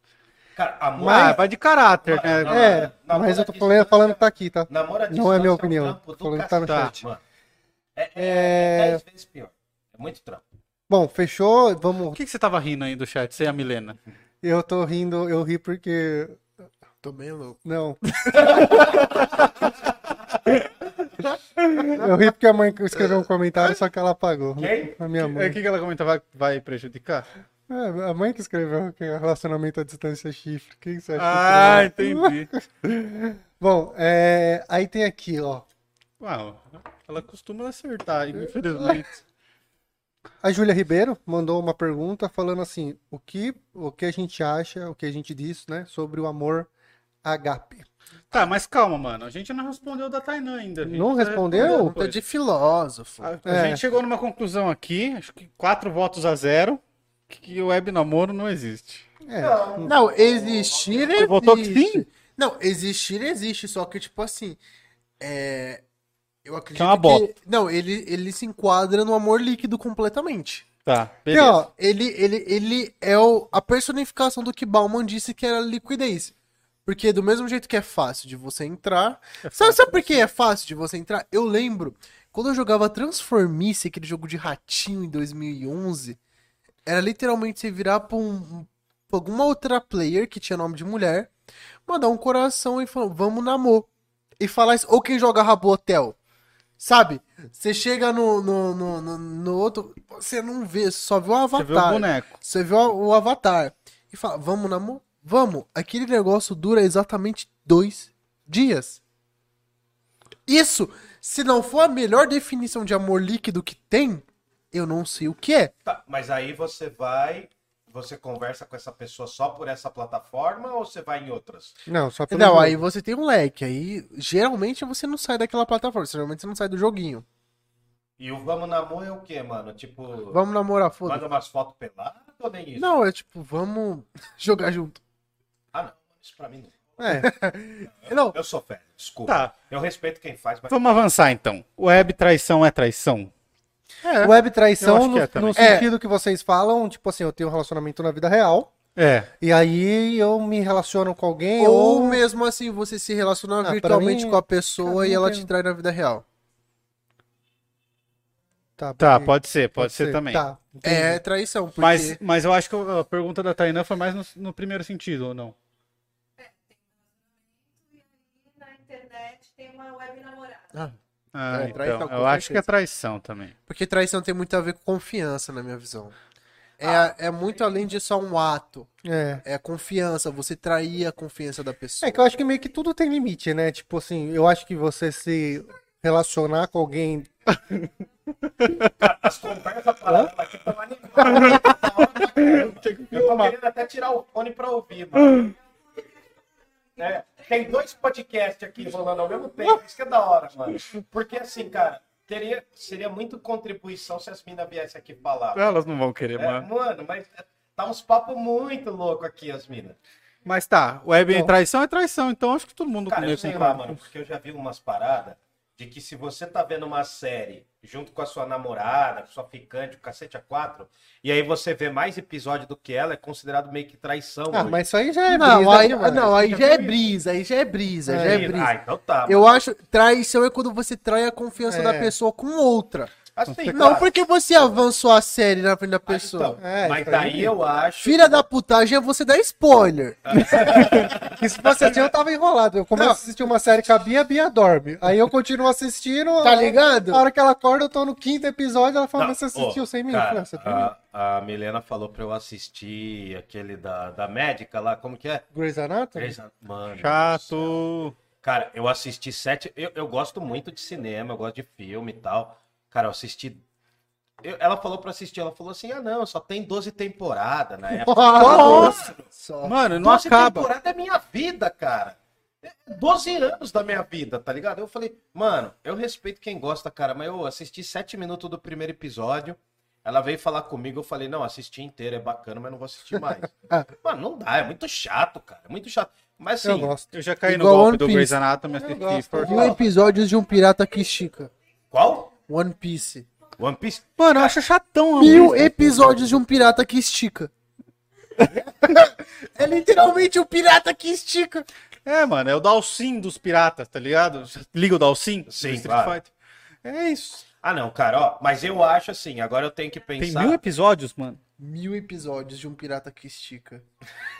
Cara, amor. Mas vai de caráter, Não, né? não, É, namoro mas eu tô falando, falando que tá aqui, tá? Namoro à Não é minha opinião, um trampo do falando que tá no chat. mano. É, é, É. é dez vezes pior. É muito trampo. Bom, fechou, Por vamos. que, que você tava rindo aí do chat? Você e a Milena? Eu tô rindo, eu ri porque. Tô bem louco. Não. Eu ri porque a mãe escreveu um comentário, só que ela apagou. Quem? A minha O mãe. que, que ela comenta? Vai, vai prejudicar? É, a mãe que escreveu que é relacionamento à distância é chifre. Quem você acha que Ah, entendi. Bom, é, aí tem aqui, ó. Uau, ela costuma acertar, infelizmente. A Júlia Ribeiro mandou uma pergunta falando assim: o que, o que a gente acha, o que a gente disse, né, sobre o amor agape? Tá, mas calma, mano. A gente não respondeu da Tainan ainda. Não vai respondeu? depois. de filósofo. A, a É. gente chegou numa conclusão aqui, acho que quatro votos a zero, que o web namoro não existe. É, Não, existir existe. votou que sim? Não, existir existe, só que, tipo assim. É. Eu acredito Que é uma bosta. Não, ele, ele se enquadra no amor líquido completamente. Tá, e, beleza. ó, Ele, ele, ele é o, a personificação do que Bauman disse que era liquidez. Porque do mesmo jeito que é fácil de você entrar. sabe, sabe por que é fácil de você entrar? Eu lembro, quando eu jogava Transformice, aquele jogo de ratinho em 2011, era literalmente você virar pra, um, pra alguma outra player que tinha nome de mulher, mandar um coração e falar, vamos namor. E falar isso, ou quem joga Rabotel. Sabe? Você chega no, no, no, no, no outro, você não vê, só vê o Você avatar. vê o boneco. Você vê o, o avatar e fala, vamos namor? Vamos. Aquele negócio dura exatamente dois dias. Isso, se não for a melhor definição de amor líquido que tem, eu não sei o que é. Tá, mas aí você vai. Você conversa com essa pessoa só por essa plataforma ou você vai em outras? Não, só pelo Não, jogo. aí você tem um leque. Aí, geralmente, você não sai daquela plataforma. Geralmente, você não sai do joguinho. E o Vamos Namor é o quê, mano? Tipo, Vamos namorar, foda manda umas fotos peladas ou nem isso? Não, é tipo, vamos jogar junto. Ah, não. Isso pra mim não. É, Não, Eu sou velho, desculpa. Tá, Eu respeito quem faz, mas vamos avançar então. Web traição é traição? É. web traição que no, é no sentido que vocês falam, tipo assim, eu tenho um relacionamento na vida real, É. e aí eu me relaciono com alguém, Ou ou... mesmo assim, você se relacionar pra virtualmente mim, com a pessoa e ela tem- te trai na vida real. Tá, Tá, porque- pode ser, pode, ser, também. Tá, entendi. É traição, porque... Mas, mas eu acho que a pergunta da Tainan foi mais no, no primeiro sentido, ou não? na internet tem uma web namorada. Ah, Ah, É, traição, então, eu acho que é traição também. porque traição tem muito a ver com confiança, na minha visão. É, é muito além de só um ato. É. É confiança, você trair a confiança da pessoa. É que eu acho que meio que tudo tem limite, né? Tipo assim, eu acho que você se relacionar com alguém. as conversas paralelas aqui estão animadas. Eu tô querendo até tirar o fone pra ouvir, mano. É, tem dois podcasts aqui rolando ao mesmo tempo, isso que é da hora, mano. Porque assim, cara, teria, seria muito contribuição se as minas viessem aqui falar. Elas não vão querer, É, mano. mano, mas tá uns papos muito loucos aqui, as minas. Mas tá, web Não. traição é traição, então acho que todo mundo Cara, eu sei lá, mano, porque eu já vi umas paradas de que se você tá vendo uma série junto com a sua namorada, com sua ficante, o cacete a quatro, e aí você vê mais episódio do que ela, é considerado meio que traição. Ah, hoje. mas isso aí já é Não, brisa aí, demais. não, aí Já já é viu brisa, aí já é brisa, É. já é brisa. Ah, então tá. Eu acho, traição é quando você trai a confiança É. da pessoa com outra. Assim, Não cara, porque você avançou a série na frente da ah, pessoa. então, É, mas daí eu acho. Filha da putagem é você dar spoiler. Que se fosse assim, eu tava enrolado. Eu começo a assistir uma série com a Bia, a Bia dorme. Aí eu continuo assistindo. Tá ligado? A hora que ela acorda, eu tô no quinto episódio, ela fala, Não, mas você assistiu cara, "Ah, você viu? a, a Milena falou pra eu assistir aquele da, da médica lá, como que é? Grey's Anatomy? Grey's An- Mano. Chato. Cara, eu assisti sete. Eu, eu gosto muito de cinema, eu gosto de filme e tal. Cara, eu assisti. eu- ela falou pra assistir, ela falou assim: ah, não, só tem 12 temporadas na época. Nossa! Só. Mano, não 12 acaba. temporadas é minha vida, cara. É 12 anos da minha vida, tá ligado? Eu falei, mano, eu respeito quem gosta, cara, mas eu assisti 7 minutos do primeiro episódio. Ela veio falar comigo, eu falei, não, assisti inteiro, é bacana, mas não vou assistir mais. mano, não dá, é muito chato, cara. É muito chato. Mas Eu assim, gosto. Eu já caí Igual no golpe do. Grey's Anatomy, assisti por- Mil episódios de um pirata que estica. qual? One Piece. One Piece? Mano, eu acho chatão. Mil episódios de um pirata que estica. é literalmente um pirata que estica. É, mano, é o Dalsin dos piratas, tá ligado? Liga o Dalsin? do Sim, Street claro. Fighter. É isso. Ah, não, cara, ó, mas eu acho assim, agora eu tenho que Tem pensar. mil episódios, mano. Mil episódios de um pirata que estica.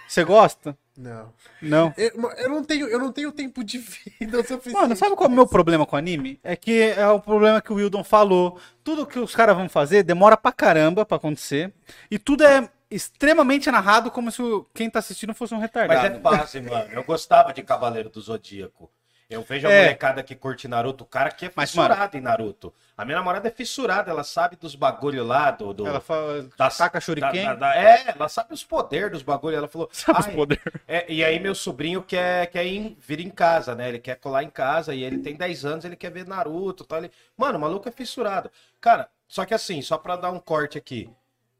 Você gosta? Não. Não. Eu, eu não tenho, eu não tenho tempo de vida suficiente. Mano, sabe qual é o meu problema com anime? É que é o problema que o Wildon falou. Tudo que os caras vão fazer demora pra caramba pra acontecer. E tudo é extremamente narrado como se o- quem tá assistindo fosse um Mas retardado. é fácil, mano. Eu gostava de Cavaleiro do Zodíaco. Eu vejo a É. molecada que curte Naruto, o cara que é Mas, fissurado em Naruto. A minha namorada é fissurada, ela sabe dos bagulho lá, do. do Ela fala, das- taca shuriken, da- da- da- é, ela sabe os poderes dos bagulho. Ela falou. sabe os "Ai, poderes. é, e aí meu sobrinho quer, quer ir, vir em casa, né? Ele quer colar em casa e ele tem 10 anos, ele quer ver Naruto, tal. Ele... Mano, o maluco é fissurado. Cara, só que assim, só pra dar um corte aqui.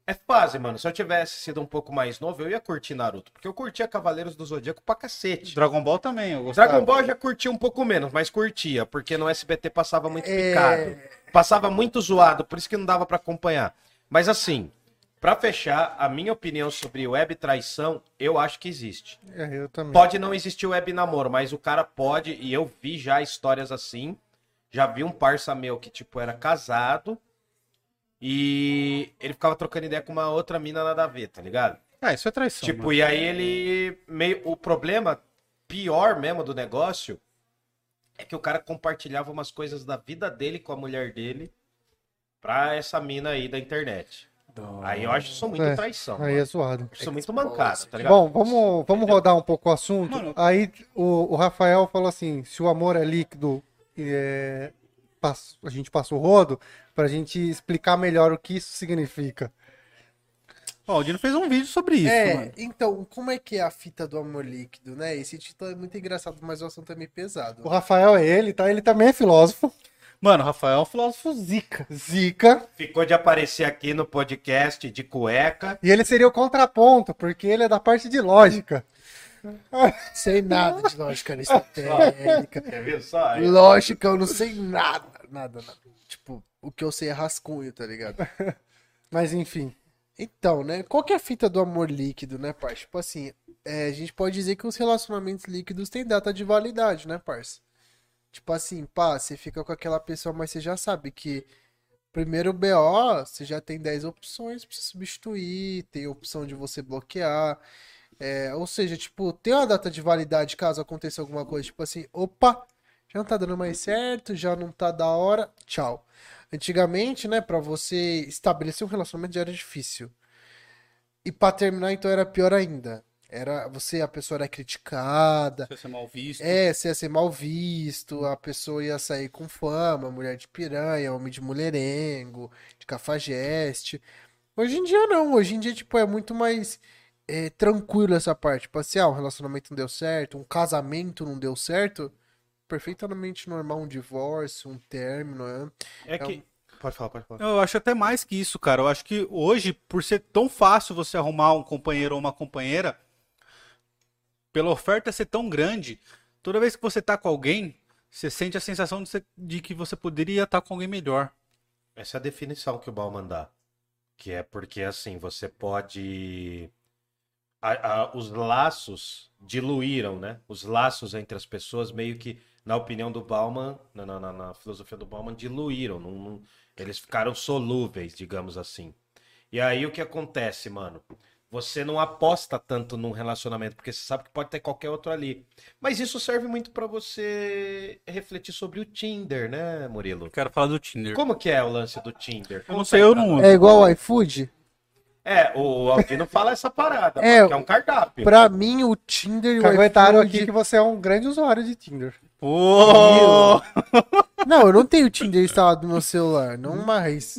É fase, mano. Se eu tivesse sido um pouco mais novo, eu ia curtir Naruto. Porque eu curtia Cavaleiros do Zodíaco pra cacete. Dragon Ball também, eu gostava. Dragon Ball eu já curtia um pouco menos, mas curtia, porque no SBT passava muito É. picado. Passava muito zoado, por isso que não dava pra acompanhar. Mas assim, pra fechar, a minha opinião sobre web traição, eu acho que existe. É, eu também. Pode não existir web namoro, mas o cara pode, e eu vi já histórias assim. Já vi um parça meu que, tipo, era casado e ele ficava trocando ideia com uma outra mina nada a ver, tá ligado? Ah, isso é traição. Tipo, mano. e aí ele. Meio, o problema pior mesmo do negócio é que o cara compartilhava umas coisas da vida dele com a mulher dele pra essa mina aí da internet. Aí eu acho isso muito É, traição. Aí mano. é zoado. Isso é muito mancado, tá ligado? Bom, vamos, vamos rodar um pouco o assunto. Mano. Aí o, o Rafael falou assim: se o amor é líquido, é, pass- a gente passa o rodo, pra gente explicar melhor o que isso significa. Ó, o Dino fez um vídeo sobre isso, é, mano. então, como é que é a fita do amor líquido, né? Esse título é muito engraçado, mas o assunto é meio pesado. O Rafael é ele, tá? Ele também é filósofo. Mano, o Rafael é um filósofo zica. Zica. Ficou de aparecer aqui no podcast de cueca. E ele seria o contraponto, porque ele é da parte de lógica. Sei nada de lógica aristotélica. Quer ver só? Lógica, eu não sei nada. Nada, nada. Tipo, o que eu sei é rascunho, tá ligado? Mas enfim. Então, né? Qual que é a fita do amor líquido, né, parça? Tipo assim, é, a gente pode dizer que os relacionamentos líquidos têm data de validade, né, parça? Tipo assim, pá, você fica com aquela pessoa, mas você já sabe que primeiro BO, você já tem 10 opções pra substituir, tem opção de você bloquear. É, ou seja, tipo, tem uma data de validade caso aconteça alguma coisa, tipo assim, opa, já não tá dando mais certo, já não tá da hora, tchau. Antigamente, né, pra você estabelecer um relacionamento já era difícil. E pra terminar, então era pior ainda. Era você, a pessoa era criticada, Você ser mal visto. é, você ia ser mal visto, a pessoa ia sair com fama, mulher de piranha, homem de mulherengo, de cafajeste. Hoje em dia não, hoje em dia, tipo, é muito mais é, tranquilo essa parte. Tipo assim, ah, um relacionamento não deu certo, um casamento não deu certo, perfeitamente normal um divórcio, um término, né? É que. Pode falar, pode falar. Eu acho até mais que isso, cara. Eu acho que hoje, por ser tão fácil você arrumar um companheiro ou uma companheira, pela oferta ser tão grande, toda vez que você tá com alguém, você sente a sensação de, ser- de que você poderia estar com alguém melhor. Essa é a definição que o Bauman dá. Que é porque, assim, você pode. a- a- os laços diluíram, né? Os laços entre as pessoas, meio que, na opinião do Bauman, na, na- na- na filosofia do Bauman, diluíram. não- não- eles ficaram solúveis, digamos assim. E aí o que acontece, mano? Você não aposta tanto num relacionamento, porque você sabe que pode ter qualquer outro ali. Mas isso serve muito pra você refletir sobre o Tinder, né, Murilo? Eu quero falar do Tinder. Como que é o lance do Tinder? Eu não sei, eu não. É igual o iFood? É, o Altino fala essa parada, É, é um cardápio. Pra mim, o Tinder e o Comentaram iFood... aqui que você é um grande usuário de Tinder. Pô! Não, eu não tenho Tinder instalado no meu celular, não mais.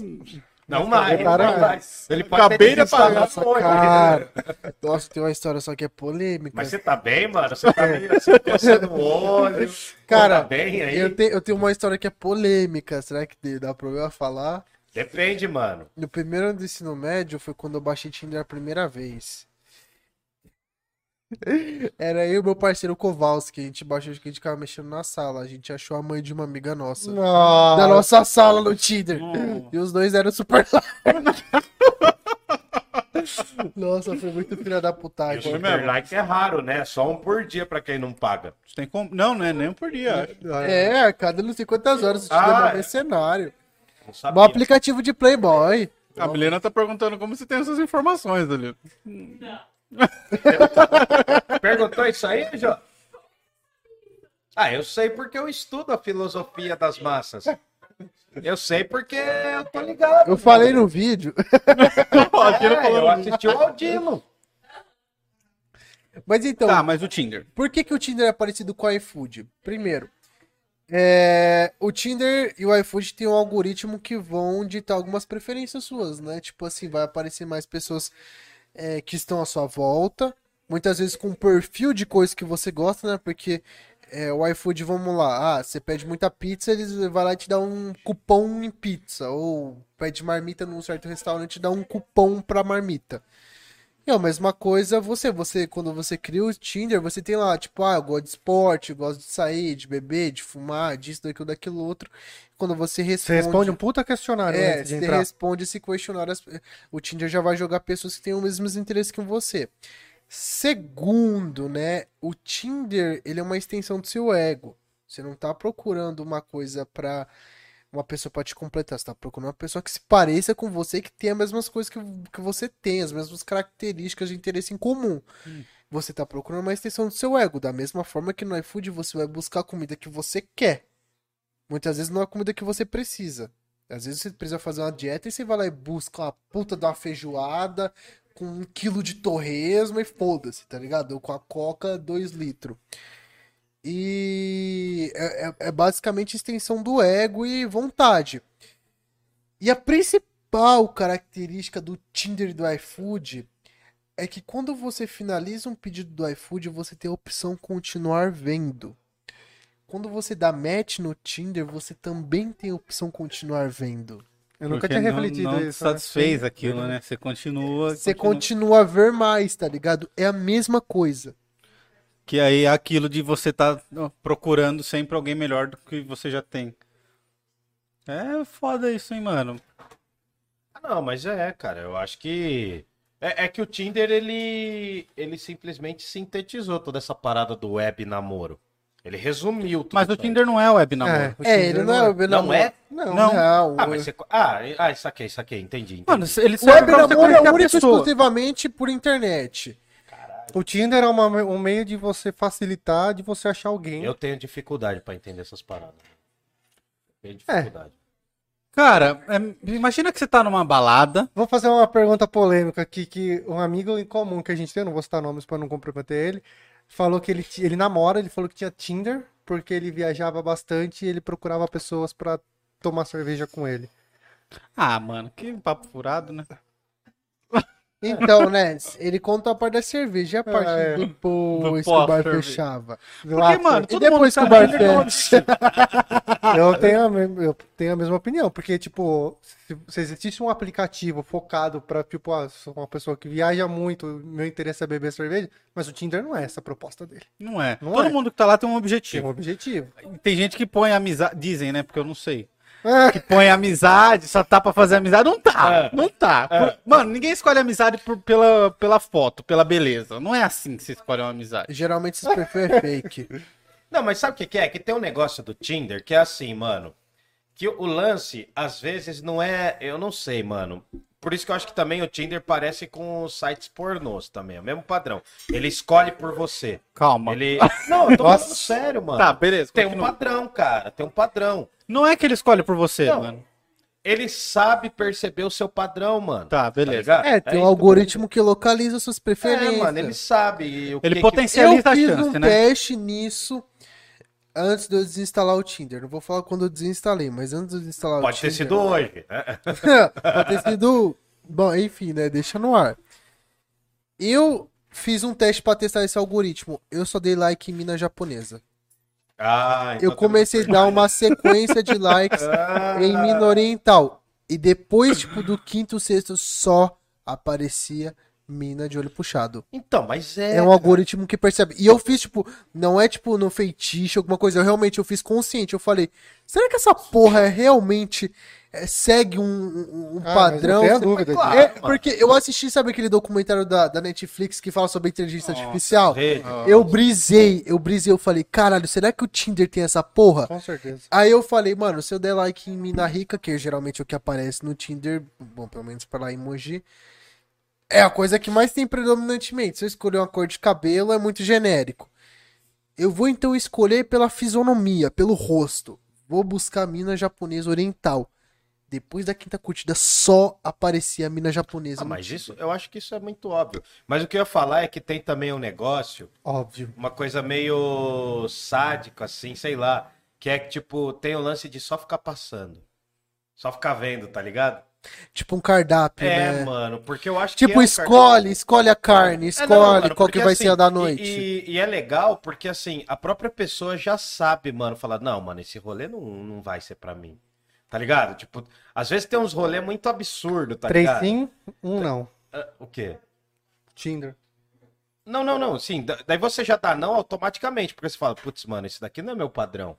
Não mais, Repara- não mais. Ele pode Acabei ter de apagar. hoje. cara. Nossa, tem uma história só que é polêmica. Mas você tá bem, mano? Você tá meio assim, coçando o olho. Cara, tá bem aí? Eu, te- eu tenho uma história que é polêmica. Será que dá problema falar? Depende, mano. No primeiro ano do ensino médio foi quando eu baixei Tinder a primeira vez. Era eu e meu parceiro Kowalski. A gente baixou, que a gente ficava mexendo na sala. A gente achou a mãe de uma amiga nossa. Da Nossa. nossa sala no Tinder. Hum. E os dois eram super Nossa, foi muito filha da putagem. Foi mesmo. like é raro, né? Só um por dia pra quem não paga. Você tem como... Não, não é nem um por dia. acho. É, a cada não sei quantas horas o Tinder Ah, é um é. mercenário. Não Um aplicativo de Playboy. A Milena tá perguntando como você tem essas informações ali. Perguntou isso aí, Jô? Ah, eu sei porque eu estudo a filosofia das massas. Eu sei porque eu tô ligado. Eu falei no vídeo. É, eu assisti o Aldino. Mas então, Tá, mas o Tinder. por que, que o Tinder é parecido com o iFood? Primeiro, é, o Tinder e o iFood têm um algoritmo que vão ditar algumas preferências suas, né? Tipo assim, vai aparecer mais pessoas é, que estão à sua volta, muitas vezes com um perfil de coisa que você gosta, né? Porque é, o iFood, vamos lá, ah, você pede muita pizza, eles vai lá e te dá um cupom em pizza, ou pede marmita num certo restaurante e dá um cupom pra marmita. E a mesma coisa você, você quando você cria o Tinder, você tem lá, tipo, ah, eu gosto de esporte, eu gosto de sair, de beber, de fumar, disso, daquilo, daquilo outro. Quando você Você responde, responde um puta questionário é, você entrar. responde esse questionário, o Tinder já vai jogar pessoas que têm os mesmos interesses que você. Segundo, né, o Tinder, ele é uma extensão do seu ego. Você não tá procurando uma coisa pra uma pessoa pra te completar, você tá procurando uma pessoa que se pareça com você, que tenha as mesmas coisas que, que você tem, as mesmas características de interesse em comum. Você tá procurando uma extensão do seu ego, da mesma forma que no iFood você vai buscar a comida que você quer. Muitas vezes não é a comida que você precisa. Às vezes você precisa fazer uma dieta e você vai lá e busca uma puta uma feijoada com um quilo de torresmo e foda-se, tá ligado? Ou com a coca, dois litros. E é, é- é basicamente extensão do ego e vontade. E a principal característica do Tinder e do iFood é que quando você finaliza um pedido do iFood, você tem a opção continuar vendo. Quando você dá match no Tinder, você também tem a opção continuar vendo. Eu nunca Porque tinha não- refletido não isso. né? satisfez aquilo, né? Você continua. Você continua. continua a ver mais, tá ligado? É a mesma coisa. Que aí é aquilo de você tá procurando sempre alguém melhor do que você já tem. É foda isso, hein, mano. Ah, Não, mas é, cara, eu acho que. É, é que o Tinder, ele. Ele simplesmente sintetizou toda essa parada do web namoro. Ele resumiu tudo. Mas o. Tinder não é web namoro. o É, Tinder ele não é o web Não namoro. é? Não, Não. não. Ah, mas você. Ah, ah, saquei, saquei, entendi. entendi. Mano, ele O serve web namoro é único e exclusivamente por internet. O Tinder é uma- um meio de você facilitar, de você achar alguém. Eu tenho dificuldade pra entender essas paradas. Tenho É. dificuldade. Cara, é, imagina que você tá numa balada. Vou fazer uma pergunta polêmica aqui, que um amigo em comum que a gente tem, não vou citar nomes pra não comprometer ele, falou que ele, ele namora, ele falou que tinha Tinder, porque ele viajava bastante e ele procurava pessoas pra tomar cerveja com ele. Ah, mano, que papo furado, né? Então, né, ele conta a parte da cerveja e a parte É. depois Do que o bar fechava. Porque, mano, E todo depois que mundo o bar que ele fecha. Eu tenho, a, eu tenho a mesma opinião, porque, tipo, se, se existisse um aplicativo focado pra, tipo, ah, sou uma pessoa que viaja muito, meu interesse é beber cerveja, mas o Tinder não é essa a proposta dele. Não é. Não Todo é. mundo que tá lá tem um Tem objetivo. um objetivo. Tem gente que põe amizade. Dizem, né? Porque eu não sei. É. Que põe amizade, só tá pra fazer amizade. Não tá. É. Não tá. Por- Mano, ninguém escolhe amizade por- pela, pela foto, pela beleza. Não é assim que se escolhe uma amizade. Geralmente esses perfis é fake. Não, mas sabe o que, que é? Que tem um negócio do Tinder que é assim, mano. Que o lance, às vezes, não é. Eu não sei, mano. Por isso que eu acho que também o Tinder parece com os sites pornôs também. É o mesmo padrão. Ele escolhe por você. Calma. Ele. Não, eu tô falando sério, mano. Tá, beleza. Tem um padrão, cara. Tem um padrão. Não é que ele escolhe por você, Não. mano. Ele sabe perceber o seu padrão, mano. Tá, beleza. ligado? É, tem um que eu algoritmo que localiza suas tô- preferências. É, mano, ele sabe. O Ele que potencializa eu a fiz chance, um né? teste nisso antes de eu desinstalar o Tinder. Não vou falar quando eu desinstalei, mas antes de eu desinstalar Que o pode ter Tinder. sido hoje. né? Pode ter sido. Bom, enfim, né? Deixa no ar. Eu fiz um teste pra testar esse algoritmo. Eu só dei like em mina japonesa. Ah, então Eu comecei a dar uma sequência de likes em mina oriental. E depois, tipo, do quinto, sexto, só aparecia mina de olho puxado. Então, mas é. É um algoritmo que percebe. E eu fiz, tipo, não é tipo no feitiço, alguma coisa. Eu realmente eu fiz consciente. Eu falei, será que essa porra é realmente é, segue um, um- um Ah, padrão? não dúvida Claro, É, porque eu assisti, sabe aquele documentário da, da Netflix que fala sobre inteligência artificial? Rede. Eu brisei, eu brisei, eu falei, caralho, será que o Tinder tem essa porra? Com certeza. Aí eu falei, mano, se eu der like em mina rica, que é geralmente o que aparece no Tinder, bom, pelo menos pra lá emoji, é a coisa que mais tem predominantemente. Se eu escolher uma cor de cabelo, é muito genérico. Eu vou então escolher pela fisionomia, pelo rosto. Vou buscar a mina japonesa oriental. Depois da quinta curtida, só aparecia a mina japonesa. Ah, mas isso, eu acho que isso é muito óbvio. Mas o que eu ia falar é que tem também um negócio, Óbvio. uma coisa meio sádico, assim, sei lá. Que é que, tipo, tem o lance de só ficar passando. Só ficar vendo, tá ligado? Tipo um cardápio, É, né? mano, porque eu acho que. Tipo, é um escolhe, escolhe a carne, É, escolhe não, mano, qual que vai assim, ser a da noite. E, e é legal porque, assim, a própria pessoa já sabe, mano, falar, não, mano, esse rolê não, não vai ser pra mim. Tá ligado? Tipo, às vezes tem uns rolê muito absurdo, tá Três ligado? sim, um não. Ah, O quê? Tinder. Não, não, não, sim. da- Daí você já dá não automaticamente, porque você fala, putz, mano, esse daqui não é meu padrão.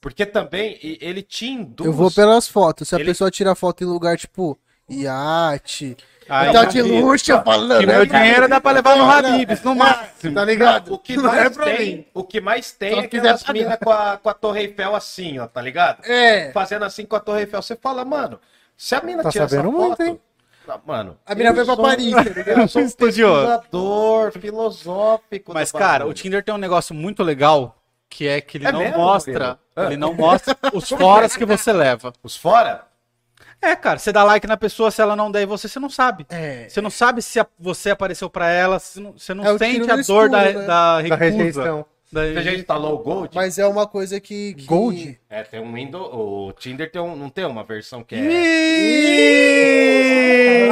Porque também ele te induz. Eu vou pelas fotos. Se a Ele- pessoa tira foto em lugar, tipo, iate, Aí, tá de luxo, eu falando. que meu dinheiro dá pra levar no Habibs, no máximo. Tá ligado? O que Não mais é pra tem, mim. o que mais tem Só é aquelas minas com a, com a Torre Eiffel assim, ó, tá ligado? É. Fazendo assim com a Torre Eiffel. Você fala, mano, se a mina Tá tira essa sabendo foto... muito, hein? Ah, Mano, A mina veio pra Paris, tá ligado? Eu sou um Estudioso. filosófico. Mas, cara, o. Tinder tem um negócio muito legal, que é que ele É não mesmo, mostra. Ah. Ele não mostra os foras que você leva. Os fora? É, cara, você dá like na pessoa, se ela não der em você, você não sabe. É. Você não sabe se a- você apareceu pra ela, você não, você não É sente a dor da, escuro, né? da Da recusa. rejeição. Daí Você já instalou o Gold? Mas é uma coisa que. que- Gold? É, tem um Windows. O Tinder tem um, não tem uma versão que é.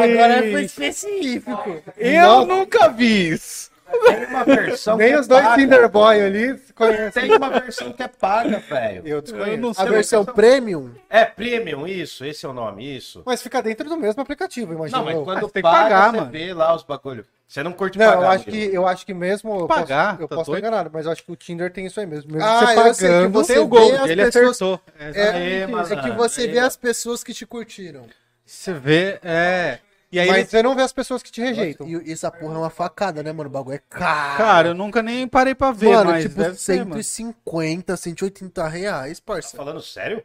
Agora foi específico. Eu nunca vi isso. Tem uma versão Nem que os dois é paga. Tinder Boy ali conhecem. Tem uma versão que é paga, velho. Eu desconheço. Eu não A sei. versão premium. É premium, isso, esse é o nome, isso. Mas fica dentro do mesgo aplicativo, imagina. Não, mas eu. quando Ah, tem que paga, pagar, você mano. vê lá os bagulho. Você não curte Não, pagar. eu acho, que, eu acho que mesmo. Eu Pagar, posso, eu tá posso estar doido? enganado, mas eu acho que o Tinder tem isso aí mesmo. Mesmo Ah, você eu sei que pagando. você Tem o as ele pessoas- acertou. É, Aê, é que malandro, você vê as pessoas que te curtiram. Você vê, é. E aí, Mas ele- você não vê as pessoas que te rejeitam. E essa porra é uma facada, né, mano? O bagulho é caro. cara, eu nunca nem parei pra ver, mano, mas tipo, deve ser, mano. 150, 180 reais, Tá parça. falando sério?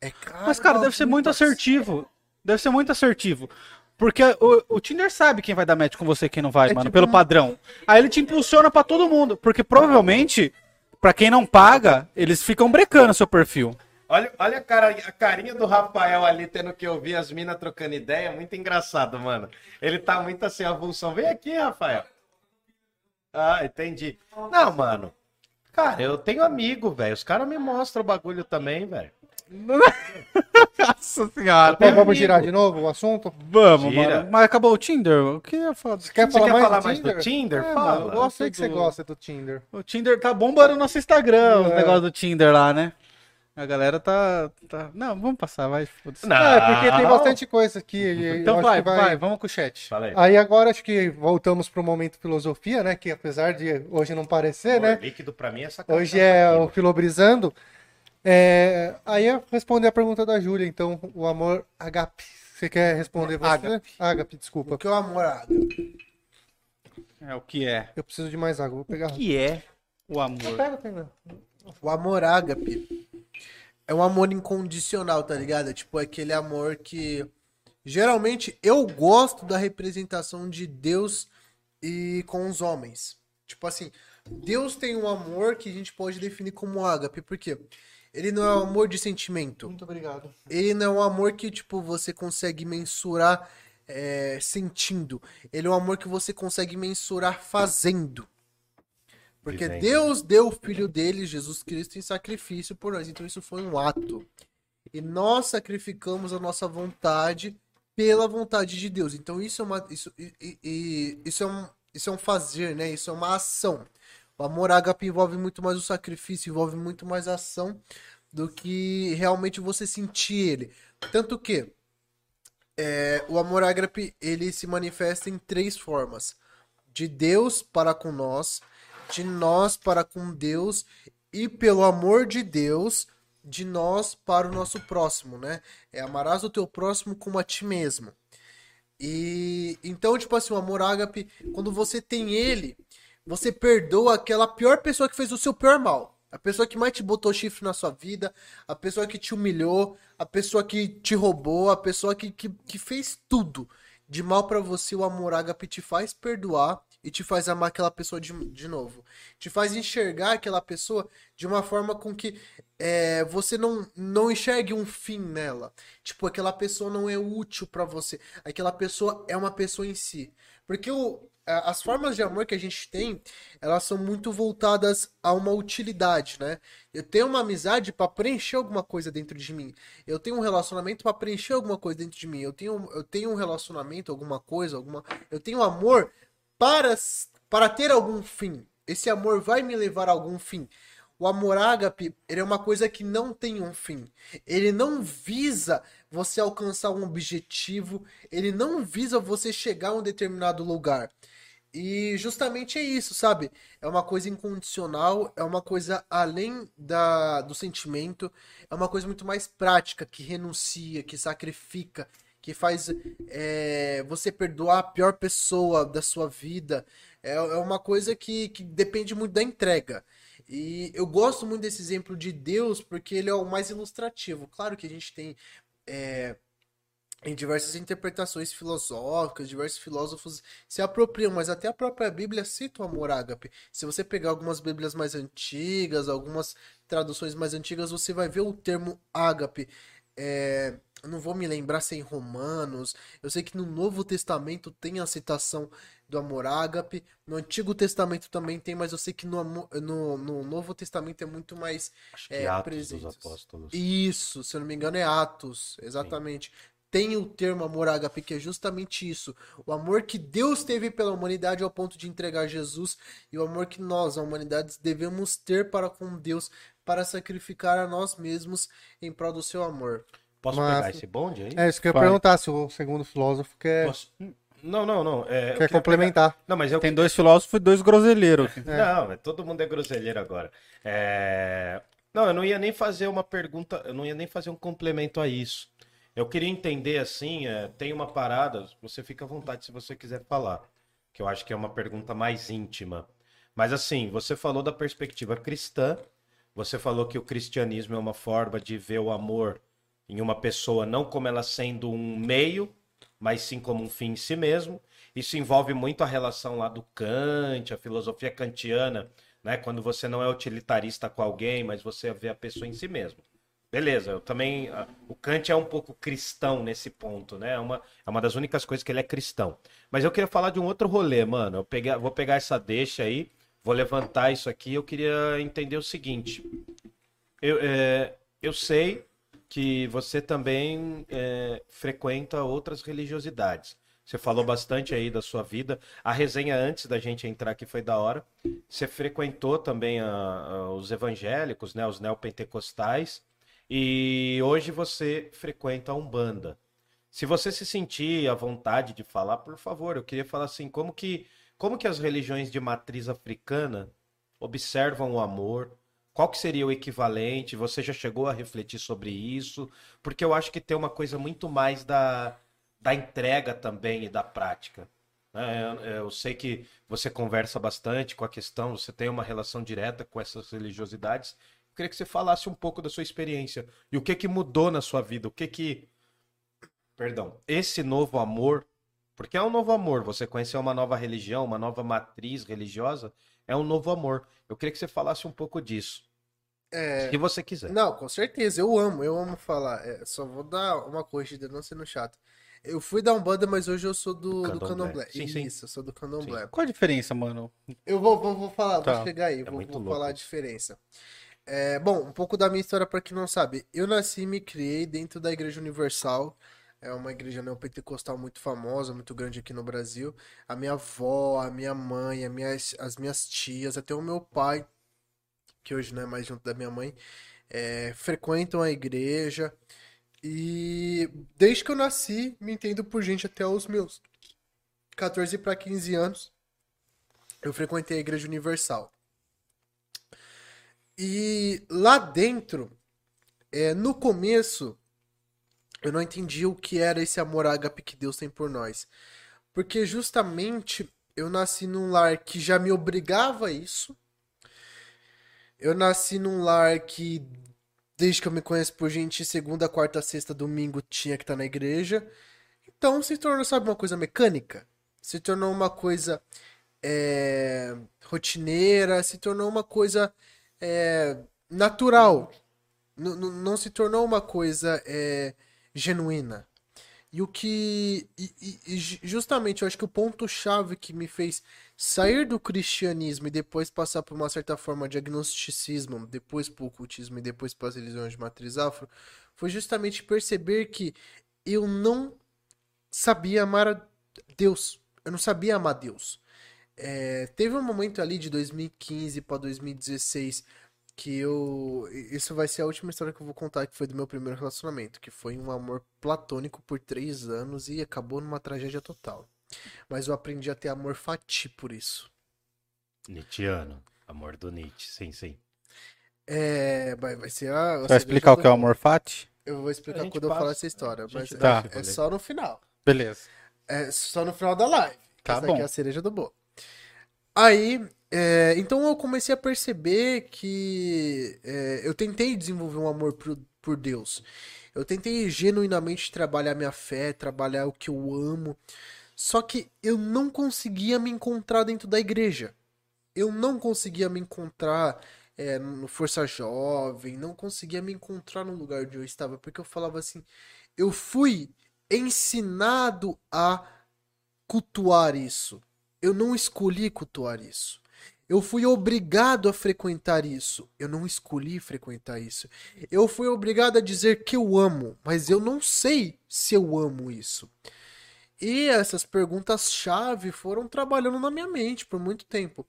É caro. Mas, cara, deve ser muito assertivo. Deve ser muito assertivo. Porque o, o Tinder sabe quem vai dar match com você e quem não vai, É mano, tipo pelo padrão. Aí ele te impulsiona pra todo mundo. Porque provavelmente, pra quem não paga, eles ficam brecando seu perfil. Olha, olha a, cara, a carinha do Rafael ali tendo que ouvir as minas trocando ideia. Muito engraçado, mano. Ele tá muito assim, avulsão. Vem aqui, Rafael. Ah, entendi. Não, mano. Cara, eu tenho amigo, velho. Os caras me mostram o bagulho também, velho. Nossa senhora. Então, vamos girar de novo o assunto? Vamos, Gira. mano. Mas acabou o Tinder? O que eu ia falar? do Você quer Você falar, quer mais, falar do mais Tinder? do Tinder? É, Fala. mano, eu sei que você Tudo- gosta do Tinder. O Tinder tá bombando no nosso Instagram, os É. negócios do Tinder lá, né? A galera tá, tá... Não, vamos passar, vai. Não. É, porque tem bastante coisa aqui. Então vai, que vai, vamos com o chat. Fala aí. Agora acho que voltamos pro momento filosofia, né? Que apesar de hoje não parecer, Amor né? líquido pra mim é sacanagem. Hoje é o Filobrizando. É, aí eu responder a pergunta da Júlia, então, o amor agape. Você quer responder você? Ágape. Agape, desculpa. O que é o amor ágape? É o que é. Eu preciso de mais água, vou pegar. O que é o amor? Pega, pega. O amor ágape é um amor incondicional, tá ligado? É tipo aquele amor que. Geralmente eu gosto da representação de Deus e com os homens. Tipo assim, Deus tem um amor que a gente pode definir como ágape, porque ele não é um amor de sentimento. Muito obrigado. Ele não é um amor que, tipo, você consegue mensurar é, sentindo. Ele é um amor que você consegue mensurar fazendo. Porque. Deus deu o filho dele, Jesus Cristo, em sacrifício por nós. Então isso foi um ato. E nós sacrificamos a nossa vontade pela vontade de Deus. Então isso é uma. Isso, e- e- e- isso, é, um, isso é um fazer, né? Isso é uma ação. O amor ágape envolve muito mais o sacrifício, envolve muito mais a ação do que realmente você sentir ele. Tanto que é, o amor ágape ele se manifesta em três formas: de Deus para com nós, de nós para com Deus e pelo amor de Deus de nós para o nosso próximo, né? É amarás o teu próximo como a ti mesmo. E então, tipo assim, o amor ágape, quando você tem ele, você perdoa aquela pior pessoa que fez o seu pior mal. A pessoa que mais te botou chifre na sua vida, a pessoa que te humilhou, a pessoa que te roubou, a pessoa que, que, que fez tudo de mal pra você, o amor ágape te faz perdoar e te faz amar aquela pessoa de, de novo. Te faz enxergar aquela pessoa de uma forma com que é, você não, não enxergue um fim nela. Tipo, aquela pessoa não é útil pra você. Aquela pessoa é uma pessoa em si. Porque o, as formas de amor que a gente tem, elas são muito voltadas a uma utilidade, né? Eu tenho uma amizade pra preencher alguma coisa dentro de mim. Eu tenho um relacionamento pra preencher alguma coisa dentro de mim. Eu tenho, eu tenho um relacionamento, alguma coisa, alguma. Eu tenho amor para, para ter algum fim. Esse amor vai me levar a algum fim. O amor ágape, ele é uma coisa que não tem um fim. Ele não visa você alcançar um objetivo, ele não visa você chegar a um determinado lugar. E justamente é isso, sabe? É uma coisa incondicional, é uma coisa além da, do sentimento, é uma coisa muito mais prática, que renuncia, que sacrifica, que faz é, você perdoar a pior pessoa da sua vida. É, é uma coisa que, que depende muito da entrega. E eu gosto muito desse exemplo de Deus porque ele é o mais ilustrativo. Claro que a gente tem é, em diversas interpretações filosóficas, diversos filósofos se apropriam, mas até a própria Bíblia cita o amor ágape. Se você pegar algumas Bíblias mais antigas, algumas traduções mais antigas, você vai ver o termo ágape. É, no, vou me lembrar se é em Romanos. Eu sei que no Novo Testamento tem a citação do amor ágape. No Antigo Testamento também tem, mas eu sei que no, no, no Novo Testamento é muito mais Acho que é, Atos presentes. dos Apóstolos. Isso, se eu não me engano, é Atos, exatamente. Tem o termo amor ágape, que é justamente isso. O amor que Deus teve pela humanidade ao ponto de entregar Jesus e o amor que nós, a humanidade, devemos ter para com Deus para sacrificar a nós mesmos em prol do seu amor. Posso Mas- pegar esse bonde aí? É isso que eu ia Vai. perguntar, se o segundo filósofo quer, Posso- Não, não, não. é, eu quer queria complementar. pegar- Não, mas eu Tem dois filósofos e dois groselheiros. aqui. Não, mas todo mundo é groselheiro agora. É, Não, eu não ia nem fazer uma pergunta, eu não ia nem fazer um complemento a isso. Eu queria entender assim, é, tem uma parada, você fica à vontade se você quiser falar, que eu acho que é uma pergunta mais íntima. Mas assim, você falou da perspectiva cristã, você falou que o cristianismo é uma forma de ver o amor em uma pessoa não como ela sendo um meio, mas sim como um fim em si mesmo. Isso envolve muito a relação lá do Kant, a filosofia kantiana, né? Quando você não é utilitarista com alguém, mas você vê a pessoa em si mesmo. Beleza, eu também. ah, O Kant é um pouco cristão nesse ponto, né? É uma, é uma das únicas coisas que ele é cristão. Mas eu queria falar de um outro rolê, mano. Eu peguei, vou pegar essa deixa aí, vou levantar isso aqui. Eu queria entender o seguinte. Eu, é, eu sei que você também é, frequenta outras religiosidades. Você falou bastante aí da sua vida. A resenha antes da gente entrar aqui foi da hora. Você frequentou também a- a- os evangélicos, né, os neopentecostais. E hoje você frequenta a Umbanda. Se você se sentir à vontade de falar, por favor, eu queria falar assim, como que, como que as religiões de matriz africana observam o amor? Qual que seria o equivalente? Você já chegou a refletir sobre isso? Porque eu acho que tem uma coisa muito mais da, da entrega também e da prática. né? Eu, sei que você conversa bastante com a questão, você tem uma relação direta com essas religiosidades. Eu queria que você falasse um pouco da sua experiência e o que que mudou na sua vida, o que que perdão, esse novo amor, porque é um novo amor, você conhecer uma nova religião, uma nova matriz religiosa, é um novo amor. Eu queria que você falasse um pouco disso, É, se você quiser. Não, com certeza, eu amo, eu amo falar. É, só vou dar uma corrigida, não sendo chato. Eu fui da Umbanda, mas hoje eu sou do, do Candomblé. Sim, sim. Isso, eu sou do Candomblé. Qual a diferença, mano? Eu vou, vou, vou falar, Tá. vou chegar aí, vou, muito vou louco. falar a diferença. É, bom, um pouco da minha história para quem não sabe. Eu nasci e me criei dentro da Igreja Universal. É uma igreja neopentecostal muito famosa, muito grande aqui no Brasil. A minha avó, a minha mãe, a as minhas tias, até o meu pai, que hoje não é mais junto da minha mãe, é, frequentam a igreja. E desde que eu nasci, me entendo por gente até os meus 14 para 15 anos. Eu frequentei a Igreja Universal. E lá dentro, é, no começo, eu não entendi o que era esse amor ágape que Deus tem por nós. Porque justamente eu nasci num lar que já me obrigava a isso. Eu nasci num lar que, desde que eu me conheço por gente, segunda, quarta, sexta, domingo tinha que estar na igreja. Então se tornou, sabe, uma coisa mecânica. Se tornou uma coisa é, rotineira, se tornou uma coisa é, natural. N- não se tornou uma coisa é, genuína. E o que. E, e- ju- justamente, eu acho que o ponto-chave que me fez sair do cristianismo e depois passar por uma certa forma de agnosticismo, depois para o ocultismo e depois para as religiões de matriz afro, foi justamente perceber que eu não sabia amar a Deus. Eu não sabia amar Deus. É, teve um momento ali de 2015 para 2016 que eu. Isso vai ser a última história que eu vou contar, que foi do meu primeiro relacionamento, que foi um amor platônico por três anos e acabou numa tragédia total. Mas eu aprendi a ter amor fati por isso. Nietzscheano, amor do Nietzsche, sim, sim. É, vai, vai ser a. Você vai explicar o que é o amor fati? Eu vou explicar quando eu passa, falar essa história, a mas dá é, é só no final. Beleza. É só no final da live. Tá Essa daqui bom. é a cereja do bolo. Aí, é, então eu comecei a perceber que é, eu tentei desenvolver um amor por, por Deus. Eu tentei genuinamente trabalhar minha fé, trabalhar o que eu amo. Só que eu não conseguia me encontrar dentro da igreja. Eu não conseguia me encontrar é, no Força Jovem, não conseguia me encontrar no lugar onde eu estava, porque eu falava assim, eu fui ensinado a cultuar isso. Eu não escolhi cultuar isso. Eu fui obrigado a frequentar isso. Eu não escolhi frequentar isso. Eu fui obrigado a dizer que eu amo, mas eu não sei se eu amo isso. E essas perguntas-chave foram trabalhando na minha mente por muito tempo.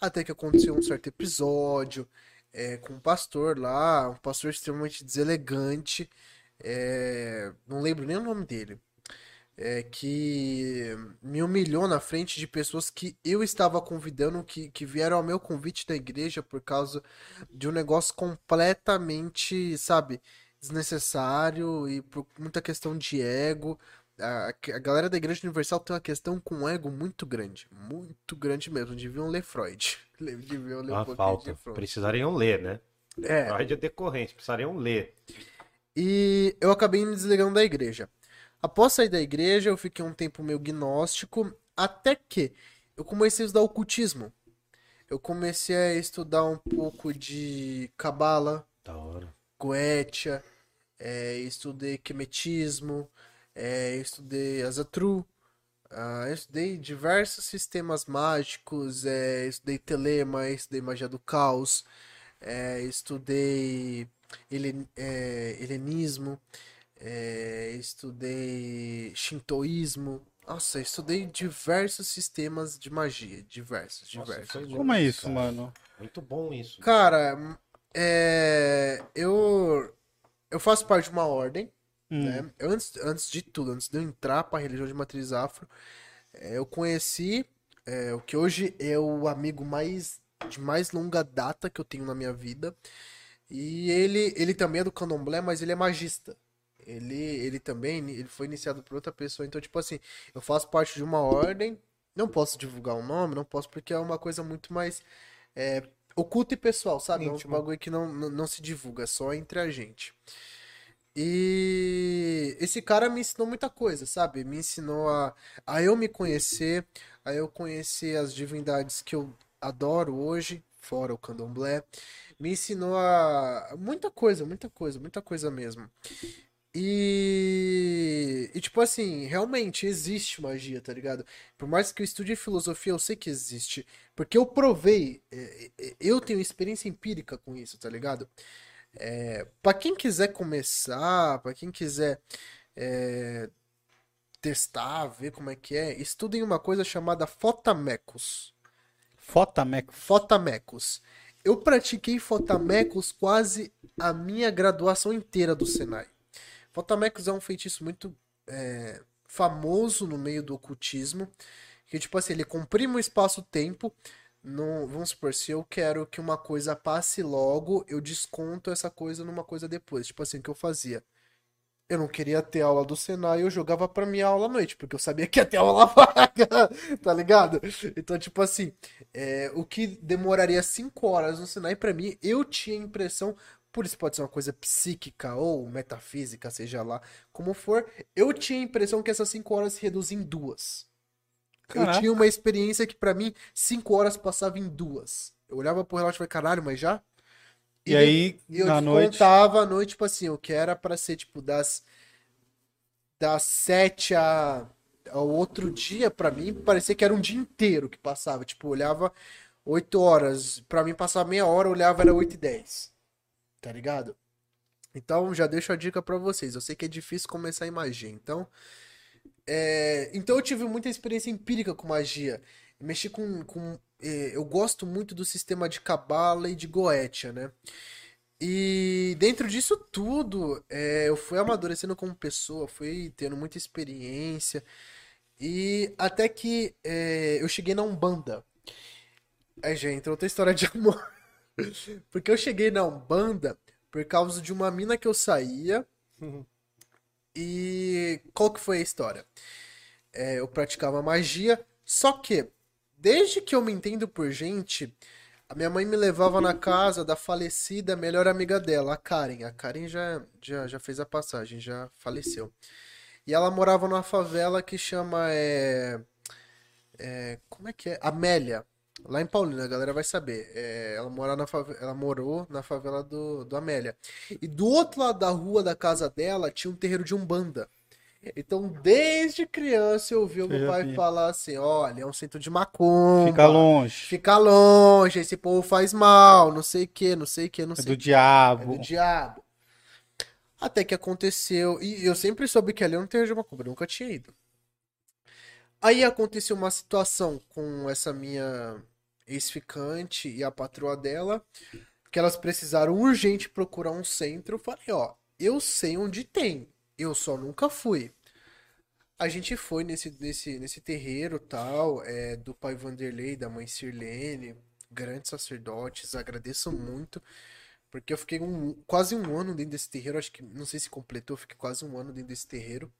Até que aconteceu um certo episódio é, com um pastor lá, um pastor extremamente deselegante. é, não lembro nem o nome dele. É, que me humilhou na frente de pessoas que eu estava convidando, que, que vieram ao meu convite da igreja por causa de um negócio completamente, sabe, desnecessário e por muita questão de ego. A, a galera da Igreja Universal tem uma questão com ego muito grande. Muito grande mesmo. Deviam ler Freud. Deviam ler um Uma pouquinho falta. Precisariam ler, né? É. Freud é decorrente, precisariam ler. E eu acabei me desligando da igreja. Após sair da igreja, eu fiquei um tempo meio gnóstico, até que eu comecei a estudar ocultismo. Eu comecei a estudar um pouco de cabala, Da hora. goetia, é, estudei quemetismo, é, estudei azatru, ah, eu estudei diversos sistemas mágicos, é, estudei telema, estudei magia do caos, é, estudei helen- é, helenismo, é, estudei shintoísmo. Nossa, estudei diversos sistemas de magia, diversos, Nossa, diversos. foi Como é isso, cara. mano? Muito bom isso. Cara, é, eu eu faço parte de uma ordem, Hum. né? Eu, antes, antes de tudo, antes de eu entrar para a religião de matriz afro, é, eu conheci é, o que hoje é o amigo mais de mais longa data que eu tenho na minha vida. E ele, ele também é do candomblé, mas ele é magista. Ele, ele também ele foi iniciado por outra pessoa. Então, tipo assim, eu faço parte de uma ordem. Não posso divulgar o nome, não posso, porque é uma coisa muito mais é, oculta e pessoal, sabe? É um Íntimo. bagulho que não, não, não se divulga, é só entre a gente. E esse cara me ensinou muita coisa, sabe? Me ensinou a, a eu me conhecer, a eu conhecer as divindades que eu adoro hoje, fora o candomblé. Me ensinou a muita coisa, muita coisa, muita coisa mesmo. E, e tipo assim, realmente existe magia, tá ligado? Por mais que eu estude filosofia, eu sei que existe. Porque eu provei, é, é, eu tenho experiência empírica com isso, tá ligado? É, para quem quiser começar, para quem quiser é, testar, ver como é que é, estudem uma coisa chamada Fotamecos. Fotameco. Fotamecos. Eu pratiquei Fotamecos quase a minha graduação inteira do Senai. Fotamecos é um feitiço muito é, famoso no meio do ocultismo, que tipo assim, ele comprime o espaço-tempo. Vamos supor, se eu quero que uma coisa passe logo, eu desconto essa coisa numa coisa depois. Tipo assim, o que eu fazia? Eu não queria ter aula do Senai, eu jogava pra minha aula à noite, porque eu sabia que ia ter aula vaga, tá ligado? Então, tipo assim, é, o que demoraria 5 horas no Senai, pra mim, eu tinha a impressão, por isso pode ser uma coisa psíquica ou metafísica, seja lá como for, eu tinha a impressão que essas 5 horas se reduzem em duas. Eu Caraca. tinha uma experiência que pra mim 5 horas passava em duas. Eu olhava pro relógio e falei, caralho, mas já? E aí, E eu na noite. descontava à noite, tipo assim, o que era pra ser, tipo, das, das sete a, ao outro dia, pra mim, parecia que era um dia inteiro que passava. Tipo, eu olhava oito horas, pra mim passava meia hora, eu olhava era oito e dez. Tá ligado? Então, já deixo a dica pra vocês. Eu sei que é difícil começar em magia, então... é, Então, eu tive muita experiência empírica com magia. Mexi com, com eh, eu gosto muito do sistema de Cabala e de Goetia, né? E dentro disso tudo, eh, eu fui amadurecendo como pessoa, fui tendo muita experiência. E até que eh, eu cheguei na Umbanda. Aí já outra história de amor. Porque eu cheguei na Umbanda por causa de uma mina que eu saía. E qual que foi a história? É, eu praticava magia, só que desde que eu me entendo por gente, a minha mãe me levava na casa da falecida melhor amiga dela, a Karen. A Karen já, já, já fez a passagem, já faleceu. E ela morava numa favela que chama é, é, como é que é? Amélia. Lá em Paulina, a galera vai saber. É, ela, mora na fave- ela morou na favela do, do Amélia. E do outro lado da rua da casa dela tinha um terreiro de Umbanda. Então, desde criança, eu ouvi o meu pai falar assim: olha, é um centro de macumba. Fica longe. Fica longe, esse povo faz mal, não sei o que, não sei o que, não É sei do o que. É diabo. do diabo. Até que aconteceu. E eu sempre soube que ali não tenho de macumba, nunca tinha ido. Aí aconteceu uma situação com essa minha ex-ficante e a patroa dela, que elas precisaram urgente procurar um centro. Eu falei, ó, eu sei onde tem, eu só nunca fui. A gente foi nesse, nesse, nesse terreiro tal, é, do pai Vanderlei, da mãe Sirlene, grandes sacerdotes, agradeço muito. Porque eu fiquei um- quase um ano dentro desse terreiro, acho que, não sei se completou, fiquei quase um ano dentro desse terreiro.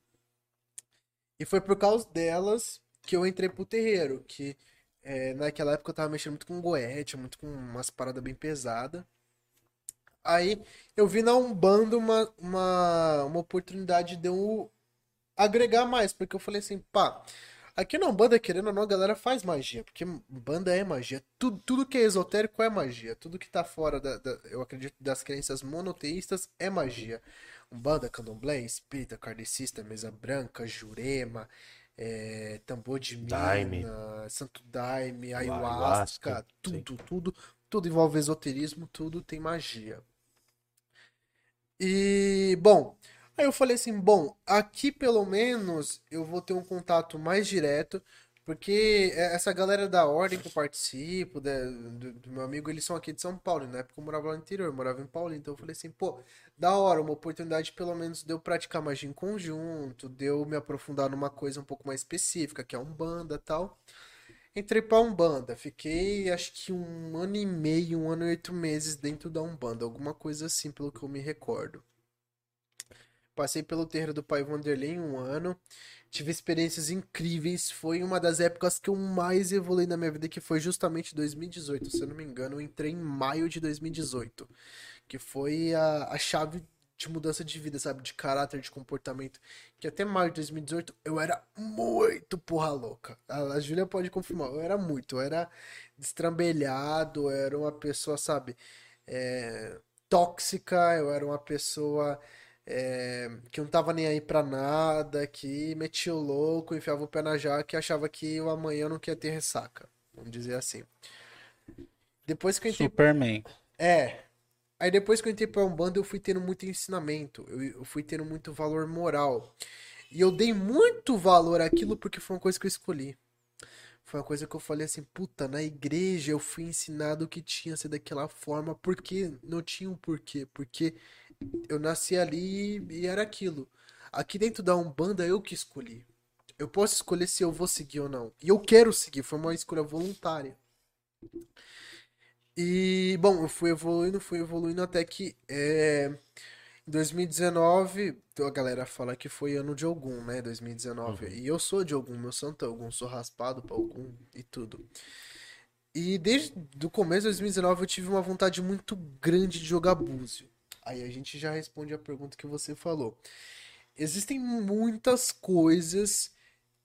E foi por causa delas que eu entrei pro terreiro, que é, naquela época eu tava mexendo muito com goethe, muito com umas paradas bem pesadas. Aí eu vi na Umbanda uma, uma, uma oportunidade de eu agregar mais, porque eu falei assim, pá, aqui na Umbanda, querendo ou não, a galera faz magia, porque Umbanda é magia. Tudo, tudo que é esotérico é magia. Tudo que tá fora, da, da- eu acredito, das crenças monoteístas é magia. Umbanda, candomblé, espírita, kardecista, mesa branca, jurema, é, tambor de mina, Daime. santo daime, Ayahuasca, ayahuasca, sim. tudo, tudo, tudo envolve esoterismo, tudo tem magia. E, bom, aí eu falei assim, bom, aqui pelo menos eu vou ter um contato mais direto, porque essa galera da ordem que eu participo, do, do meu amigo, eles são aqui de São Paulo, na época eu morava lá no interior, eu morava em Paulínia, então eu falei assim, pô, da hora, uma oportunidade pelo menos de eu praticar magia em conjunto, de eu me aprofundar numa coisa um pouco mais específica, que é Umbanda e tal. Entrei pra Umbanda, fiquei acho que um ano e meio, um ano e oito meses dentro da Umbanda, alguma coisa assim, pelo que eu me recordo. Passei pelo terreiro do pai Vanderlei um ano, tive experiências incríveis, foi uma das épocas que eu mais evoluí na minha vida, que foi justamente 2018, se eu não me engano, eu entrei em maio de 2018, que foi a, a chave de mudança de vida, sabe, de caráter, de comportamento, que até maio de 2018 eu era muito porra louca. A, a Júlia pode confirmar, eu era muito, eu era destrambelhado, eu era uma pessoa, sabe, é, tóxica, eu era uma pessoa é, que não tava nem aí pra nada, que metia o louco, enfiava o pé na jaca e achava que o amanhã não queria ter ressaca, vamos dizer assim. Depois que eu entrei Superman. é. Aí depois que eu entrei pra Umbanda, eu fui tendo muito ensinamento. Eu, eu fui tendo muito valor moral. E eu dei muito valor àquilo porque foi uma coisa que eu escolhi. Foi uma coisa que eu falei assim, puta, na igreja eu fui ensinado que tinha que ser daquela forma, porque não tinha um porquê. Porque eu nasci ali e era aquilo. Aqui dentro da Umbanda eu que escolhi. Eu posso escolher se eu vou seguir ou não. E eu quero seguir, foi uma escolha voluntária. E, bom, eu fui evoluindo, fui evoluindo até que é, em 2019, então a galera fala que foi ano de Ogum, né? 2019. E eu sou de Ogum, meu santo é Ogum, sou raspado pra Ogum e tudo. E desde o começo de 2019 eu tive uma vontade muito grande de jogar búzio. Aí a gente já responde a pergunta que você falou. Existem muitas coisas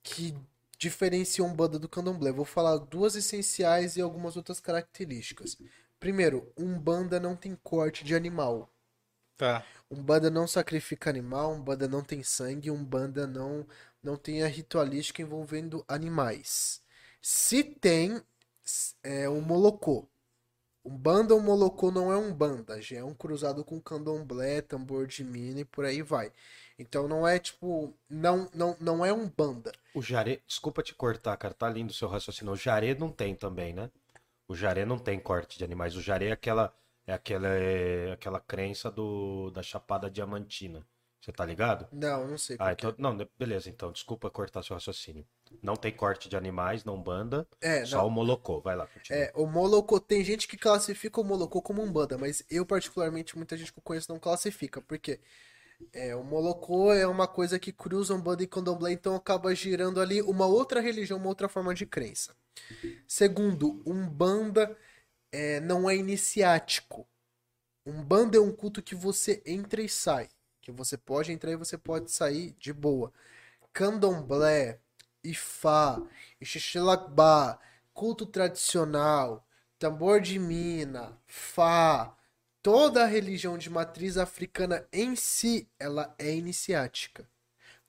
que diferenciam Umbanda do Candomblé. Vou falar duas essenciais e algumas outras características. Primeiro, Umbanda não tem corte de animal. Tá. Umbanda não sacrifica animal, Umbanda não tem sangue, Umbanda não não tem a ritualística envolvendo animais. Se tem, é o Molocô. Umbanda ou Molocô não é Umbanda, já é um cruzado com Candomblé, tambor de mina e por aí vai. Então não é tipo, não não não é Umbanda. O Jaré, desculpa te cortar, cara, tá lindo o seu raciocínio. O Jaré não tem também, né? O Jaré não tem corte de animais. O Jaré é aquela é aquela é aquela crença do da Chapada Diamantina. Você tá ligado? Não, não sei Ah, então, não, ne- beleza, então, desculpa cortar seu raciocínio. Não tem corte de animais, não banda, é. Só não. o molocô. Vai lá, continua. É, o Molocô, tem gente que classifica o Molocô como Umbanda, mas eu particularmente, muita gente que eu conheço não classifica, porque é, o Molocô é uma coisa que cruza Umbanda e Candomblé, então acaba girando ali uma outra religião, uma outra forma de crença. Segundo, Umbanda é, não é iniciático. Umbanda é um culto que você entra e sai, que você pode entrar e você pode sair de boa. Candomblé, Ifá, Ixixilabá, culto tradicional, tambor de mina, fá, toda a religião de matriz africana em si, ela é iniciática.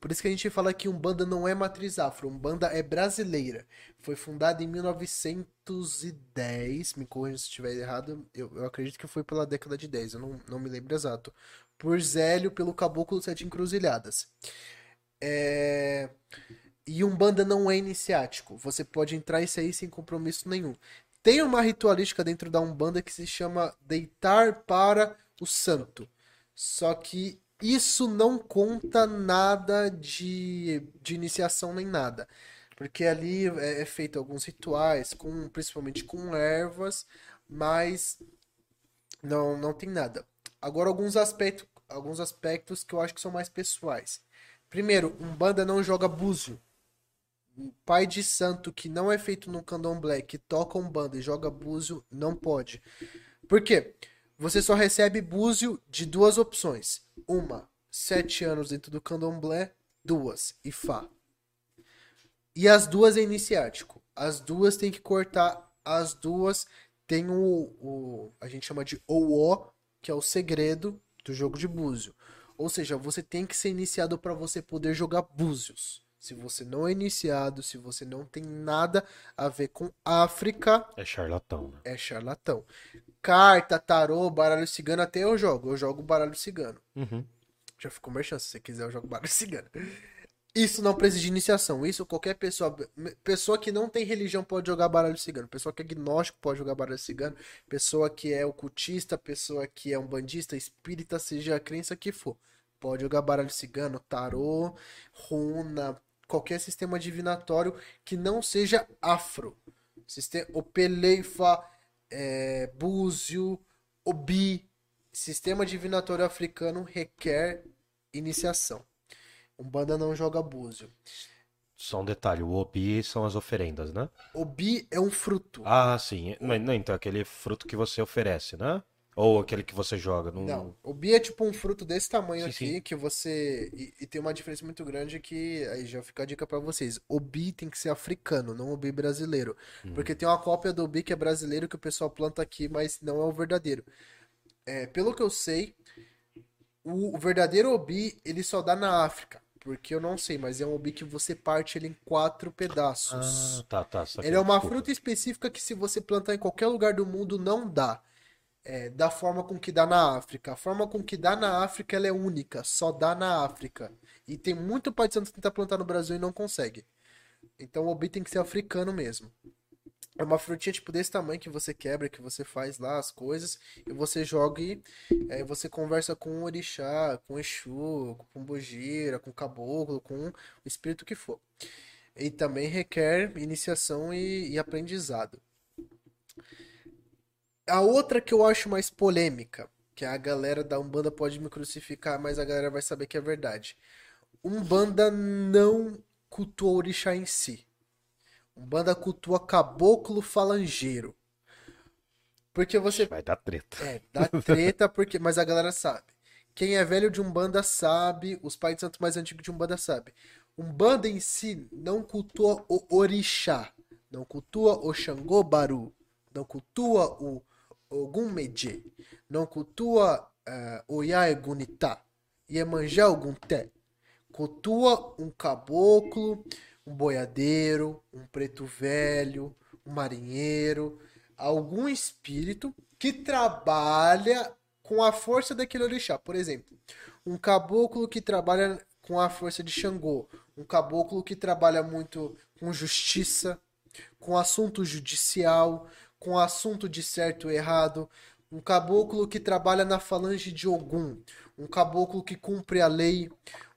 Por isso que a gente fala que Umbanda não é matriz afro, Umbanda é brasileira. Foi fundada em 1910, me corrija se estiver errado, eu, eu acredito que foi pela década de 10, eu não, não me lembro exato. Por Zélio, pelo Caboclo Sete Encruzilhadas. É... E Umbanda não é iniciático, você pode entrar e sair sem compromisso nenhum. Tem uma ritualística dentro da Umbanda que se chama deitar para o santo. Só que isso não conta nada de, de iniciação nem nada. Porque ali é, é feito alguns rituais, com, principalmente com ervas, mas não, não tem nada. Agora, alguns aspectos, alguns aspectos que eu acho que são mais pessoais. Primeiro, Umbanda não joga búzio. Um pai de santo que não é feito no candomblé, que toca Umbanda e joga búzio, não pode. Por quê? Você só recebe búzio de duas opções. Uma, sete anos dentro do candomblé. Duas, Ifá. E as duas é iniciático. As duas tem que cortar. As duas tem o, o a gente chama de OO, que é o segredo do jogo de búzio. Ou seja, você tem que ser iniciado para você poder jogar búzios. Se você não é iniciado, se você não tem nada a ver com África, É charlatão, né? é charlatão. Carta, tarô, baralho cigano, até eu jogo. Eu jogo baralho cigano. Uhum. Já ficou merchan, se você quiser eu jogo baralho cigano. Isso não precisa de iniciação. Isso qualquer pessoa. Pessoa que não tem religião pode jogar baralho cigano. Pessoa que é agnóstico pode jogar baralho cigano. Pessoa que é ocultista, pessoa que é um bandista, espírita, seja a crença que for. Pode jogar baralho cigano, tarô, runa, qualquer sistema divinatório que não seja afro. Sistema, o Peleifa, é, Búzio, Obi. Sistema divinatório africano requer iniciação. Umbanda não joga búzio. Só um detalhe, o obi são as oferendas, né? Obi é um fruto. Ah, sim. Não, então, aquele fruto que você oferece, né? Ou aquele que você joga. Num... Não, o bi é tipo um fruto desse tamanho Sim, aqui sim. que você. E, e tem uma diferença muito grande que aí já fica a dica pra vocês. O bi tem que ser africano, não o bi brasileiro. Hum. Porque tem uma cópia do bi que é brasileiro que o pessoal planta aqui, mas não é o verdadeiro. É, pelo que eu sei, o, o verdadeiro obi ele só dá na África. Porque eu não sei, mas é um obi que você parte ele em quatro pedaços. Ah, tá, tá. Ele é uma fruta específica que se você plantar em qualquer lugar do mundo não dá. É, da forma com que dá na África. A forma com que dá na África ela é única, só dá na África. E tem muito pai de santo que tenta plantar no Brasil e não consegue. Então o obi tem que ser africano mesmo. É uma frutinha tipo desse tamanho que você quebra, que você faz lá as coisas, e você joga e aí você conversa com o orixá, com o Exu, com o Pombogira, com o caboclo, com o espírito que for. E também requer iniciação e, e aprendizado. A outra que eu acho mais polêmica, que a galera da Umbanda pode me crucificar, mas a galera vai saber que é verdade. Umbanda não cultua orixá em si. Umbanda cultua caboclo falangeiro. Porque você Vai dar treta. é, dá treta, porque, mas a galera sabe. Quem é velho de Umbanda sabe, os pais de santo mais antigos de Umbanda sabe. Umbanda em si não cultua o orixá, não cultua o Xangô Baru, não cultua o Ogum Medje, não cultua eh, o Yaegunitá, Iemanjá Ogunté. Cultua um caboclo, um boiadeiro, um preto velho, um marinheiro, algum espírito que trabalha com a força daquele orixá. Por exemplo, um caboclo que trabalha com a força de Xangô, um caboclo que trabalha muito com justiça, com assunto judicial, com assunto de certo e errado, um caboclo que trabalha na falange de Ogum, um caboclo que cumpre a lei,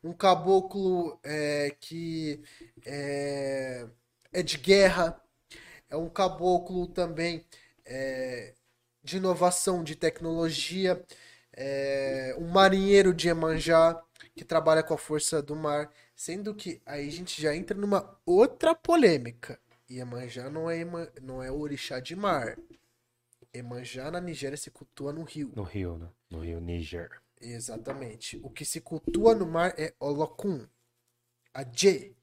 um caboclo é, que é, é de guerra, é um caboclo também é, de inovação, de tecnologia, é, um marinheiro de Iemanjá que trabalha com a força do mar, sendo que aí a gente já entra numa outra polêmica. Iemanjá não é, não é o orixá de mar. Iemanjá na Nigéria se cultua no rio. No Rio, né? No Rio Níger. Exatamente. O que se cultua no mar é Olokun. A J.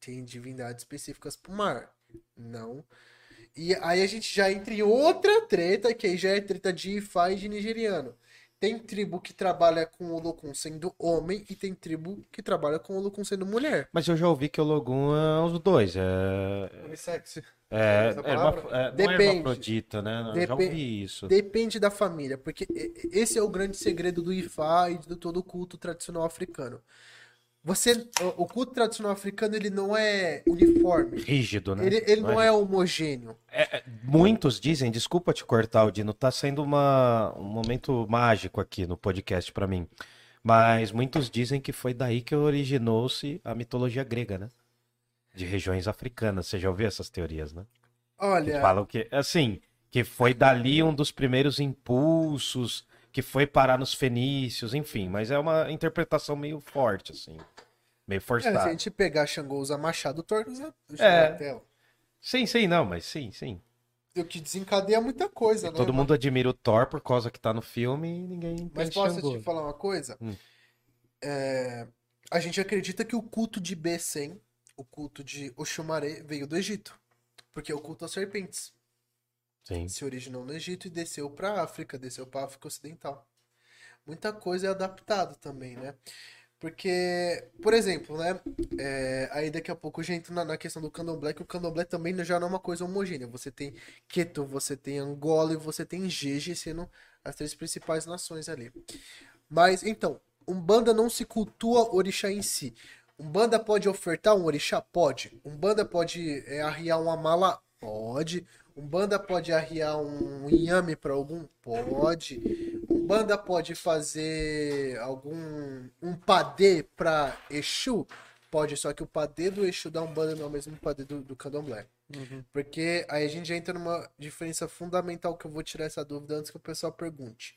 Tem divindades específicas pro mar. Não. E aí a gente já entra em outra treta, que aí já é treta de Ifá e de nigeriano. Tem tribo que trabalha com o Olokun sendo homem e tem tribo que trabalha com o Olokun sendo mulher. Mas eu já ouvi que o Logum é os dois. É, Unissex. é, é, hermaf- é, não é Depende. hermafrodita, né? Eu já ouvi isso. Depende da família, porque esse é o grande segredo do Ifá e de todo o culto tradicional africano. Você, o o culto tradicional africano, ele não é uniforme. Rígido, né? Ele, ele não é é homogêneo. É, é, muitos dizem, desculpa te cortar, Dino, tá sendo uma, um momento mágico aqui no podcast pra mim. Mas muitos dizem que foi daí que originou-se a mitologia grega, né? De regiões africanas. Você já ouviu essas teorias, né? Que Olha, falam que, assim, que foi dali um dos primeiros impulsos, que foi parar nos fenícios, enfim. Mas é uma interpretação meio forte, assim. Meio é, se a forçada. gente pegar Xangô usa machado, Thor usa É. martelo. Sim, sim, não, mas sim, sim. O que desencadeia muita coisa, né? Todo mundo admira o Thor por causa que tá no filme e ninguém Mas posso Xangô. te falar uma coisa? Hum. É, a gente acredita que o culto de Besen, o culto de Oxumaré, veio do Egito. Porque é o culto às serpentes. Sim. Se originou no Egito e desceu para África, desceu para África Ocidental. Muita coisa é adaptado também, né? Porque, por exemplo, né? é, aí daqui a pouco já entro na, na questão do candomblé, que o candomblé também já não é uma coisa homogênea. Você tem Queto, você tem Angola e você tem Jeje sendo as três principais nações ali. Mas, então, Umbanda não se cultua orixá em si. Umbanda pode ofertar um orixá? Pode. Umbanda pode é, arriar uma mala? Pode. Umbanda pode arriar um inhame para algum? Pode. Umbanda pode fazer algum um padê para Exu? Pode, só que o padê do Exu da Umbanda não é o mesmo padê do, do Candomblé. Porque aí a gente já entra numa diferença fundamental que eu vou tirar essa dúvida antes que o pessoal pergunte.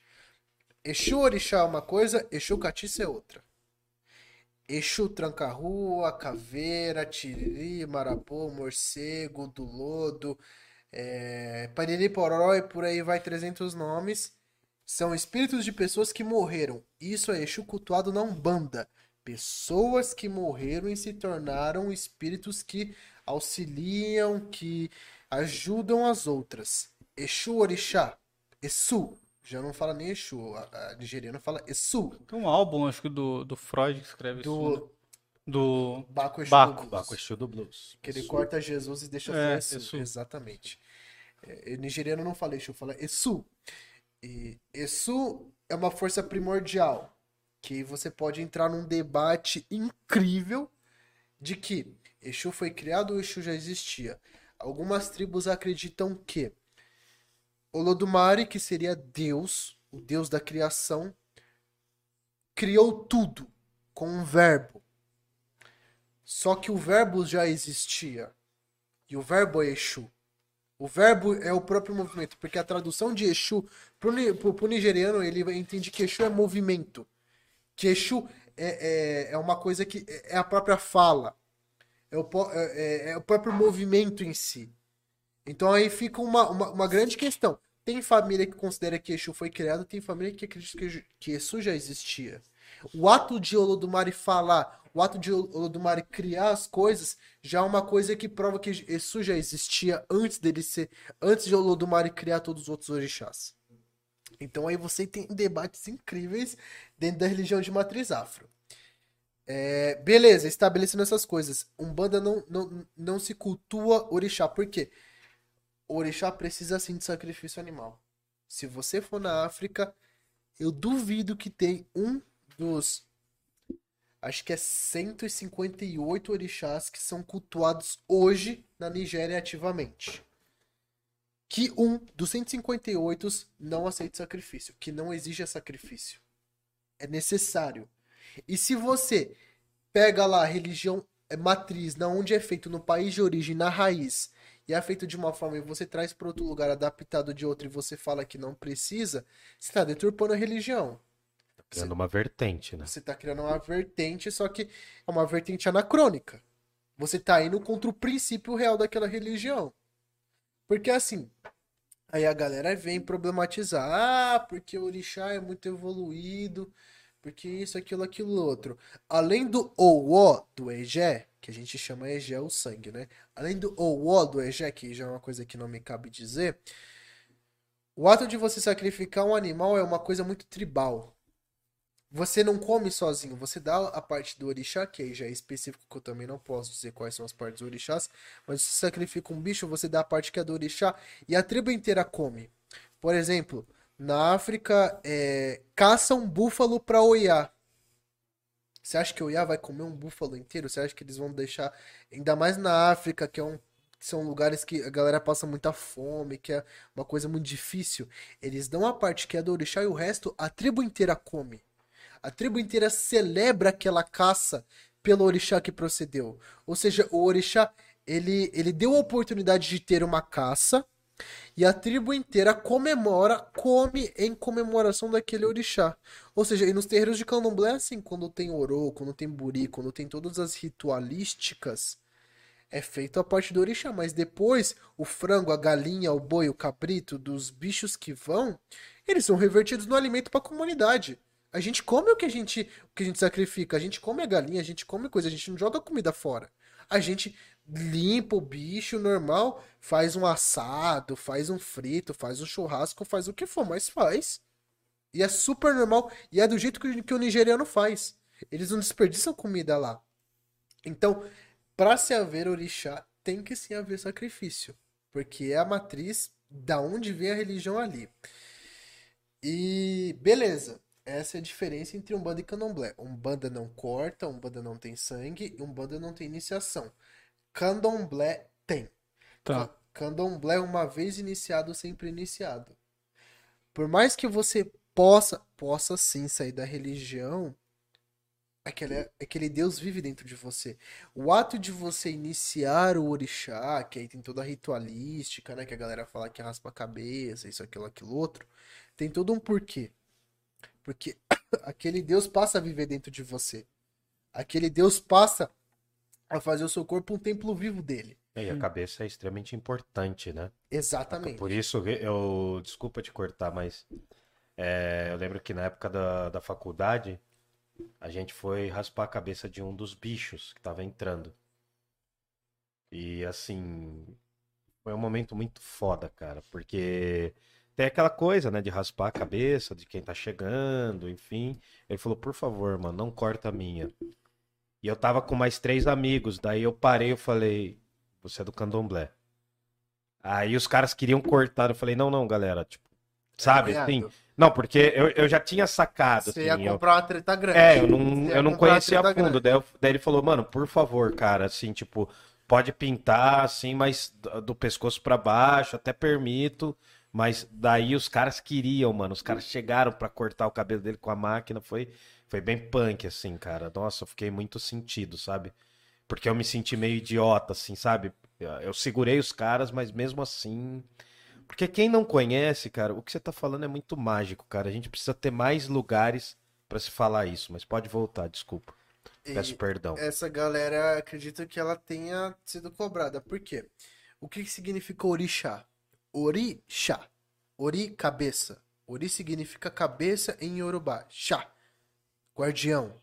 Exu Orixá é uma coisa, Exu Catiça é outra. Exu Tranca-Rua, Caveira, Tiriri, Marapô, Morcego, do Lodo, é, Pariri Pororó e por aí vai 300 nomes. São espíritos de pessoas que morreram. Isso é Exu cultuado na Umbanda. Pessoas que morreram e se tornaram espíritos que auxiliam, que ajudam as outras. Exu Orixá, Exu. Já não fala nem Exu, a, a nigeriana fala Exu. Tem um álbum, acho que do, do Freud que escreve isso. né? Do Do. Baco Exu Baco. do Blues. Baco Exu do Blues. Que ele corta Jesus e deixa É. Exu. Exatamente. É, nigeriano não fala Exu, fala Exu. E é uma força primordial. Que você pode entrar num debate incrível de que Exu foi criado ou Exu já existia. Algumas tribos acreditam que Olodumare, que seria Deus, o Deus da criação, criou tudo com um verbo. Só que o verbo já existia. E o verbo é Exu. O verbo é o próprio movimento, porque a tradução de Exu pro, pro, pro nigeriano ele entende que Exu é movimento. Que Exu é, é, é uma coisa que é a própria fala. É o, é, é- é o próprio movimento em si. Então aí fica uma, uma, uma grande questão. Tem família que considera que Exu foi criado, tem família que acredita que, que Exu já existia. O ato de Olodumare falar, o ato de Olodumare criar as coisas, já é uma coisa que prova que Exu já existia antes dele ser, antes de Olodumare criar todos os outros orixás. Então aí você tem debates incríveis dentro da religião de matriz afro. É, beleza, estabelecendo essas coisas. Umbanda não, não, não se cultua orixá. Por quê? Orixá precisa sim de sacrifício animal. Se você for na África, eu duvido que tem um dos. Acho que é 158 orixás que são cultuados hoje na Nigéria ativamente. Que um dos 158 não aceita sacrifício, que não exige sacrifício. É necessário. E se você pega lá a religião é, matriz, na onde é feito no país de origem, na raiz, e é feito de uma forma e você traz para outro lugar adaptado de outro e você fala que não precisa, você está deturpando a religião. Criando uma vertente, né? Você está criando uma vertente, só que é uma vertente anacrônica. Você está indo contra o princípio real daquela religião. Porque assim, aí a galera vem problematizar. Ah, porque o orixá é muito evoluído, porque isso, aquilo, aquilo outro. Além do Owo, do Egé, que a gente chama Egé o sangue, né? Além do ou o do Egé, que já é uma coisa que não me cabe dizer, o ato de você sacrificar um animal é uma coisa muito tribal. Você não come sozinho, você dá a parte do orixá, que aí já é específico, que eu também não posso dizer quais são as partes do orixás, mas você sacrifica um bicho, você dá a parte que é do orixá, e a tribo inteira come. Por exemplo, na África, é, caça um búfalo para Oiá. Você acha que o vai comer um búfalo inteiro? Você acha que eles vão deixar, ainda mais na África, que é um são lugares que a galera passa muita fome, que é uma coisa muito difícil. Eles dão a parte que é do orixá e o resto a tribo inteira come. A tribo inteira celebra aquela caça pelo orixá que procedeu. Ou seja, o orixá ele, ele deu a oportunidade de ter uma caça e a tribo inteira comemora, come em comemoração daquele orixá. Ou seja, e nos terreiros de candomblé, assim, quando tem orô, quando tem buri, quando tem todas as ritualísticas, é feito a parte do orixá. Mas depois, o frango, a galinha, o boi, o cabrito, dos bichos que vão, eles são revertidos no alimento para a comunidade. A gente come o que a gente, o que a gente sacrifica. A gente come a galinha, a gente come coisa, a gente não joga comida fora. A gente limpa o bicho normal, faz um assado, faz um frito, faz um churrasco, faz o que for, mas faz. E é super normal. E é do jeito que, que o nigeriano faz. Eles não desperdiçam comida lá. Então, para se haver orixá, tem que sim haver sacrifício. Porque é a matriz da onde vem a religião ali. E beleza. Essa é a diferença entre Umbanda e Candomblé. Umbanda não corta, Umbanda não tem sangue, e Umbanda não tem iniciação. Candomblé tem. Tá. Candomblé, uma vez iniciado, sempre iniciado. Por mais que você possa, possa sim sair da religião, aquele, aquele Deus vive dentro de você. O ato de você iniciar o orixá, que aí tem toda a ritualística, né? Que a galera fala que raspa a cabeça, isso, aquilo, aquilo outro. Tem todo um porquê. Porque aquele Deus passa a viver dentro de você. Aquele Deus passa a fazer o seu corpo um templo vivo dele. E a cabeça é extremamente importante, né? Exatamente. Por isso, eu. Desculpa te cortar, mas. é, eu lembro que na época da, da faculdade, a gente foi raspar a cabeça de um dos bichos que tava entrando. E assim. Foi um momento muito foda, cara, porque tem aquela coisa, né, de raspar a cabeça de quem tá chegando, enfim. Ele falou, por favor, mano, não corta a minha. E eu tava com mais três amigos, daí eu parei e falei, você é do candomblé. Aí os caras queriam cortar, eu falei, não, não, galera, tipo, sabe, Cunhado, assim. Não, porque eu, eu já tinha sacado, Você ia assim, eu- comprar uma treta grande. é, eu não, ia eu não conhecia a fundo. Daí, eu- daí ele falou, mano, por favor, cara, assim, tipo, pode pintar, assim, mas do, do pescoço pra baixo, até permito. Mas daí os caras queriam, mano. Os caras chegaram pra cortar o cabelo dele com a máquina. Foi, foi bem punk, assim, cara. Nossa, eu fiquei muito sentido, sabe? Porque eu me senti meio idiota, assim, sabe? Eu, segurei os caras, mas mesmo assim. Porque quem não conhece, cara, o que você tá falando é muito mágico, cara. A gente precisa ter mais lugares pra se falar isso. Mas pode voltar, desculpa. Peço E perdão. essa galera acredita que ela tenha sido cobrada. Por quê? O que que significa orixá? Orixá. Ori, cabeça. Ori significa cabeça em Yorubá. Chá. Guardião.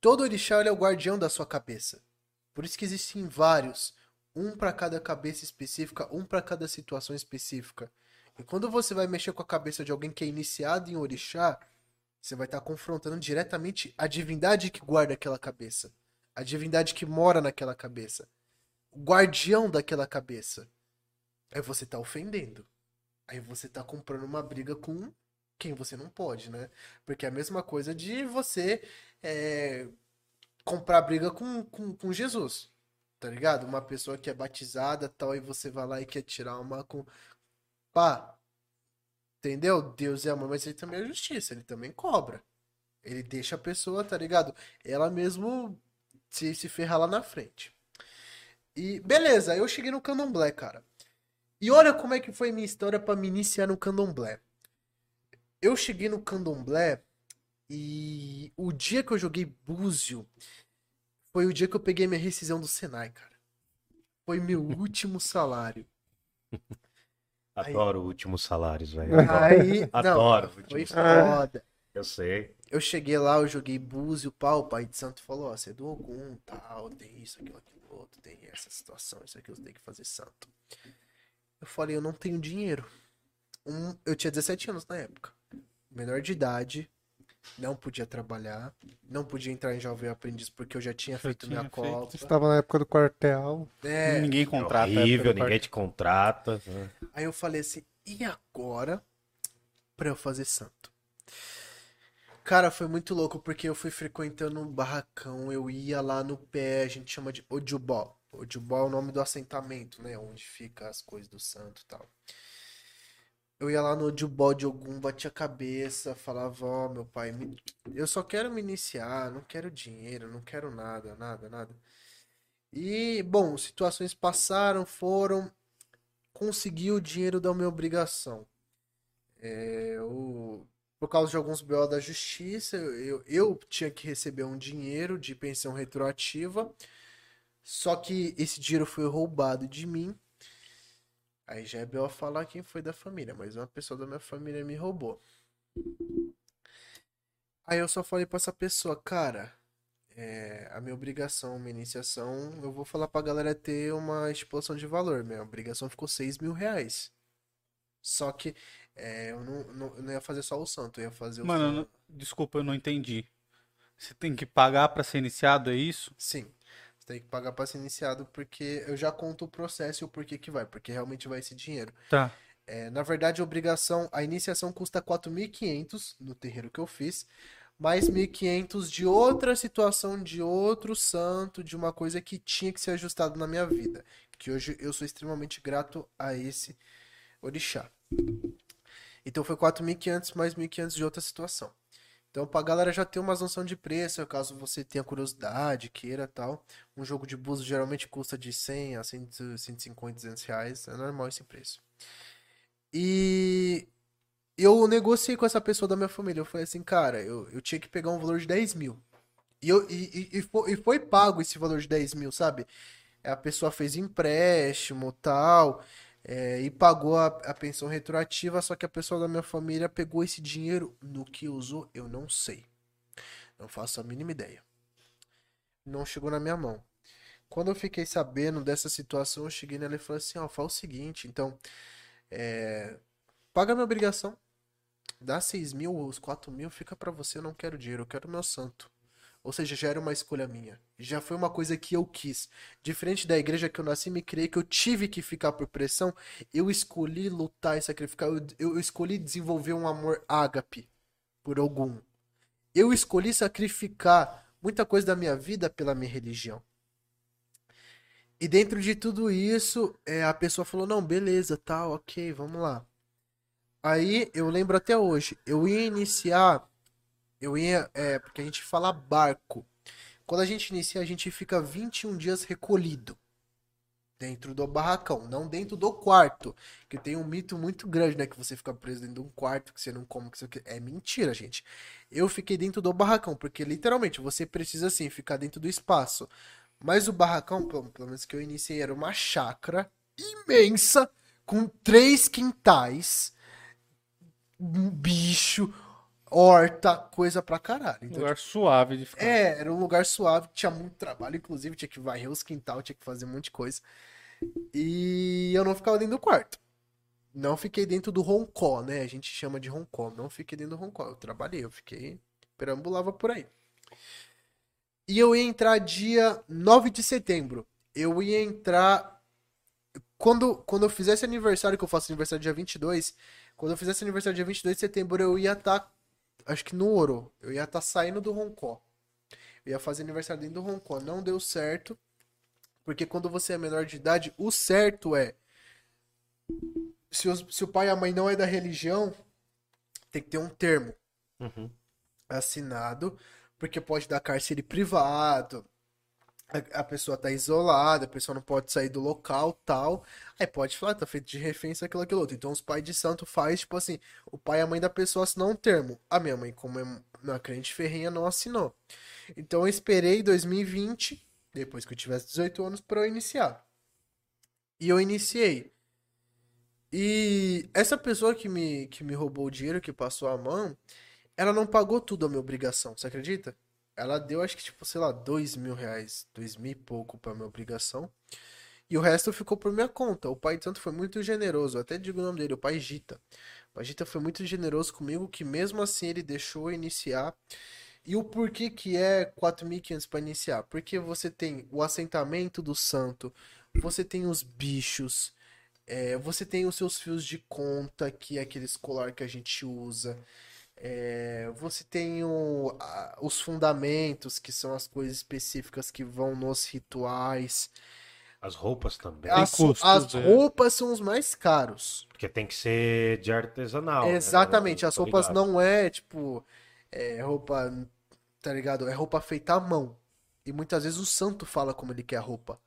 Todo orixá é o guardião da sua cabeça. Por isso que existem vários. Um para cada cabeça específica, um para cada situação específica. E quando você vai mexer com a cabeça de alguém que é iniciado em orixá, você vai estar confrontando diretamente a divindade que guarda aquela cabeça. A divindade que mora naquela cabeça. O guardião daquela cabeça. Aí você tá ofendendo. Aí você tá comprando uma briga com quem você não pode, né? Porque é a mesma coisa de você é, comprar briga com, com, com Jesus. Tá ligado? Uma pessoa que é batizada tal, e você vai lá e quer tirar uma com. Pá, Entendeu? Deus é amor, mas ele também é justiça, ele também cobra. Ele deixa a pessoa, tá ligado? Ela mesmo se, se ferrar lá na frente. E beleza, eu cheguei no candomblé, cara. E olha como é que foi minha história pra me iniciar no candomblé. Eu cheguei no candomblé e o dia que eu joguei búzio foi o dia que eu peguei minha rescisão do Senai, cara. Foi meu último salário. Adoro últimos salários, velho. Adoro. Aí, não, Adoro foi últimos foda. Eu sei. Eu cheguei lá, eu joguei búzio, pau, o pai de santo falou, ó, você é do Ogum, tal, tem isso, aquilo, aquilo, outro, tem essa situação, isso, aquilo, você tem que fazer santo. Eu falei, eu não tenho dinheiro. Um, eu tinha 17 anos na época. Menor de idade, não podia trabalhar, não podia entrar em jovem aprendiz porque eu já tinha feito tinha minha feito. copa. Estava na época do quartel. É, Ninguém contrata. Horrível, ninguém te contrata. né? Aí eu falei assim, e agora pra eu fazer santo? Cara, foi muito louco porque eu fui frequentando um barracão, eu ia lá no pé, a gente chama de Ojubó. Ojubó é o nome do assentamento, né? Onde fica as coisas do santo e tal. Eu ia lá no Ojubó de Ogum, batia a cabeça, falava, ó, meu pai, me- eu só quero me iniciar, não quero dinheiro, não quero nada, nada, nada. E, bom, situações passaram, foram, consegui o dinheiro da minha obrigação. É, por causa de alguns BO da justiça, eu, eu tinha que receber um dinheiro de pensão retroativa, só que esse dinheiro foi roubado de mim. Aí já é BO falar quem foi da família, mas uma pessoa da minha família me roubou. Aí eu só falei pra essa pessoa, cara, é, a minha obrigação, minha iniciação, eu vou falar pra galera ter uma exposição de valor. Minha obrigação ficou 6 mil reais. Só que é, eu, não, não, eu não ia fazer só o santo, eu ia fazer o Mano, não- desculpa, eu não entendi. Você tem que pagar pra ser iniciado, é isso? Sim, você tem que pagar pra ser iniciado porque eu já conto o processo e o porquê que vai, porque realmente vai esse dinheiro. Tá. É, na verdade, a obrigação, a iniciação custa 4.500 no terreiro que eu fiz, mais 1.500 de outra situação, de outro santo, de uma coisa que tinha que ser ajustado na minha vida. Que hoje eu sou extremamente grato a esse orixá. Então foi 4.500 mais 1.500 de outra situação. Então, pra galera já ter uma noção de preço, caso você tenha curiosidade, queira tal. Um jogo de búzio geralmente custa de 100 a 100, 150, 200 reais. É normal esse preço. E eu negociei com essa pessoa da minha família. Eu falei assim, cara, eu, eu tinha que pegar um valor de 10 mil. E, eu, e, e, e foi, e foi pago esse valor de 10 mil, sabe? A pessoa fez empréstimo tal, é, e pagou a, a pensão retroativa, só que a pessoa da minha família pegou esse dinheiro no que usou, eu não sei. Não faço a mínima ideia. Não chegou na minha mão. Quando eu fiquei sabendo dessa situação, eu cheguei nela e falei assim, ó, faz o seguinte, então, é, paga minha obrigação, dá 6 mil, os 4 mil, fica pra você, eu não quero dinheiro, eu quero meu santo. Ou seja, já era uma escolha minha. Já foi uma coisa que eu quis. Diferente da igreja que eu nasci e me criei, que eu tive que ficar por pressão, eu escolhi lutar e sacrificar. Eu, eu escolhi desenvolver um amor ágape por algum. Eu escolhi sacrificar muita coisa da minha vida pela minha religião. E dentro de tudo isso, é, a pessoa falou: não, beleza, tá, ok, vamos lá. Aí eu lembro até hoje, eu ia iniciar, eu ia, é, porque a gente fala barco. Quando a gente inicia, a gente fica 21 dias recolhido dentro do barracão, não dentro do quarto, que tem um mito muito grande, né, que você fica preso dentro de um quarto, que você não come, que você... é mentira, gente. Eu fiquei dentro do barracão, porque literalmente você precisa assim ficar dentro do espaço. Mas o barracão, pelo, menos que eu iniciei, era uma chácara imensa, com três quintais, um bicho, horta, coisa pra caralho. Então, Lugar suave de ficar. é, era um lugar suave, tinha muito trabalho, inclusive tinha que varrer os quintal, tinha que fazer um monte de coisa. E eu não ficava dentro do quarto. Não fiquei dentro do roncó, né? A gente chama de roncó. Não fiquei dentro do roncó. Eu trabalhei, eu fiquei. Perambulava por aí. E eu ia entrar dia 9 de setembro. Eu ia entrar. Quando, quando eu fizesse aniversário, que eu faço aniversário dia 22. Quando eu fizesse aniversário dia 22 de setembro, eu ia estar. Acho que no ouro. Eu ia estar saindo do roncó. Eu ia fazer aniversário dentro do roncó. Não deu certo. Porque quando você é menor de idade, o certo é. Se, os- se o pai e a mãe não é da religião, tem que ter um termo Uhum. assinado, porque pode dar cárcere privado, a, pessoa tá isolada, a pessoa não pode sair do local, tal. Aí pode falar, tá feito de refém, isso, aquilo, aquilo outro. Então os pais de santo faz, tipo assim, o pai e a mãe da pessoa assinou um termo. A minha mãe, como é uma crente ferrenha, não assinou. Então eu esperei 2020, depois que eu tivesse 18 anos, para eu iniciar. E eu iniciei. E essa pessoa que me, que me roubou o dinheiro, que passou a mão, ela não pagou tudo a minha obrigação, você acredita? Ela deu, acho que, tipo, sei lá, dois mil reais, dois mil e pouco pra minha obrigação. E o resto ficou por minha conta. O pai tanto foi muito generoso, até digo o nome dele, o pai Gita. O pai Gita foi muito generoso comigo, que mesmo assim ele deixou iniciar. E o porquê que é 4.500 para iniciar? Porque você tem o assentamento do santo, você tem os bichos, é, você tem os seus fios de conta, que é aquele colar que a gente usa. É, você tem o- a- os fundamentos, que são as coisas específicas que vão nos rituais. As roupas também. As, custos, as é. roupas são os mais caros. Porque tem que ser de artesanal. né? Exatamente, as Tô roupas ligado. não é tipo é, roupa, tá ligado? É roupa feita à mão. E muitas vezes o santo fala como ele quer a roupa.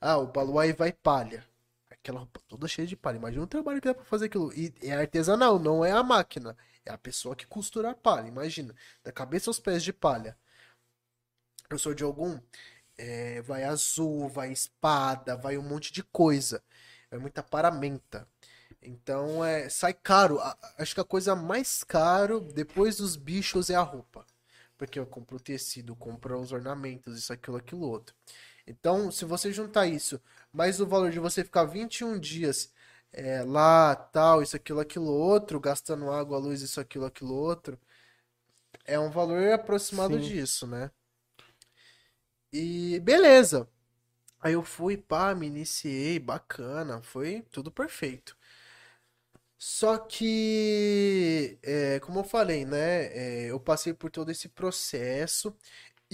Ah, o baluai vai palha. Aquela roupa toda cheia de palha. Imagina o trabalho que dá pra fazer aquilo. E é artesanal, não é a máquina. É a pessoa que costura a palha. Imagina, da cabeça aos pés de palha. Eu sou de algum, é, vai azul, vai espada, vai um monte de coisa. É muita paramenta. Então é, sai caro. Acho que a coisa mais caro depois dos bichos é a roupa. Porque eu compro o tecido, compro os ornamentos, isso, aquilo, aquilo outro. Então, se você juntar isso, mais o valor de você ficar 21 dias é, lá, tal, isso, aquilo, aquilo outro, gastando água, luz, isso, aquilo, aquilo outro, é um valor aproximado Sim. disso, né? E beleza. Aí eu fui, pá, me iniciei, bacana, foi tudo perfeito. Só que, é, como eu falei, né? é, eu passei por todo esse processo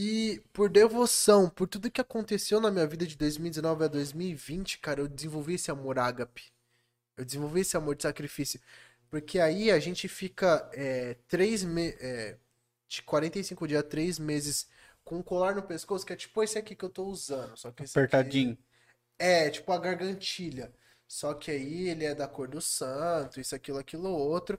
e por devoção, por tudo que aconteceu na minha vida de 2019 a 2020, cara, eu desenvolvi esse amor ágape. Eu desenvolvi esse amor de sacrifício. Porque aí a gente fica é, três me é, de 45 dias, três meses com um colar no pescoço, que é tipo esse aqui que eu tô usando. Só que esse aqui- Apertadinho. é, tipo a gargantilha. Só que aí ele é da cor do santo, isso, aquilo, aquilo, outro.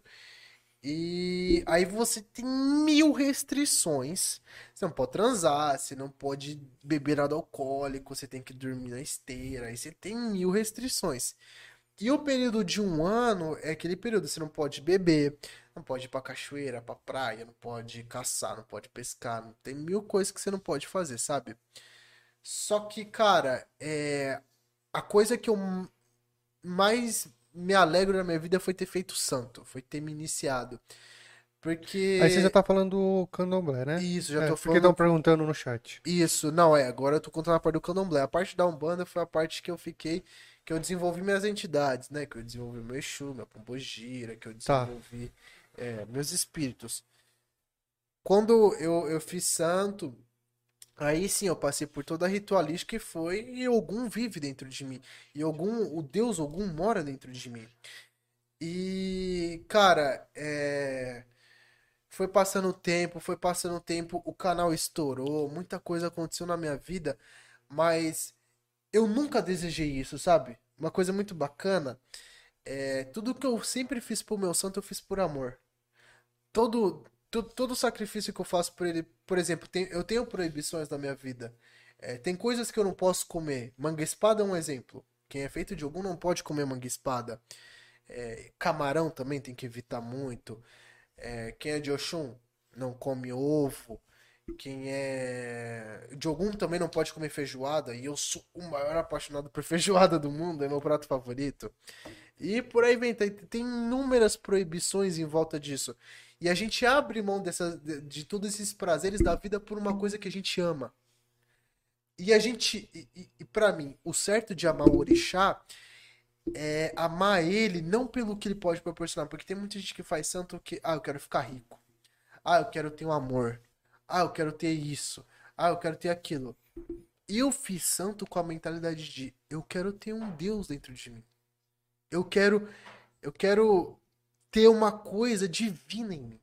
E aí você tem mil restrições. Você não pode transar, você não pode beber nada alcoólico, você tem que dormir na esteira, aí você tem mil restrições. E o período de um ano é aquele período, você não pode beber, não pode ir pra cachoeira, pra praia, não pode caçar, não pode pescar, não- tem mil coisas que você não pode fazer, sabe? Só que, cara, é... a coisa que eu mais me alegro na minha vida foi ter feito santo, foi ter me iniciado. Porque. Aí você já tá falando do candomblé, né? Isso, já É, tô porque falando. estão perguntando no chat. Isso, não, é, agora eu tô contando a parte do candomblé. A parte da Umbanda foi a parte que eu fiquei, que eu desenvolvi minhas entidades, né? Que eu desenvolvi meu Exu, minha Pombogira, que eu Tá. desenvolvi é, meus espíritos. Quando eu, eu fiz santo, aí sim eu passei por toda a ritualística e foi, e Ogum vive dentro de mim. E Ogum, o Deus Ogum mora dentro de mim. E, cara, é... Foi passando o tempo, foi passando o tempo, o canal estourou, muita coisa aconteceu na minha vida, mas eu nunca desejei isso, sabe? Uma coisa muito bacana, é, tudo que eu sempre fiz pro meu santo, eu fiz por amor. Todo, to- todo sacrifício que eu faço por ele, por exemplo, tem- eu tenho proibições na minha vida. É, tem coisas que eu não posso comer. Manga espada é um exemplo. Quem é feito de algum não pode comer manga espada. É, camarão também tem que evitar muito. É, quem é de Oxum não come ovo. Quem é de Ogum também não pode comer feijoada. E eu sou o maior apaixonado por feijoada do mundo, é meu prato favorito. E por aí vem, tem, tem inúmeras proibições em volta disso. E a gente abre mão dessas, de, de todos esses prazeres da vida por uma coisa que a gente ama. E a gente, e, e, e para mim, o certo de amar o orixá é amar ele não pelo que ele pode proporcionar, porque tem muita gente que faz santo que, ah, eu quero ficar rico. Ah, eu quero ter um amor. Ah, eu quero ter isso. Ah, eu quero ter aquilo. Eu fiz santo com a mentalidade de eu quero ter um Deus dentro de mim. Eu quero eu quero ter uma coisa divina em mim.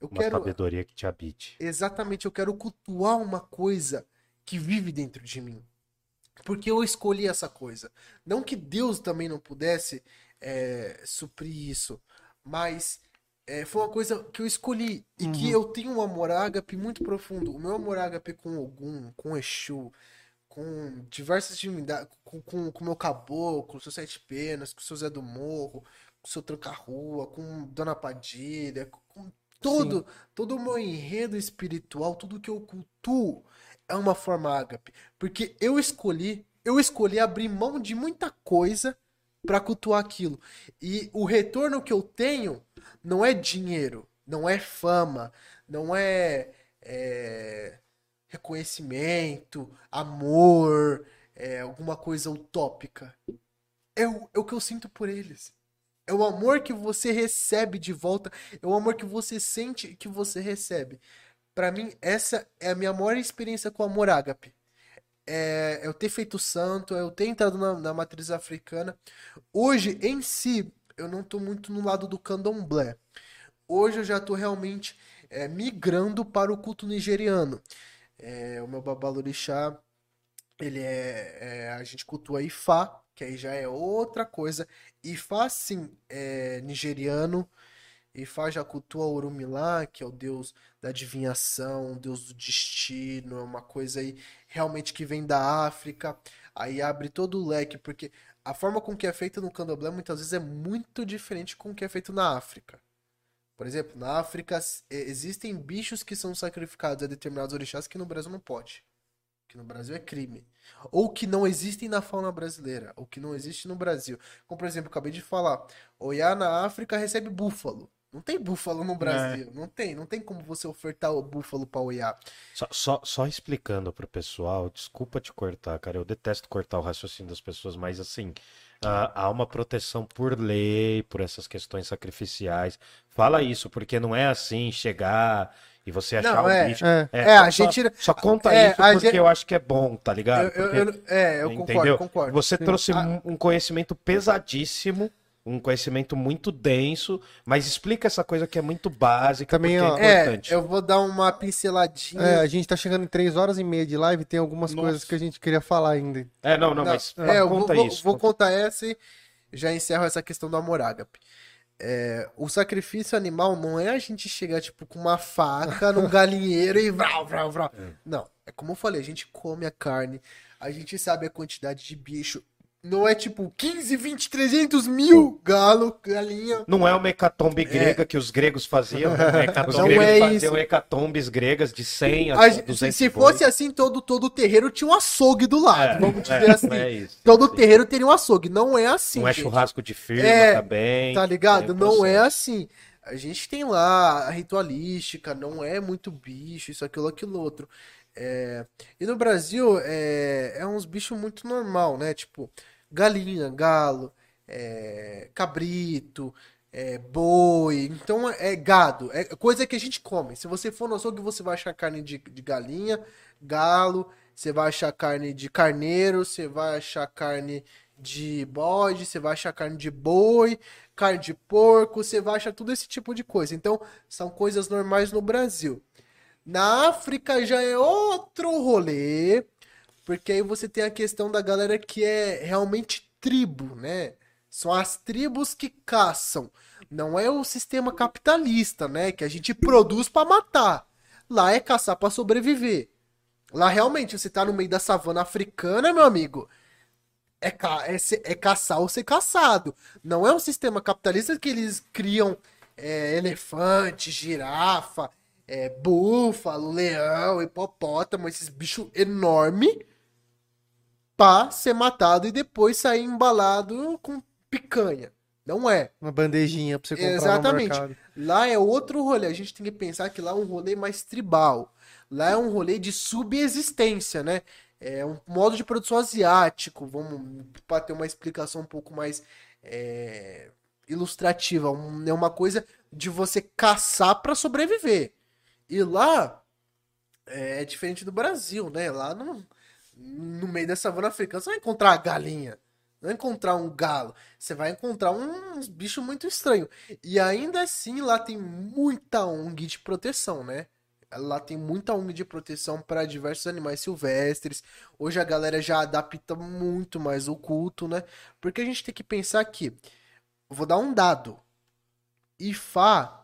Eu Uma quero sabedoria que te habite. Exatamente, eu quero cultuar uma coisa que vive dentro de mim. Porque eu escolhi essa coisa. Não que Deus também não pudesse é, suprir isso, mas é, foi uma coisa que eu escolhi e que eu tenho um amor ágape muito profundo. O meu amor ágape com Ogum, com Exu, com diversas divindades, com, com, com o meu caboclo, com o seu Sete Penas, com o seu Zé do Morro, com o seu Tranca-Rua, com Dona Padilha, com, Todo, todo o meu enredo espiritual, tudo que eu cultuo é uma forma ágape. Porque eu escolhi, eu escolhi abrir mão de muita coisa para cultuar aquilo. E o retorno que eu tenho não é dinheiro, não é fama, não é, é reconhecimento, amor, é alguma coisa utópica. É o, é o que eu sinto por eles. É o amor que você recebe de volta, é o amor que você sente que você recebe. Pra mim, essa é a minha maior experiência com o amor ágape. É eu ter feito santo, é eu ter entrado na, na matriz africana. Hoje, em si, eu não tô muito no lado do candomblé. Hoje eu já tô realmente é, migrando para o culto nigeriano. É, o meu babalorixá, ele é, é, a gente cultua Ifá, que aí já é outra coisa. Ifá, sim, é nigeriano. Ifá já cultua Orumilá, que é o deus da adivinhação, o deus do destino, é uma coisa aí realmente que vem da África. Aí abre todo o leque, porque a forma com que é feito no candomblé muitas vezes é muito diferente com o que é feito na África. Por exemplo, na África existem bichos que são sacrificados a determinados orixás que no Brasil não pode. Que no Brasil é crime. Ou que não existem na fauna brasileira. Ou que não existe no Brasil. Como, por exemplo, acabei de falar. Oiá na África recebe búfalo. Não tem búfalo no Brasil. Não tem. Não tem como você ofertar o búfalo pra Oiá. Só, só, só explicando pro pessoal, desculpa te cortar, cara. Eu detesto cortar o raciocínio das pessoas, mas assim. ah, há uma proteção por lei, por essas questões sacrificiais. Fala isso, porque não é assim chegar e você achar Não, um é. bicho. É. É, a só- gente- Só conta é, isso a porque gente- eu acho que é bom, tá ligado? Eu- eu- Porque- eu- é, eu concordo, Entendeu? concordo. Você Sim. trouxe Ah, um- um conhecimento pesadíssimo, um conhecimento muito denso, mas explica essa coisa que é muito básica, Também, ó, é É, importante. eu vou dar uma pinceladinha. É, a gente tá chegando em 3 horas e meia de live, tem algumas Nossa. coisas que a gente queria falar ainda. É, não, não, Não, mas é, eu vou, conta vou- isso. vou contar essa e já encerro essa questão do amor ágape. É, o sacrifício animal não é a gente chegar, tipo, com uma faca num galinheiro e vrau, vrau, vrau. Não, é como eu falei, a gente come a carne, a gente sabe a quantidade de bicho. Não é tipo 15, 20, 300 mil galo, galinha. Não é uma hecatombe grega que os gregos faziam. né? Os Não gregos é faziam isso. hecatombes gregas de 100 a A gente- 200 se, fosse assim, todo, todo terreiro tinha um açougue do lado, É, vamos dizer é, assim. é isso. Todo Sim. terreiro teria um açougue. Não é assim. Não é gente. churrasco de firma É, também. Tá ligado? Não é assim. A gente tem lá a ritualística, não é muito bicho, isso, aquilo, aquilo outro. É, E no Brasil é, é uns bichos muito normal, né? Tipo, galinha, galo, é, cabrito, é, boi. Então é gado, é coisa que a gente come. Se você for no açougue, você vai achar carne de, de galinha, galo, você vai achar carne de carneiro, você vai achar carne de bode, você vai achar carne de boi, carne de porco, você vai achar tudo esse tipo de coisa. Então, são coisas normais no Brasil. Na África já é outro rolê, porque aí você tem a questão da galera que é realmente tribo, né? São as tribos que caçam. Não é o sistema capitalista, né? Que a gente produz pra matar. Lá é caçar pra sobreviver. Lá realmente você tá no meio da savana africana, meu amigo. É, ca é, é caçar ou ser caçado. Não é um sistema capitalista que eles criam é, elefante, girafa, é, búfalo, leão, hipopótamo, esses bichos enormes pra ser matado e depois sair embalado com picanha. Não é. Uma bandejinha pra você comprar Exatamente. Lá é outro rolê. A gente tem que pensar que lá é um rolê mais tribal. Lá é um rolê de subexistência, né? É um modo de produção asiático. Vamos para ter uma explicação um pouco mais é, ilustrativa. Um- é uma coisa de você caçar para sobreviver. E lá é diferente do Brasil, né? Lá no, no meio da savana africana você vai encontrar a galinha. Não vai encontrar um galo. Você vai encontrar uns bichos muito estranhos. E ainda assim, lá tem muita ONG de proteção, né? Lá tem muita ONG de proteção para diversos animais silvestres. Hoje a galera já adapta muito mais o culto, né? Porque a gente tem que pensar que. Vou dar um dado. Ifá,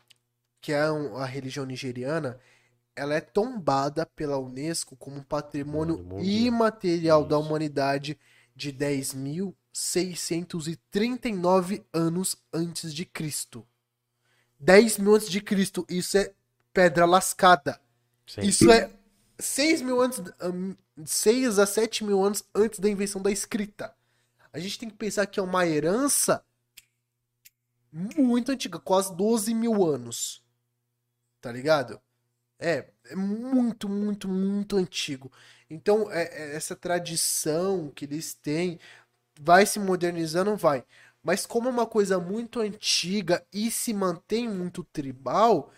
que é um- a religião nigeriana, ela é tombada pela Unesco como patrimônio Patrimônio imaterial da humanidade de 10.639 anos antes de Cristo. 10 mil antes de Cristo. Isso é pedra lascada. Sim. Isso é 6 mil anos, hum, 6 a 7 mil anos antes da invenção da escrita. A gente tem que pensar que é uma herança muito antiga, quase 12 mil anos. Tá ligado? É, é muito, muito, muito antigo. Então, é- é essa tradição que eles têm vai se modernizando, vai. Mas como é uma coisa muito antiga e se mantém muito tribal,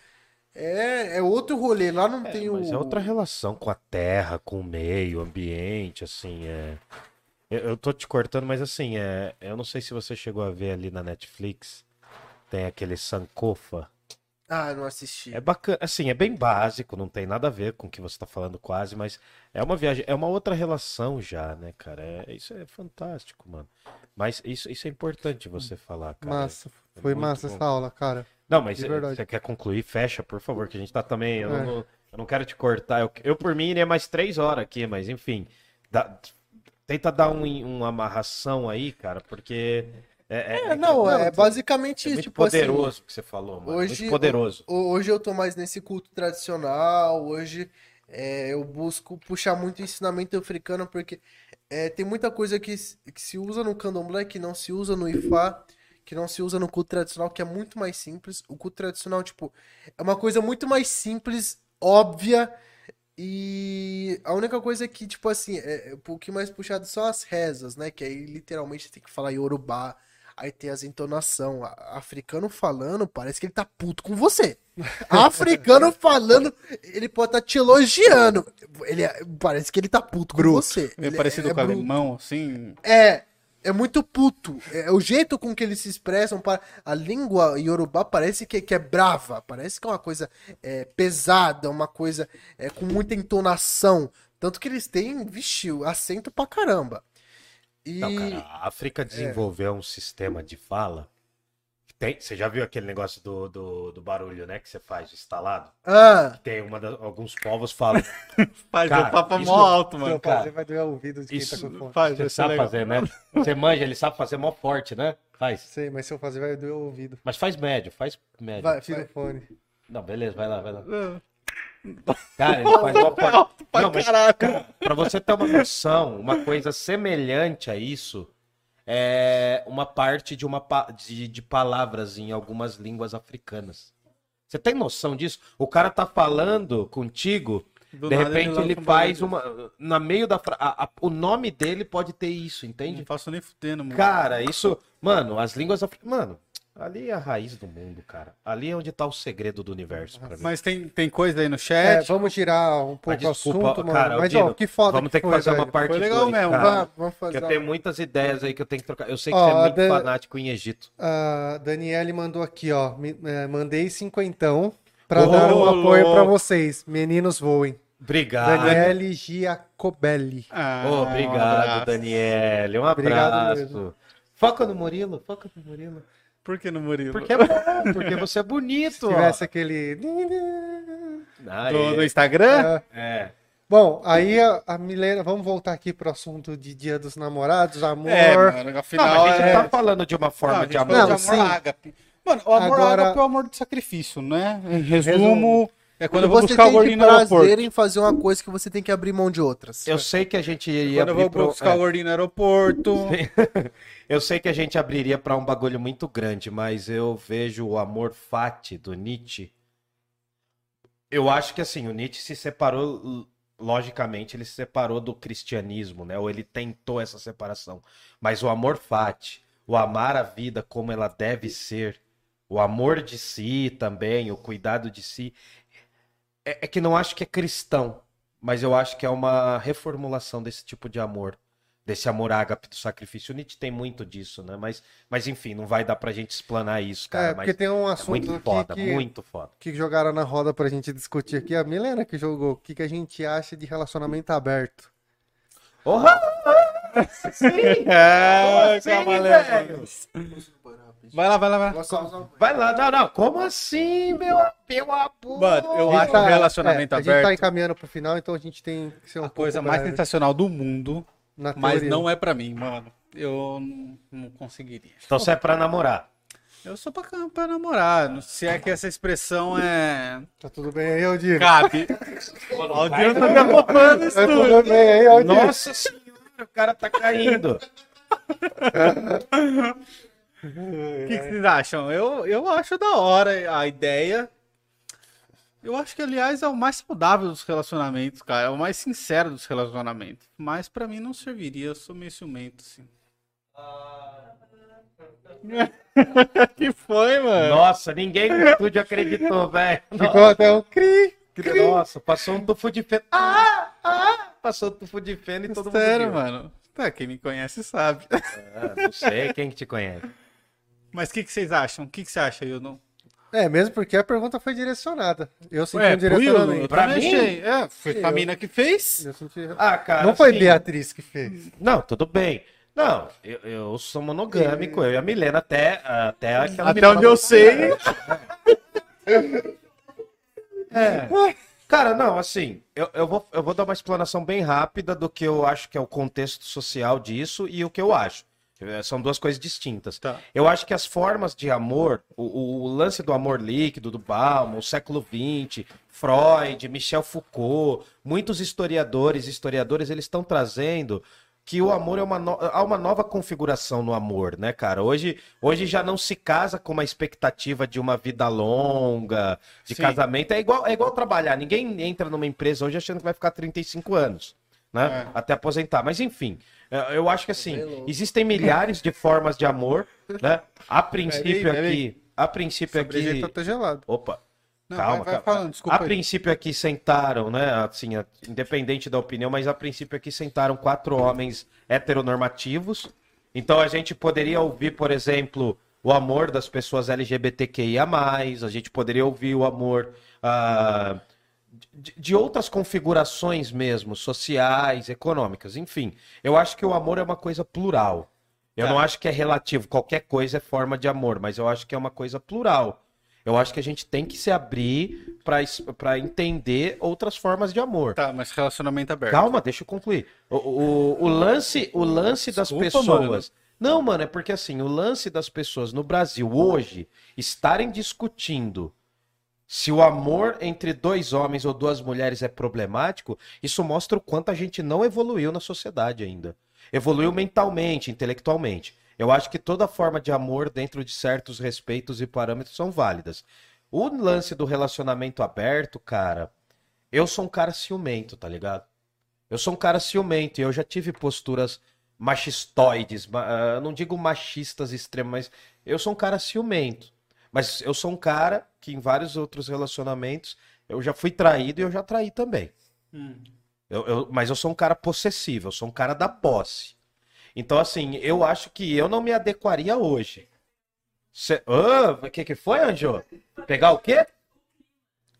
é, é outro rolê. Lá não tem Mas o. é outra relação com a terra, com o meio ambiente, assim, é. Eu, eu tô te cortando, mas assim, é. Eu não sei se você chegou a ver ali na Netflix. Tem aquele Sankofa. Ah, não assisti. É bacana, assim, é bem básico, não tem nada a ver com o que você tá falando quase, mas é uma viagem, é uma outra relação já, né, cara? É, isso é fantástico, mano. Mas isso, isso é importante você falar, cara. Massa. É Foi massa bom. essa aula, cara. Não, mas verdade. você quer concluir? Fecha, por favor, que a gente tá também. Eu, É. não, eu não quero te cortar. Eu, eu, por mim, iria mais três horas aqui, mas enfim. dá- tenta dar um, uma amarração aí, cara, porque. É, É, não, é basicamente é isso. muito Tipo assim, poderoso o que você falou, mano. hoje- muito poderoso. Ho- Hoje eu tô mais nesse culto tradicional, hoje é, eu busco puxar muito o ensinamento africano, porque é, tem muita coisa que, que se usa no candomblé, que não se usa no ifá, que não se usa no culto tradicional, que é muito mais simples. O culto tradicional, tipo, é uma coisa muito mais simples, óbvia, e a única coisa é que, tipo assim, é, é um pouquinho mais puxado são as rezas, né? Que aí literalmente tem que falar Yorubá, aí tem as entonação. Africano falando, parece que ele tá puto com você. Africano falando, ele pode estar te elogiando. Ele é- parece que ele tá puto com você. Meio Ele parecido é com bruto. alemão, assim. É, é muito puto. É o jeito com que eles se expressam. A língua iorubá parece que, que é brava. Parece que é uma coisa é, pesada, uma coisa é, com muita entonação. Tanto que eles têm, vixe, acento pra caramba. E. Não, cara, a África desenvolveu um sistema de fala. Tem, você já viu aquele negócio do, do, do barulho, né? Que você faz, instalado? Ah, Tem uma da- alguns povos falam. Faz Cara, o papo isso- mó alto, mano. Cara, você vai doer o ouvido de quem isso- tá com fone. Faz, Você sabe legal. fazer, né? Você manja, ele sabe fazer mó forte, né? Faz. Sei, mas se eu fazer vai doer o ouvido. Mas faz médio, faz médio. vai, Tira o fone. Não, beleza, vai lá, vai lá. Cara, ele faz mó forte. pra Não, mas, caraca. pra você ter uma noção, uma coisa semelhante a isso é uma parte de, uma, pa- de, de palavras em algumas línguas africanas. Você tem noção disso? O cara tá falando contigo, Do de nada repente ele faz uma. Na meio da. fra- a- a- o nome dele pode ter isso, entende? Não faço nem fudendo, mano. Cara, isso. Mano, as línguas africanas. Mano, ali é a raiz do mundo, cara. Ali é onde tá o segredo do universo pra mim. Mas tem, tem coisa aí no É, chat. vamos girar um pouco o desculpa, assunto, mano. cara, mas, Dino, ó, que foda Vamos ter que foi, fazer uma parte Foi legal dois, mesmo, cara. Vamos, vamos Porque fazer. eu uma- tenho muitas ideias aí que eu tenho que trocar. Eu sei que Ó, você é muito Dan- fanático em Egito. A Daniele mandou aqui, ó. me- é, mandei cinquentão pra Ô, dar um apoio pra vocês. Meninos voem. Obrigado. Daniele Giacobelli. Ah, um obrigado, abraço. Daniele. Um Obrigado abraço. mesmo. Foca no Murilo, foca no Murilo. Por que no Murilo? Porque é bom, porque você é bonito. Se ó. tivesse aquele. Ah, Do, é. do Instagram? É. Bom, aí a, a Milena, vamos voltar aqui pro assunto de Dia dos Namorados, amor. É, mano, Não, afinal mas a gente é... tá falando de uma forma Não, de amor. Não, de amor sim. ágape. Mano, o amor Agora- ágape é o amor de sacrifício, né? Em resumo, Resumo. É quando eu vou você buscar o gordinho no aeroporto. prazer em fazer uma coisa que você tem que abrir mão de outras. Eu sei que a gente iria Quando eu abrir vou pro... buscar o é. gordinho no aeroporto. Eu sei que a gente abriria pra um bagulho muito grande, mas eu vejo o amor fati do Nietzsche. Eu acho que assim, o Nietzsche se separou, logicamente, ele se separou do cristianismo, né? Ou ele tentou essa separação. Mas o amor fati, o amar a vida como ela deve ser, o amor de si também, o cuidado de si, é, é que não acho que é cristão, mas eu acho que é uma reformulação desse tipo de amor desse amor ágape do sacrifício. O Nietzsche tem muito disso, né? Mas, mas enfim, não vai dar pra gente explanar isso, cara. É, porque mas tem um é assunto muito aqui foda, que, muito foda. que jogaram na roda pra gente discutir aqui. A Milena que jogou. O que, que a gente acha de relacionamento aberto? Porra! É, assim, calma, velho? Vai lá, vai lá, vai lá. Vai lá, não, não, como assim, meu, meu amor? Mano, eu acho gente tá- o relacionamento é, A gente tá aberto encaminhando pro final, então a gente tem que ser um a coisa pouco mais breve sensacional do mundo, na mas teoria. não é pra mim, mano. Eu não, não conseguiria. Então você é pra namorar. Eu sou pra, pra namorar. Não- Se é que essa expressão é. Tá tudo bem aí, Aldir? Cabe. O Aldir tá me acompanhando isso Tá tudo. tudo bem aí, Aldir? Nossa senhora, o cara tá caindo. O que, que vocês acham? Eu, eu acho da hora a ideia. Eu acho que, aliás, é o mais saudável dos relacionamentos, cara. É o mais sincero dos relacionamentos. Mas pra mim não serviria, eu sou meio ciumento, assim. que foi, mano? Nossa, ninguém no estúdio acreditou, velho. Ficou até um cri. Nossa, passou um tufo de feno. Ah, ah, passou um tufo de feno e todo Sério, mundo viu. mano. Tá, quem me conhece sabe. Ah, não sei quem que te conhece. Mas o que, que vocês acham? O que, que você acha, Yudon? É, mesmo porque a pergunta foi direcionada. Eu senti Ué, um direcionamento. eu Pra também mim? achei. É, foi Sim, a mina que fez. Eu senti- Ah, cara. Não foi assim, Beatriz que fez. Não, tudo bem. Não, eu, eu sou monogâmico, eu e a Milena até, até aquela Até onde eu sei. É. Cara, não, assim, eu, eu, vou, eu vou dar uma explanação bem rápida do que eu acho que é o contexto social disso e o que eu acho. Eh, São duas coisas distintas. Tá. Eu acho que as formas de amor, o, o- o lance do amor líquido, do Bauman, o século XX, Freud, Michel Foucault, muitos historiadores, historiadores, eles estão trazendo que o amor é uma, no- há uma nova configuração no amor, né, cara? Hoje, hoje já não se casa com uma expectativa de uma vida longa, de Sim. casamento. É igual, é igual trabalhar. Ninguém entra numa empresa hoje achando que vai ficar 35 anos, né? É. Até aposentar. Mas enfim, eh, eu acho que assim, existem milhares de formas de amor, né? A princípio Peraí, peraí. aqui, a princípio Essa aqui, tá gelado. opa, Não, calma, vai, vai calma. falando, desculpa A aí. princípio aqui sentaram, né? Assim, a- independente da opinião, mas a princípio aqui sentaram quatro homens heteronormativos. Então a gente poderia ouvir, por exemplo, o amor das pessoas LGBTQIA. A gente poderia ouvir o amor ah, de, de outras configurações mesmo, sociais, econômicas, enfim. Eu acho que o amor é uma coisa plural. Eu Tá. não acho que é relativo, qualquer coisa é forma de amor, mas eu acho que é uma coisa plural. Eu acho que a gente tem que se abrir para entender outras formas de amor. Tá, mas relacionamento aberto. Calma, deixa eu concluir. O, o, o lance, o lance das Desculpa, pessoas. Não, mano, é porque assim, o lance das pessoas no Brasil hoje estarem discutindo se o amor entre dois homens ou duas mulheres é problemático, isso mostra o quanto a gente não evoluiu na sociedade ainda. Evoluiu mentalmente, intelectualmente. Eu acho que toda forma de amor, dentro de certos respeitos e parâmetros, são válidas. O lance do relacionamento aberto, cara, eu sou um cara ciumento, tá ligado? Eu sou um cara ciumento e eu já tive posturas machistoides, ma- ah, não digo machistas extremos, mas eu sou um cara ciumento. Mas eu sou um cara que em vários outros relacionamentos eu já fui traído e eu já traí também. Hum. Eu- eu- mas eu sou um cara possessivo, eu sou um cara da posse. Então, assim, eu acho que eu não me adequaria hoje. Cê... O que, que foi, Anjo? Pegar o quê?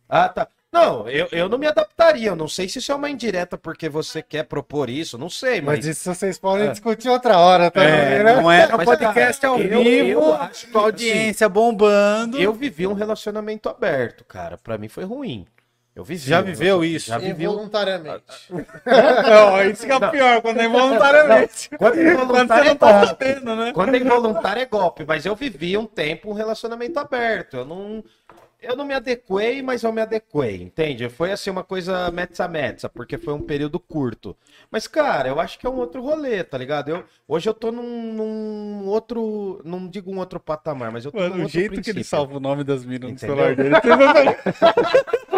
Ah, tá. Não, eu, eu não me adaptaria. Eu não sei se isso é uma indireta porque você quer propor isso, não sei, mas. Mas isso vocês podem É. discutir outra hora também, É, né? não é no podcast cara, ao eu- vivo, eu acho que, com a audiência bombando. Eu vivi um relacionamento aberto, cara. Pra mim foi ruim. Eu vivi. Já viveu isso? Já vivi um... Involuntariamente. Não, isso que é o pior, quando é involuntariamente. Quando é Quando você é não tá golpe. sabendo, né? Quando é involuntário é golpe, mas eu vivi um tempo um relacionamento aberto. Eu não, eu não me adequei, mas eu me adequei, entende? Foi assim uma coisa metza metza, porque foi um período curto. Mas, cara, eu acho que é um outro rolê, tá ligado? Eu, hoje eu tô num, num outro. Não digo um outro patamar, mas eu tô num Mano, o outro jeito que ele princípio. salva o nome das minas no celular dele.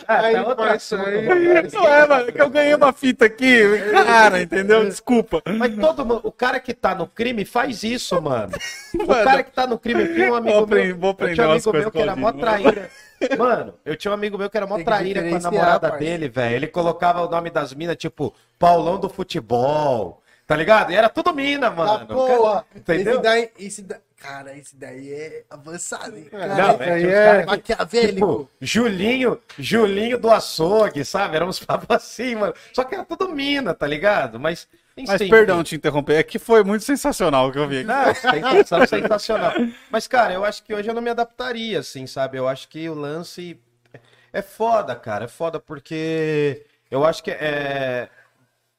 Não tá- Ah, Aí, tá parça, assunto, aí-. Não é, mano, que eu ganhei uma fita aqui. Cara, entendeu? Desculpa. Mas todo mundo, o cara que tá no crime faz isso, mano. O Mano, cara que tá no crime, eu tinha um amigo Vou meu, vou eu tinha um amigo meu que era mó traíra. Mano, eu tinha um amigo meu que era mó Tem traíra com a namorada dele, velho. Ele colocava o nome das minas, tipo, Paulão do futebol, tá ligado? E era tudo mina, Tá mano. boa. Entendeu? Esse daí, esse da... Cara, esse daí é avançado, hein? Cara, Não, é, é- cara que- maquiavélico. Tipo, Julinho, Julinho do açougue, sabe? Era uns papos assim, mano. Só que era tudo mina, tá ligado? Mas, Mas enfim. perdão te interromper, é que foi muito sensacional o que eu vi aqui. Não, sensação sensacional. Mas, cara, eu acho que hoje eu não me adaptaria, assim, sabe? Eu acho que o lance é foda, cara. É foda porque eu acho que é.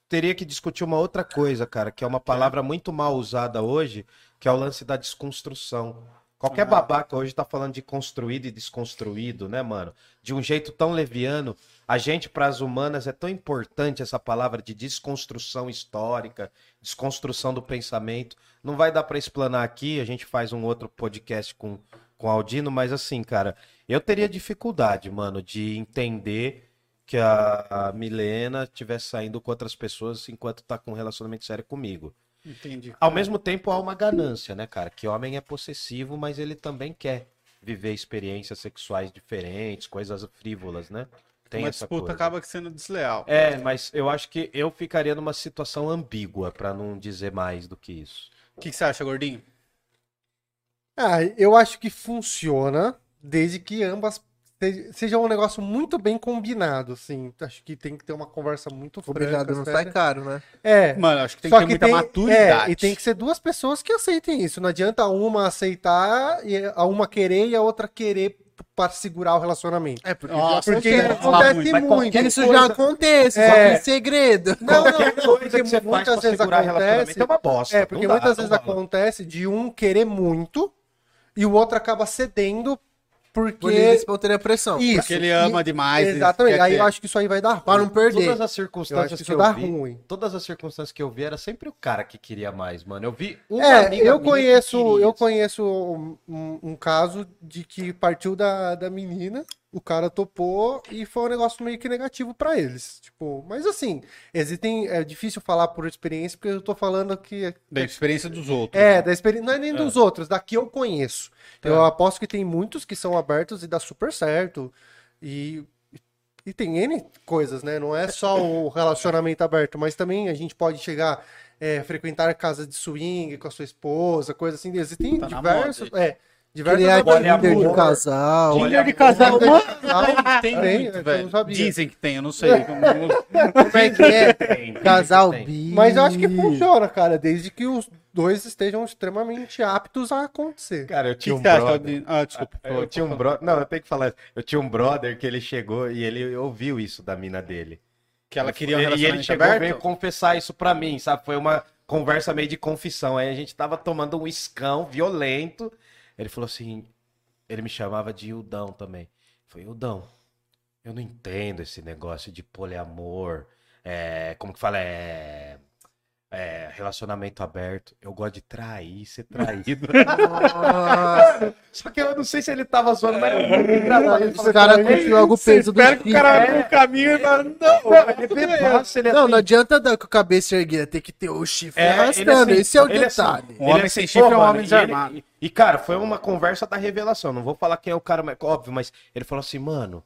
Teria que discutir uma outra coisa, cara, que é uma palavra muito mal usada hoje, que é o lance da desconstrução. Qualquer babaca hoje tá falando de construído e desconstruído, né, mano? De um jeito tão leviano. A gente, para as humanas, é tão importante essa palavra de desconstrução histórica, desconstrução do pensamento. Não vai dar para explanar aqui, a gente faz um outro podcast com, com Aldino, mas assim, cara, eu teria dificuldade, mano, de entender que a, a Milena estivesse saindo com outras pessoas enquanto tá com um relacionamento sério comigo. Entendi. Ao mesmo tempo, há uma ganância, né, cara? Que homem é possessivo, mas ele também quer viver experiências sexuais diferentes, coisas frívolas, né? Tem Uma essa disputa coisa. acaba sendo desleal. É, mas eu acho que eu ficaria numa situação ambígua, pra não dizer mais do que isso. O que, que você acha, gordinho? Ah, eu acho que funciona desde que ambas seja um negócio muito bem combinado, assim. Acho que tem que ter uma conversa muito franca. Obrigado, não séria. sai caro, né? É. Mano, acho que tem Só que ter muita tem- maturidade. É, e tem que ser duas pessoas que aceitem isso. Não adianta uma aceitar e a uma querer e a outra querer para segurar o relacionamento. É, porque Nossa, Porque falar acontece muito, muito. isso coisa- já acontece, só É. que em segredo. Não, não, não, porque que muitas vezes acontece. é uma bosta. É, porque dá, muitas vezes acontece de um querer muito e o outro acaba cedendo porque. E espontânea pressão. Isso. Porque ele ama E- demais. Exatamente. Aí ter. eu acho que isso aí vai dar ruim. Pra não perder. Todas as Eu acho circunstâncias que que, isso eu dá vi, ruim. todas as circunstâncias que eu vi era sempre o cara que queria mais, mano. Eu vi É, amiga eu minha que conheço, eu conheço um, um- um caso de que partiu da, da menina, o cara topou e foi um negócio meio que negativo pra eles. Tipo, mas assim, existem, é difícil falar por experiência porque eu tô falando que Da experiência dos outros. é, da experiência, não é nem dos outros, da que eu conheço. Eu aposto que tem muitos que são abertos e dá super certo. E, e tem N coisas, né? Não é só o relacionamento aberto, mas também a gente pode chegar, é, frequentar casas de swing com a sua esposa, coisa assim. Existem Tá diversos. É, diversas Criar Tinder de casal. Tinder de casal, mano. Tem tem, muito, eu velho. Dizem que tem, eu não sei. Como é que é? Tem, Casal tem. bi. Mas eu acho que funciona, cara, desde que os dois estejam extremamente aptos a acontecer. Cara, eu tinha um brother. Ah, desculpa. Eu tinha um brother. Não, eu tenho que falar. Eu tinha um brother que ele chegou e ele ouviu isso da mina dele. Que ela queria um e ele chegou e aberto? veio confessar isso pra mim, sabe? Foi uma conversa meio de confissão. Aí a gente tava tomando um escão violento. Ele falou assim. Ele me chamava de Ildão também. Foi Ildão. Eu não entendo esse negócio de poliamor. É, como que fala? É, é, relacionamento aberto. Eu gosto de trair, ser traído. Nossa, Só que eu não sei se ele tava zoando, mas muito engraçado. Os caras algo peso do Espero que o cara vá no caminho e fala, não. "Não, ele é bebaço, ele é Não, assim." não adianta dar com a cabeça erguida, tem que ter o chifre É, ele arrastando. assim, Esse é o ele assim, detalhe. Um ele homem assim, sem pô, chifre é um homem e desarmado. ele- E, cara, foi uma conversa da revelação. Não vou falar quem é o cara, mas, óbvio, mas ele falou assim, mano,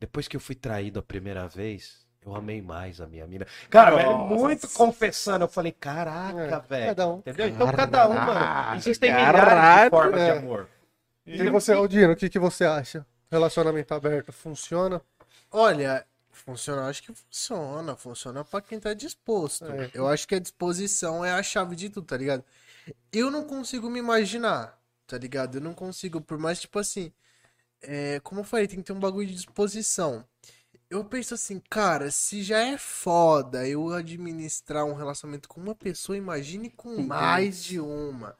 depois que eu fui traído a primeira vez, eu amei mais a minha mina. Cara, velho, muito confessando. Eu falei, caraca, É, velho. cada um. Entendeu? Então cada um, mano. Existem milhares Caralho, de formas é. de amor. E você, Aldino, o que, que você acha? Relacionamento aberto funciona? Olha, funciona, acho que funciona. Funciona pra quem tá disposto. É. Eu acho que a disposição é a chave de tudo, tá ligado? Eu não consigo me imaginar, tá ligado? Eu não consigo, por mais, tipo assim. é, como eu falei, tem que ter um bagulho de disposição. Eu penso assim, cara, se já é foda eu administrar um relacionamento com uma pessoa, imagine com mais de uma.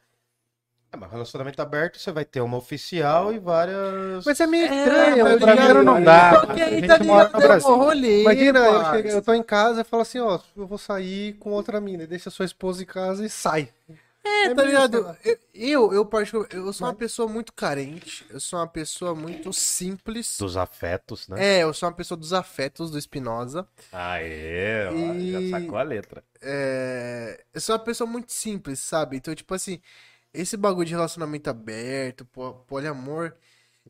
É, mas relacionamento aberto, você vai ter uma oficial e várias. Mas é meio É, estranho. mas tá brasileiro ligado? não dá. Porque aí tá ligado, no é Brasil. um rolê, Imagina, eu, eu tô em casa e falo assim, ó, eu vou sair com outra mina, deixa sua esposa em casa e sai. É, É tá ligado? Eu, eu, eu, particular- eu sou uma pessoa muito carente, eu sou uma pessoa muito simples. Dos afetos, né? É, eu sou uma pessoa dos afetos do Espinosa. Aê, ó, E- já sacou a letra. É, eu sou uma pessoa muito simples, sabe? Então, tipo assim, esse bagulho de relacionamento aberto, po- poliamor,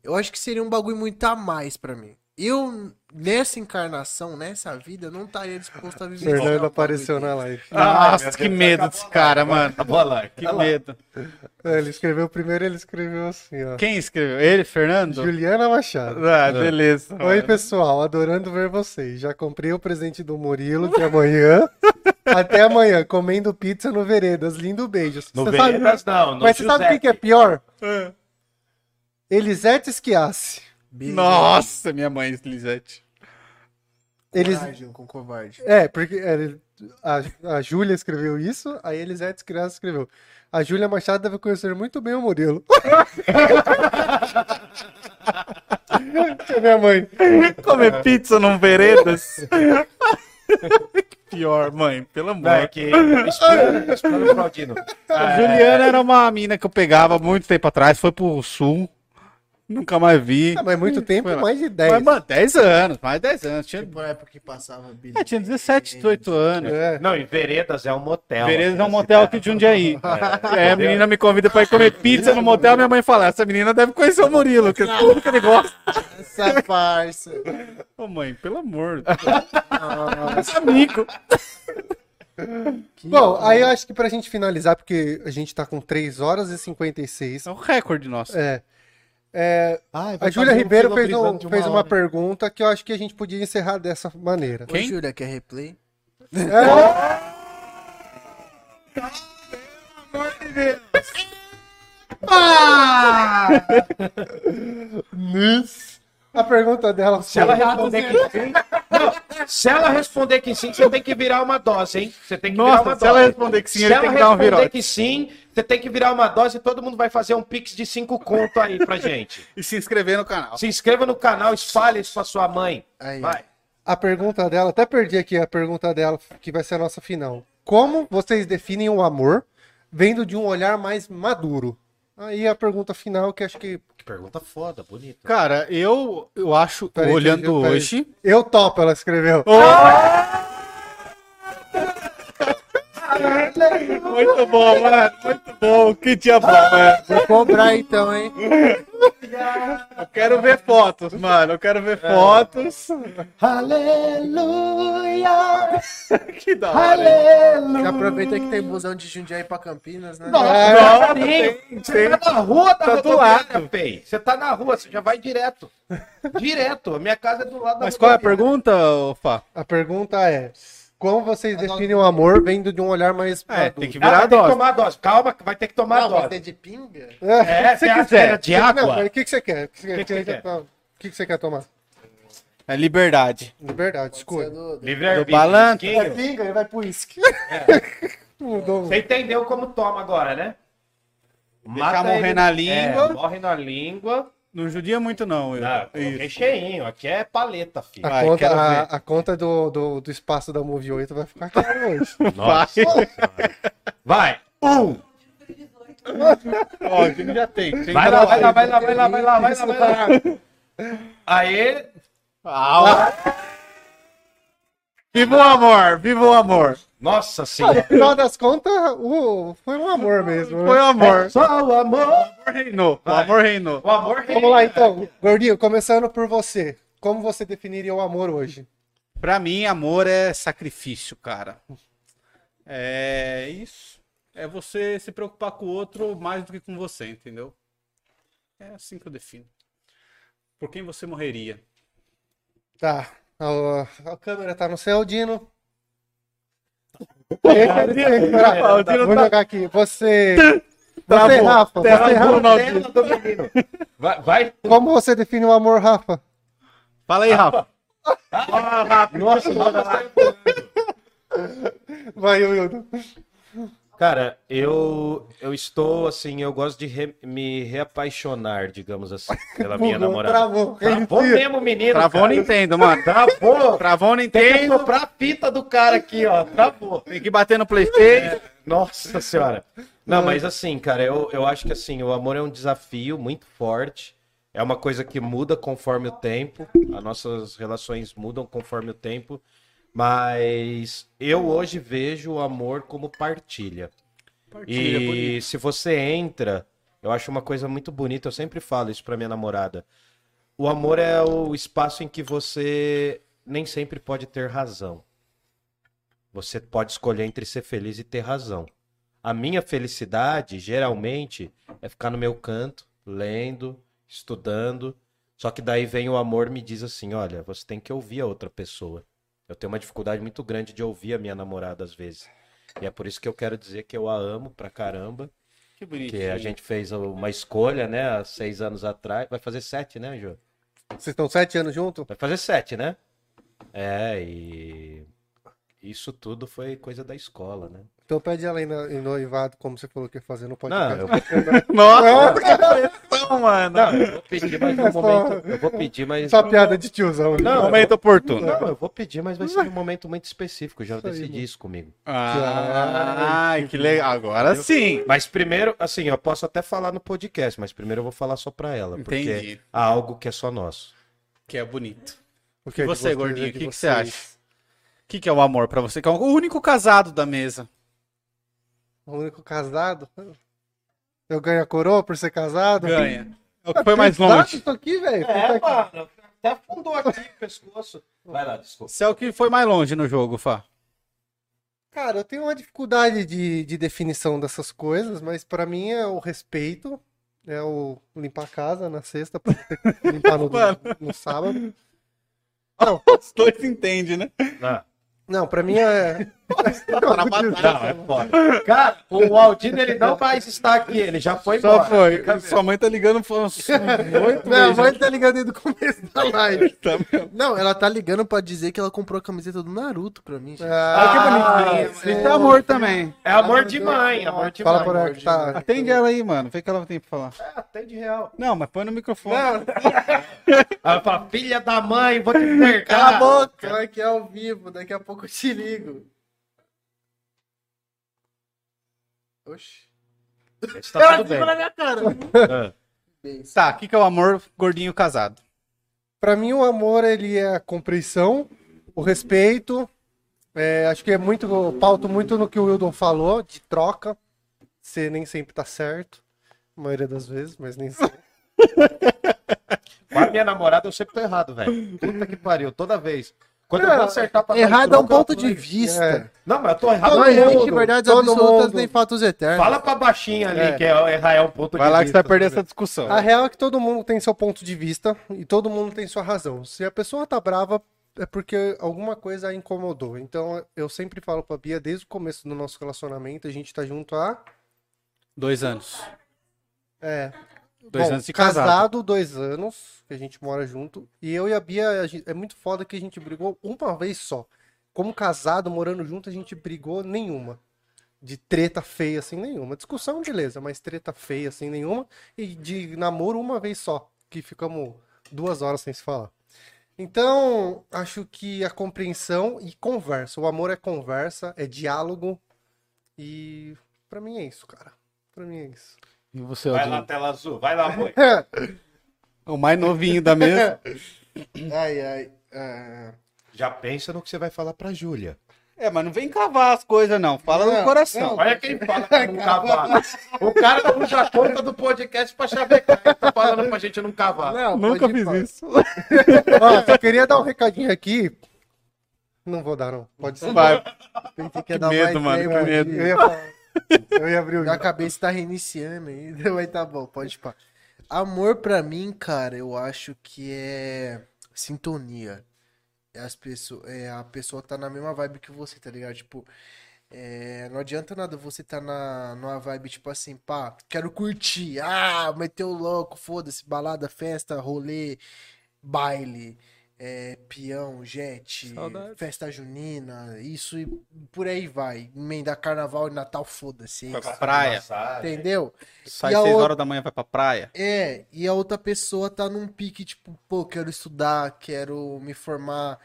eu acho que seria um bagulho muito a mais pra mim. Eu, nessa encarnação, nessa vida, eu não estaria disposto a viver Fernando apareceu na live. Nossa, que medo desse cara, mano. Boa lá, Que medo. É, ele escreveu primeiro, ele escreveu assim, ó. Quem escreveu? Ele, Fernando? Juliana Machado. Ah, beleza. Oi, pessoal, adorando ver vocês. Já comprei o presente do Murilo de amanhã. Até amanhã, comendo pizza no Veredas. Lindo beijo. No Você sabe- Veredas, não, no Mas você sabe o que Giuseppe. é pior? Elisete Esquiasse. Nossa, minha mãe, Lisete. Eles... Coragem com covarde. É, porque é, A, a Júlia escreveu isso, a Elisete Criança escreveu. A Júlia Machado deve conhecer muito bem o é minha mãe. Comer pizza num veredas. Pior, mãe, pelo amor. Não, é que. Explana, explana o Claudino. A Juliana era uma mina que eu pegava muito tempo atrás, foi pro sul. Nunca mais vi. Ah, mas muito tempo, Foi lá. mais de 10. Mas, mano, 10 anos, mais de 10 anos. Tinha, Tipo, na época que passava Billy é, tinha 17, 18 anos. É. Não, em Veredas é um motel. Veredas é um motel aqui de Jundiaí. Aí a menina me convida pra ir comer pizza no motel, minha mãe fala, essa menina deve conhecer o Murilo, que é tudo que ele gosta. Essa farsa. Ô mãe, pelo amor. Esse amigo. Bom, aí eu acho que pra gente finalizar, porque a gente tá com 3 horas e 56. É um recorde nosso. É. É, vai a Júlia um Ribeiro fez, um- de fez uma hora. pergunta que eu acho que a gente podia encerrar dessa maneira. Ô, Quem? Júlia, quer replay? A pergunta dela Se ela responder que sim. Não, se ela responder que sim, você tem que virar uma dose, hein? Você tem que virar uma Nossa, se ela dose. responder que sim, Se ele ela tem que dar um responder virote. que sim, você tem que virar uma dose e todo mundo vai fazer um pix de 5 conto aí pra gente. E se inscrever no canal. Se inscreva no canal, espalhe isso pra sua mãe. Aí, Vai. A pergunta dela, até perdi aqui a pergunta dela, que vai ser a nossa final. Como vocês definem o amor vendo de um olhar mais maduro? Aí a pergunta final, que acho que. Que pergunta foda, bonita. Cara, eu, eu acho, Peraí, olhando peraí, peraí. hoje... Eu topo, ela escreveu. Muito bom, mano. Muito bom. Que dia bom, mano. Vou cobrar então, hein? Eu quero ver fotos, mano. Eu quero ver fotos. Aleluia! Que da hora. Já aproveita que tem busão de Jundiaí pra Campinas, né? Nossa, tem, Você tá na rua da Tá rodoviária, lado. Fei. Você tá na rua, você já vai direto. Direto. A minha casa é do lado da Mas qual é a pergunta, Fá? A pergunta é: como vocês definem o amor vendo de um olhar mais É, tem que Ah, virar a vai ter que dose. tomar a dose. Calma, que vai ter que tomar Não, a dose. ter de pinga? É, você acha que era de Não, água? o que, que você quer? O que, que você quer? O que, que você quer tomar? É liberdade. Liberdade, é escolha. do- do- Livre Do arbítrio. balanço. É pinga, ele vai pro uísque. Mudou. Você entendeu como toma agora, né? Deixar morrer na língua. É, morre na língua. Não judia muito, não. Eu. Ah, Isso. recheinho. Aqui é paleta, filho. A Vai, conta, quero a, a conta do, do, do espaço da Move 8 vai ficar caro hoje. Nossa. Vai. Um. Ó, gente já tem. tem Vai lá, vai lá, vai lá, vai lá, vai lá, vai lá, vai lá. Aê. Ah, Viva o amor, viva o amor. Nossa senhora. No final das contas, o, foi um amor mesmo. né? Foi o amor. Só o amor. O amor reinou. O amor reinou. O amor Vamos lá então, Gordinho, começando por você. Como você definiria o amor hoje? Pra mim, amor é sacrifício, cara. É isso. É você se preocupar com o outro mais do que com você, entendeu? É assim que eu defino. Por quem você morreria? Tá. A, a câmera tá no céu, Dino. Ah, Vou tá- jogar aqui. Você. Você, Travou. Rafa. Você, Travou Rafa. do menino. Vai, vai. Como você define o amor, Rafa? Fala aí, Rafa. Nossa, manda lá. Vai, Wildo. Cara, eu, eu estou assim, eu gosto de re- me reapaixonar, digamos assim, pela minha namorada. travou. Travou mesmo, menino. Travou cara. Nintendo, mano. Travou. Travou Tem que Nintendo. soprar a fita do cara aqui, ó. Travou. Tem que bater no Playstation. Nossa senhora. Não, mas assim, cara, eu, eu acho que assim, o amor é um desafio muito forte. É uma coisa que muda conforme o tempo. As nossas relações mudam conforme o tempo. Mas eu hoje vejo o amor como partilha. Partilha, E bonito. se você entra, eu acho uma coisa muito bonita, eu sempre falo isso pra minha namorada. O amor é o espaço em que você nem sempre pode ter razão. Você pode escolher entre ser feliz e ter razão. A minha felicidade, geralmente, é ficar no meu canto, lendo, estudando. Só que daí vem o amor e me diz assim: olha, você tem que ouvir a outra pessoa. Eu tenho uma dificuldade muito grande de ouvir a minha namorada às vezes. E é por isso que eu quero dizer que eu a amo pra caramba. Que bonito. Que a gente fez uma escolha, né, há seis anos atrás. Vai fazer sete, né, Jô? Vocês estão sete anos juntos? Vai fazer sete, né? É, e. Isso tudo foi coisa da escola, né? Então pede ela em no- em noivado, como você falou que ia fazer no Não, podcast. eu, Nossa, que pressão, mano. não, eu vou pedir, mas no momento. Eu vou pedir, mas. Essa piada de tiozão. Não, Momento oportuno. Não, eu vou pedir, mas vai ser num momento muito específico. Eu já Isso aí, decidi mano. isso comigo. Ah, que legal. Agora sim. Mas primeiro, assim, eu posso até falar no podcast, mas primeiro eu vou falar só pra ela. Porque Entendi. há algo que é só nosso. Que é bonito. O que é você, vocês, gordinho, é o que, que você acha? O que, que é o amor pra você? Que é o único casado da mesa. O único casado? Eu ganho a coroa por ser casado? Ganha. É o que foi mais longe. Isso aqui, velho. É, mano, até afundou aqui o pescoço. Vai lá, desculpa. Você é o que foi mais longe no jogo, Fá. Cara, eu tenho uma dificuldade de, de definição dessas coisas, mas pra mim é o respeito, é o limpar a casa na sexta limpar no, no sábado. Os dois entendem, né? Ah, Não, pra mim é. Não, é foda. Cara, o Aldino ele não mais está aqui, ele já foi Só embora. foi. Fica Sua mãe tá ligando falando oito Minha mãe tá ligando desde o começo da live. Tá mesmo. Não, ela tá ligando pra dizer que ela comprou a camiseta do Naruto pra mim. gente. Ah, que bonitinho. Isso é amor também. É amor de mãe, amor de Fala mãe. por ela que tá. Atende ela aí, mano. Vê o que ela tem pra falar. É, até de real. Não, mas põe no microfone. Ela fala, filha da mãe, vou te perder. Cala a boca! Ela aqui é ao vivo, daqui a pouco eu te ligo. Oxi. Tá tudo bem. ficou na minha cara. Bem, Tá, o que, que é o amor gordinho casado? Pra mim, o amor, ele é a compreensão, o respeito. é, acho que é muito. eu Pauto muito no que o Wildon falou, de troca. Você nem sempre tá certo. A maioria das vezes, mas nem sempre. Com a minha namorada eu sempre tô errado, velho. Puta que pariu, toda vez. Quando eu Não, vou acertar pra dar Errado é um eu ponto de apoio. vista. É. Não, mas eu tô errado. Não existe verdades todo absolutas mundo. nem fatos eternos. Fala pra baixinha ali, É. que é errar é um ponto Vai de lá que você vai vista. perder essa discussão. A real é que todo mundo tem seu ponto de vista e todo mundo tem sua razão. Se a pessoa tá brava, é porque alguma coisa a incomodou. Então, eu sempre falo pra Bia, desde o começo do nosso relacionamento, a gente tá junto há. Dois anos. É, Dois Bom, anos de casado. casado, dois anos, que a gente mora junto. E eu e a Bia, a gente- é muito foda que a gente brigou uma vez só. Como casado, morando junto, a gente brigou nenhuma. De treta feia, assim, nenhuma. Discussão, beleza, mas treta feia, assim, nenhuma. E de namoro, uma vez só. Que ficamos duas horas sem se falar. Então, acho que a compreensão e conversa. O amor é conversa, é diálogo. E pra mim é isso, cara. Pra mim é isso. E você, Vai Aldinho? lá, tela azul. Vai lá, boi. O mais novinho da mesa. Ai, ai. ah. Já pensa no que você vai falar pra Júlia. É, mas não vem cavar as coisas, não. Fala Não, no coração. Olha quem fala pra não cavar. O cara não usa a conta do podcast pra chavecar. Ele tá falando pra gente não cavar. Não, Nunca fiz falar. isso. Ó, só queria dar um recadinho aqui. Não vou dar, não. Pode ser. Vai. Pensei que Que dar medo, mais mano, que medo. Eu ia falar. Eu ia abrir o Minha cabeça tá reiniciando ainda, mas tá bom, pode pá. Amor pra mim, cara, eu acho que é sintonia. É as pessoas, é a pessoa tá na mesma vibe que você, tá ligado? Tipo, é, não adianta nada você tá na numa vibe tipo assim, pá, quero curtir. Ah, meteu o louco, foda-se, balada, festa, rolê, baile, é, peão, jet, Saudades. festa junina, isso e por aí vai. Emendar carnaval e Natal, foda-se. é Vai pra praia. Entendeu? Sai E seis outra- horas da manhã, vai pra praia. É, e a outra pessoa tá num pique, tipo, pô, quero estudar, quero me formar,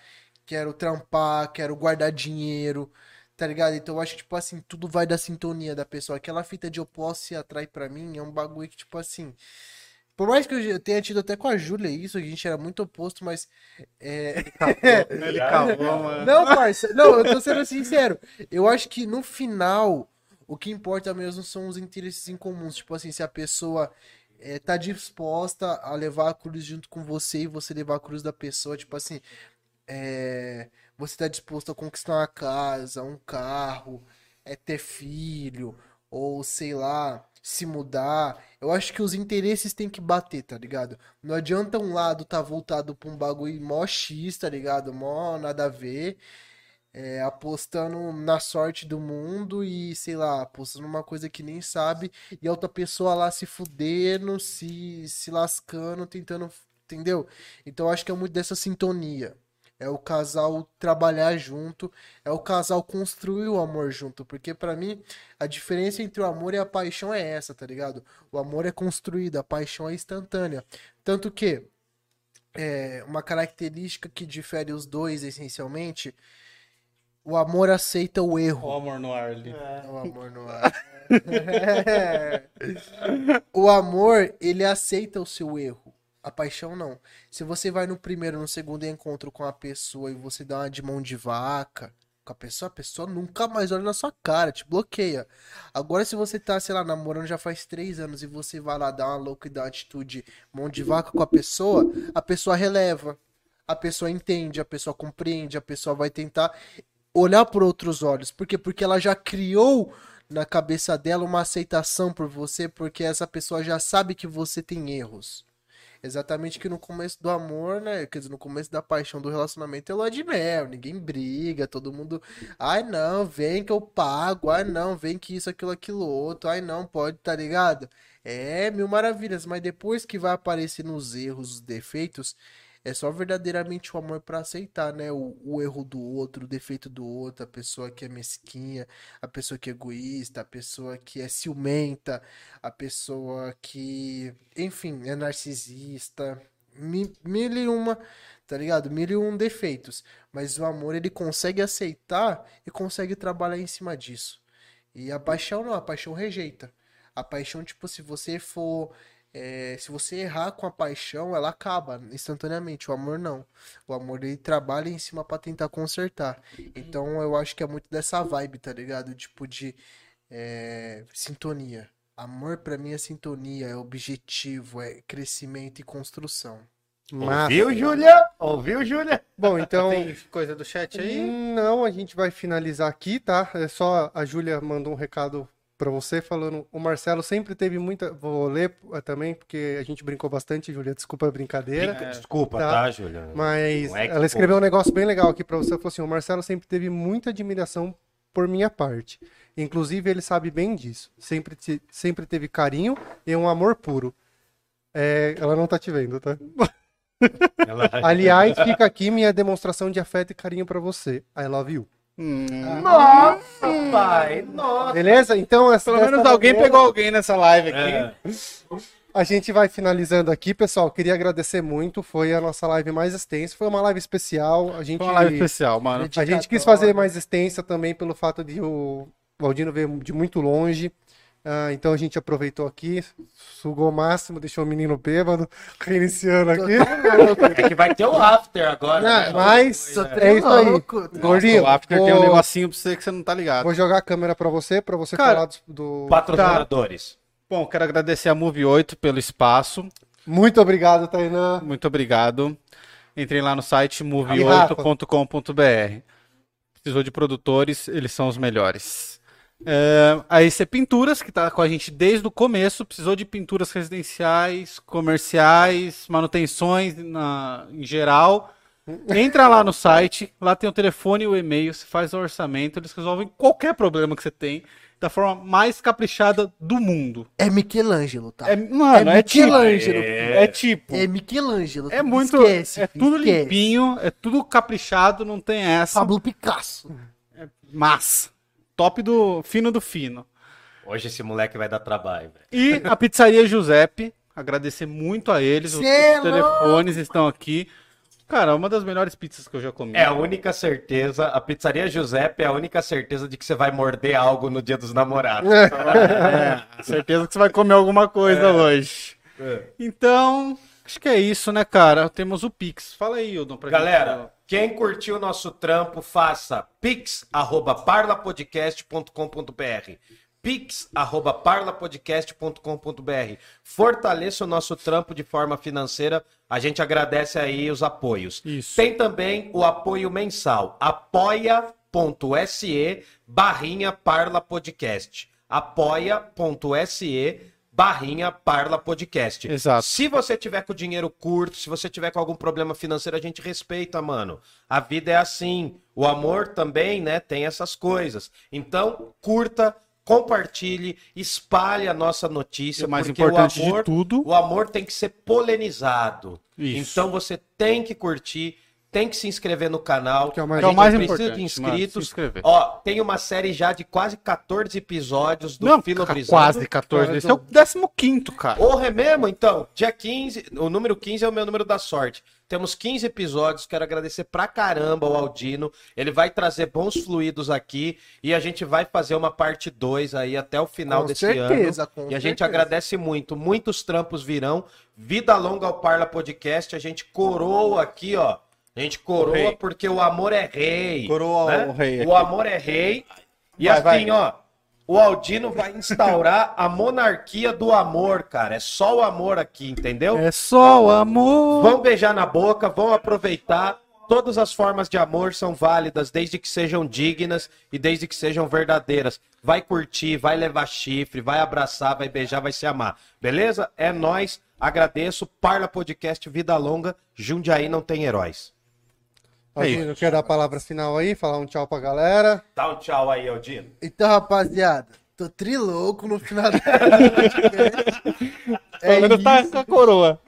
quero trampar, quero guardar dinheiro, tá ligado? Então eu acho que, tipo assim, tudo vai da sintonia da pessoa. Aquela fita de oposto se atrai pra mim é um bagulho que, tipo assim. Por mais que eu tenha tido até com a Júlia isso, a gente era muito oposto, mas. É... Ele cavou, mano. Não, parça, não, eu tô sendo sincero. Eu acho que no final, o que importa mesmo são os interesses em comuns. Tipo assim, se a pessoa é, tá disposta a levar a cruz junto com você e você levar a cruz da pessoa, tipo assim, é, você tá disposto a conquistar uma casa, um carro, é ter filho, ou sei lá, se mudar. Eu acho que os interesses têm que bater, tá ligado? Não adianta um lado tá voltado pra um bagulho mó X, tá ligado? Mó nada a ver. é, apostando na sorte do mundo e, sei lá, apostando numa coisa que nem sabe, e a outra pessoa lá se fudendo, se, se lascando, tentando, entendeu? Então acho que é muito dessa sintonia. É o casal trabalhar junto, é o casal construir o amor junto, porque pra mim a diferença entre o amor e a paixão é essa, tá ligado? O amor é construído, a paixão é instantânea. Tanto que é, uma característica que difere os dois essencialmente, o amor aceita o erro. O amor no ar ali. O amor no ar. É. O amor, ele aceita o seu erro. Paixão não. Se você vai no primeiro, no segundo encontro com a pessoa e você dá uma de mão de vaca com a pessoa, a pessoa nunca mais olha na sua cara, te bloqueia. Agora, se você tá, sei lá, namorando já faz três anos e você vai lá dar uma louca e dar uma atitude mão de vaca com a pessoa, a pessoa releva. A pessoa entende, a pessoa compreende, a pessoa vai tentar olhar por outros olhos. Por quê? Porque ela já criou na cabeça dela uma aceitação por você, porque essa pessoa já sabe que você tem erros. Exatamente que no começo do amor, né? Quer dizer, no começo da paixão do relacionamento é lua de mel, ninguém briga, todo mundo. Ai não, vem que eu pago, ai não, vem que isso, aquilo, aquilo outro, ai não, pode, tá ligado? É mil maravilhas, mas depois que vai aparecendo os erros, os defeitos, é só verdadeiramente o amor pra aceitar, né? O, o erro do outro, o defeito do outro, a pessoa que é mesquinha, a pessoa que é egoísta, a pessoa que é ciumenta, a pessoa que, enfim, é narcisista, mi- mil e uma, tá ligado? Mil e um defeitos. Mas o amor, ele consegue aceitar e consegue trabalhar em cima disso. E a paixão não, a paixão rejeita. A paixão, tipo, se você for. É, se você errar com a paixão, ela acaba instantaneamente. O amor não. O amor ele trabalha em cima pra tentar consertar. Então eu acho que é muito dessa vibe, tá ligado? Tipo de é, sintonia. Amor pra mim é sintonia, é objetivo, é crescimento e construção. Massa. Ouviu, Júlia? Ouviu, Júlia? Bom, então. Tem coisa do chat aí? Não, a gente vai finalizar aqui, tá? É só a Júlia mandou um recado pra você falando. O Marcelo sempre teve muita. Vou ler eh, também, porque a gente brincou bastante, Júlia. Desculpa a brincadeira. Desculpa, Tá. tá, Júlia? Mas é ela escreveu um negócio bem legal aqui pra você. Ela falou assim: o Marcelo sempre teve muita admiração por minha parte. Inclusive, ele sabe bem disso. Sempre, te- sempre teve carinho e um amor puro. É, ela não tá te vendo, tá? Ela- Aliás, fica aqui minha demonstração de afeto e carinho pra você. I love you. Hum. Nossa, pai! Nossa! Beleza? Então, essa, Pelo menos alguém maneira, pegou alguém nessa live aqui. É. A gente vai finalizando aqui, pessoal. Queria agradecer muito. Foi a nossa live mais extensa. Foi uma live especial. A gente, Foi uma live especial, mano. a gente quis fazer mais extensa também pelo fato de o Valdino veio de muito longe. Ah, então a gente aproveitou aqui, sugou o máximo, deixou o menino bêbado, reiniciando aqui. É que vai ter o after agora. né? Mas é isso aí. Gordinho, o After tem um vou- negocinho pra você que você não tá ligado. Vou jogar a câmera pra você, pra você Cara, falar do, do- Patrocinadores. Bom, quero agradecer a Move 8 pelo espaço. Muito obrigado, Tainan. Muito obrigado. Entrei lá no site E Rafa? move8.com.br. Precisou de produtores, eles são os melhores. É, a EC Pinturas, que está com a gente desde o começo, precisou de pinturas residenciais, comerciais, manutenções na- em geral. Entra lá no site, lá tem o telefone e o e-mail, você faz o orçamento, eles resolvem qualquer problema que você tem da forma mais caprichada do mundo. É Michelangelo, tá? É, mano, É é, tipo. Michelangelo. É, tipo. É Michelangelo. É muito. Esquece, é tudo esquece. limpinho, é tudo caprichado, não tem essa. Pablo Picasso. Massa. Top do fino do fino. Hoje esse moleque vai dar trabalho, velho. E a pizzaria Giuseppe, agradecer muito a eles. Os, é os telefones estão aqui. Cara, uma das melhores pizzas que eu já comi. É a única certeza, a pizzaria Giuseppe é a única certeza de que você vai morder algo no dia dos namorados. É, certeza que você vai comer alguma coisa hoje. É. Então, acho que é isso, né, cara? Temos o Pix. Fala aí, Hildon, pra Galera, quem curtiu o nosso trampo, faça pix@parlapodcast.com.br. pix@parlapodcast.com.br. Fortaleça o nosso trampo de forma financeira. A gente agradece aí os apoios. Isso. Tem também o apoio mensal. apoia.se barrinha Parla Podcast. apoia.se barrinha Parla Podcast. Exato. Se você tiver com o dinheiro curto, se você tiver com algum problema financeiro, a gente respeita, mano. A vida é assim. O amor também, né, tem essas coisas. Então, curta, compartilhe, espalhe a nossa notícia, E mais porque importante o amor, de tudo, o amor tem que ser polinizado. Isso. Então você tem que curtir, tem que se inscrever no canal. Que é o mais- Que é o mais importante, de inscritos. Ó, tem uma série já de quase 14 episódios do Não, Filo Brisando. quase 14. Esse é o 15, cara. Porra, é mesmo? Então, dia 15, o número 15 é o meu número da sorte. Temos 15 episódios, quero agradecer pra caramba ao Aldino. Ele vai trazer bons fluidos aqui e a gente vai fazer uma parte 2 aí até o final Com desse certeza, ano. com e a gente certeza. agradece muito. Muitos trampos virão. Vida longa ao Parla Podcast. A gente coroa aqui, ó. A gente coroa porque o amor é rei. Coroa né? o rei O aqui. amor é rei. E Vai, assim, vai. ó. O Aldino vai instaurar a monarquia do amor, cara. É só o amor aqui, entendeu? É só o amor. Vão beijar na boca, vão aproveitar. Todas as formas de amor são válidas, desde que sejam dignas e desde que sejam verdadeiras. Vai curtir, vai levar chifre, vai abraçar, vai beijar, vai se amar. Beleza? É nós. Agradeço. Parla Podcast Vida Longa. Jundiaí não tem heróis. Aldino, quer dar a palavra final aí? Falar um tchau pra galera? Dá um tchau aí, Aldino. Então, rapaziada, tô trilouco no final podcast. É Pelo tá isso, com a coroa.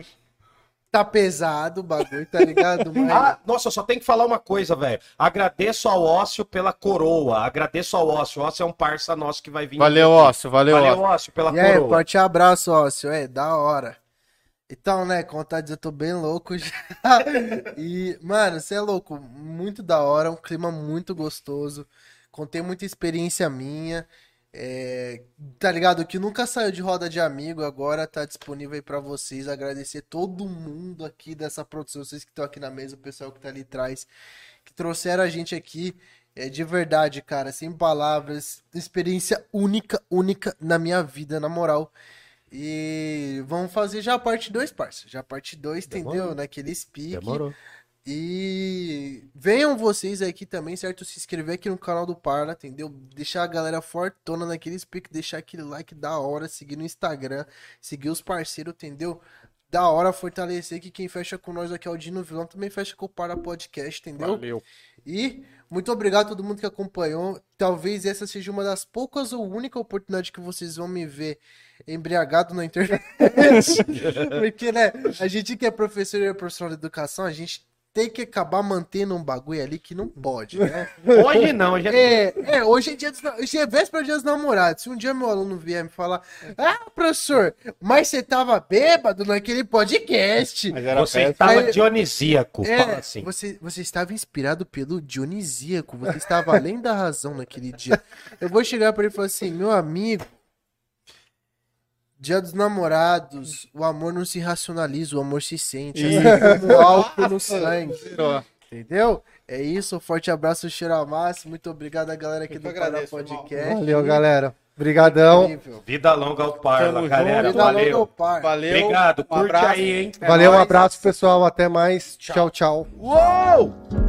tá pesado o bagulho, tá ligado? Mas Ah, nossa, eu só tenho que falar uma coisa, velho. Agradeço ao Ócio pela coroa. Agradeço ao Ócio. O Ócio é um parça nosso que vai vir. Valeu, aqui. Ócio. Valeu, Valeu, Ócio. Ócio, pela E coroa. forte abraço, ócio. É, da hora. Então, né, dizendo, eu tô bem louco já. E, mano, você é louco. Muito da hora, um clima muito gostoso. Contei muita experiência minha. É, tá ligado? Que nunca saiu de roda de amigo, agora tá disponível aí pra vocês. Agradecer todo mundo aqui dessa produção, vocês que estão aqui na mesa, o pessoal que tá ali atrás, que trouxeram a gente aqui. É de verdade, cara, sem palavras. Experiência única, única na minha vida, na moral. E vamos fazer já a parte 2, parça. Já a parte 2, entendeu? Naquele speak. Demorou. E venham vocês aqui também, certo? Se inscrever aqui no canal do Parla, entendeu? Deixar a galera fortona naquele speak, deixar aquele like da hora, seguir no Instagram, seguir os parceiros, entendeu? Da hora fortalecer que quem fecha com nós aqui é o Dino Vilão, também fecha com o Parla Podcast, entendeu? Valeu. E muito obrigado a todo mundo que acompanhou. Talvez essa seja uma das poucas ou única oportunidade que vocês vão me ver embriagado na internet. Porque, né, a gente que é professor e é profissional de educação, a gente tem que acabar mantendo um bagulho ali que não pode, né? Hoje não, já É, é, hoje é dia dos, hoje é véspera dia dos namorados. Se um dia meu aluno vier me falar, ah, professor, mas você tava bêbado naquele podcast. Mas era Você festa. estava Aí- dionisíaco. Fala É, assim. você, você estava inspirado pelo Dionisíaco, você estava além da razão naquele dia. Eu vou chegar para ele e falar assim, meu amigo, dia dos namorados, o amor não se racionaliza, o amor se sente, assim como o álcool no sangue, entendeu? É isso, um forte abraço, cheiro a massa, muito obrigado a galera aqui Eu do Pará agradeço, Podcast. Valeu, galera. Obrigadão. Incrível. Vida longa ao Parla, galera. Vida longa Valeu. ao par. Valeu. Obrigado. Um Curte abraço. aí, hein? É Valeu, um nóis. abraço, pessoal. Até mais. Tchau, tchau. Uou!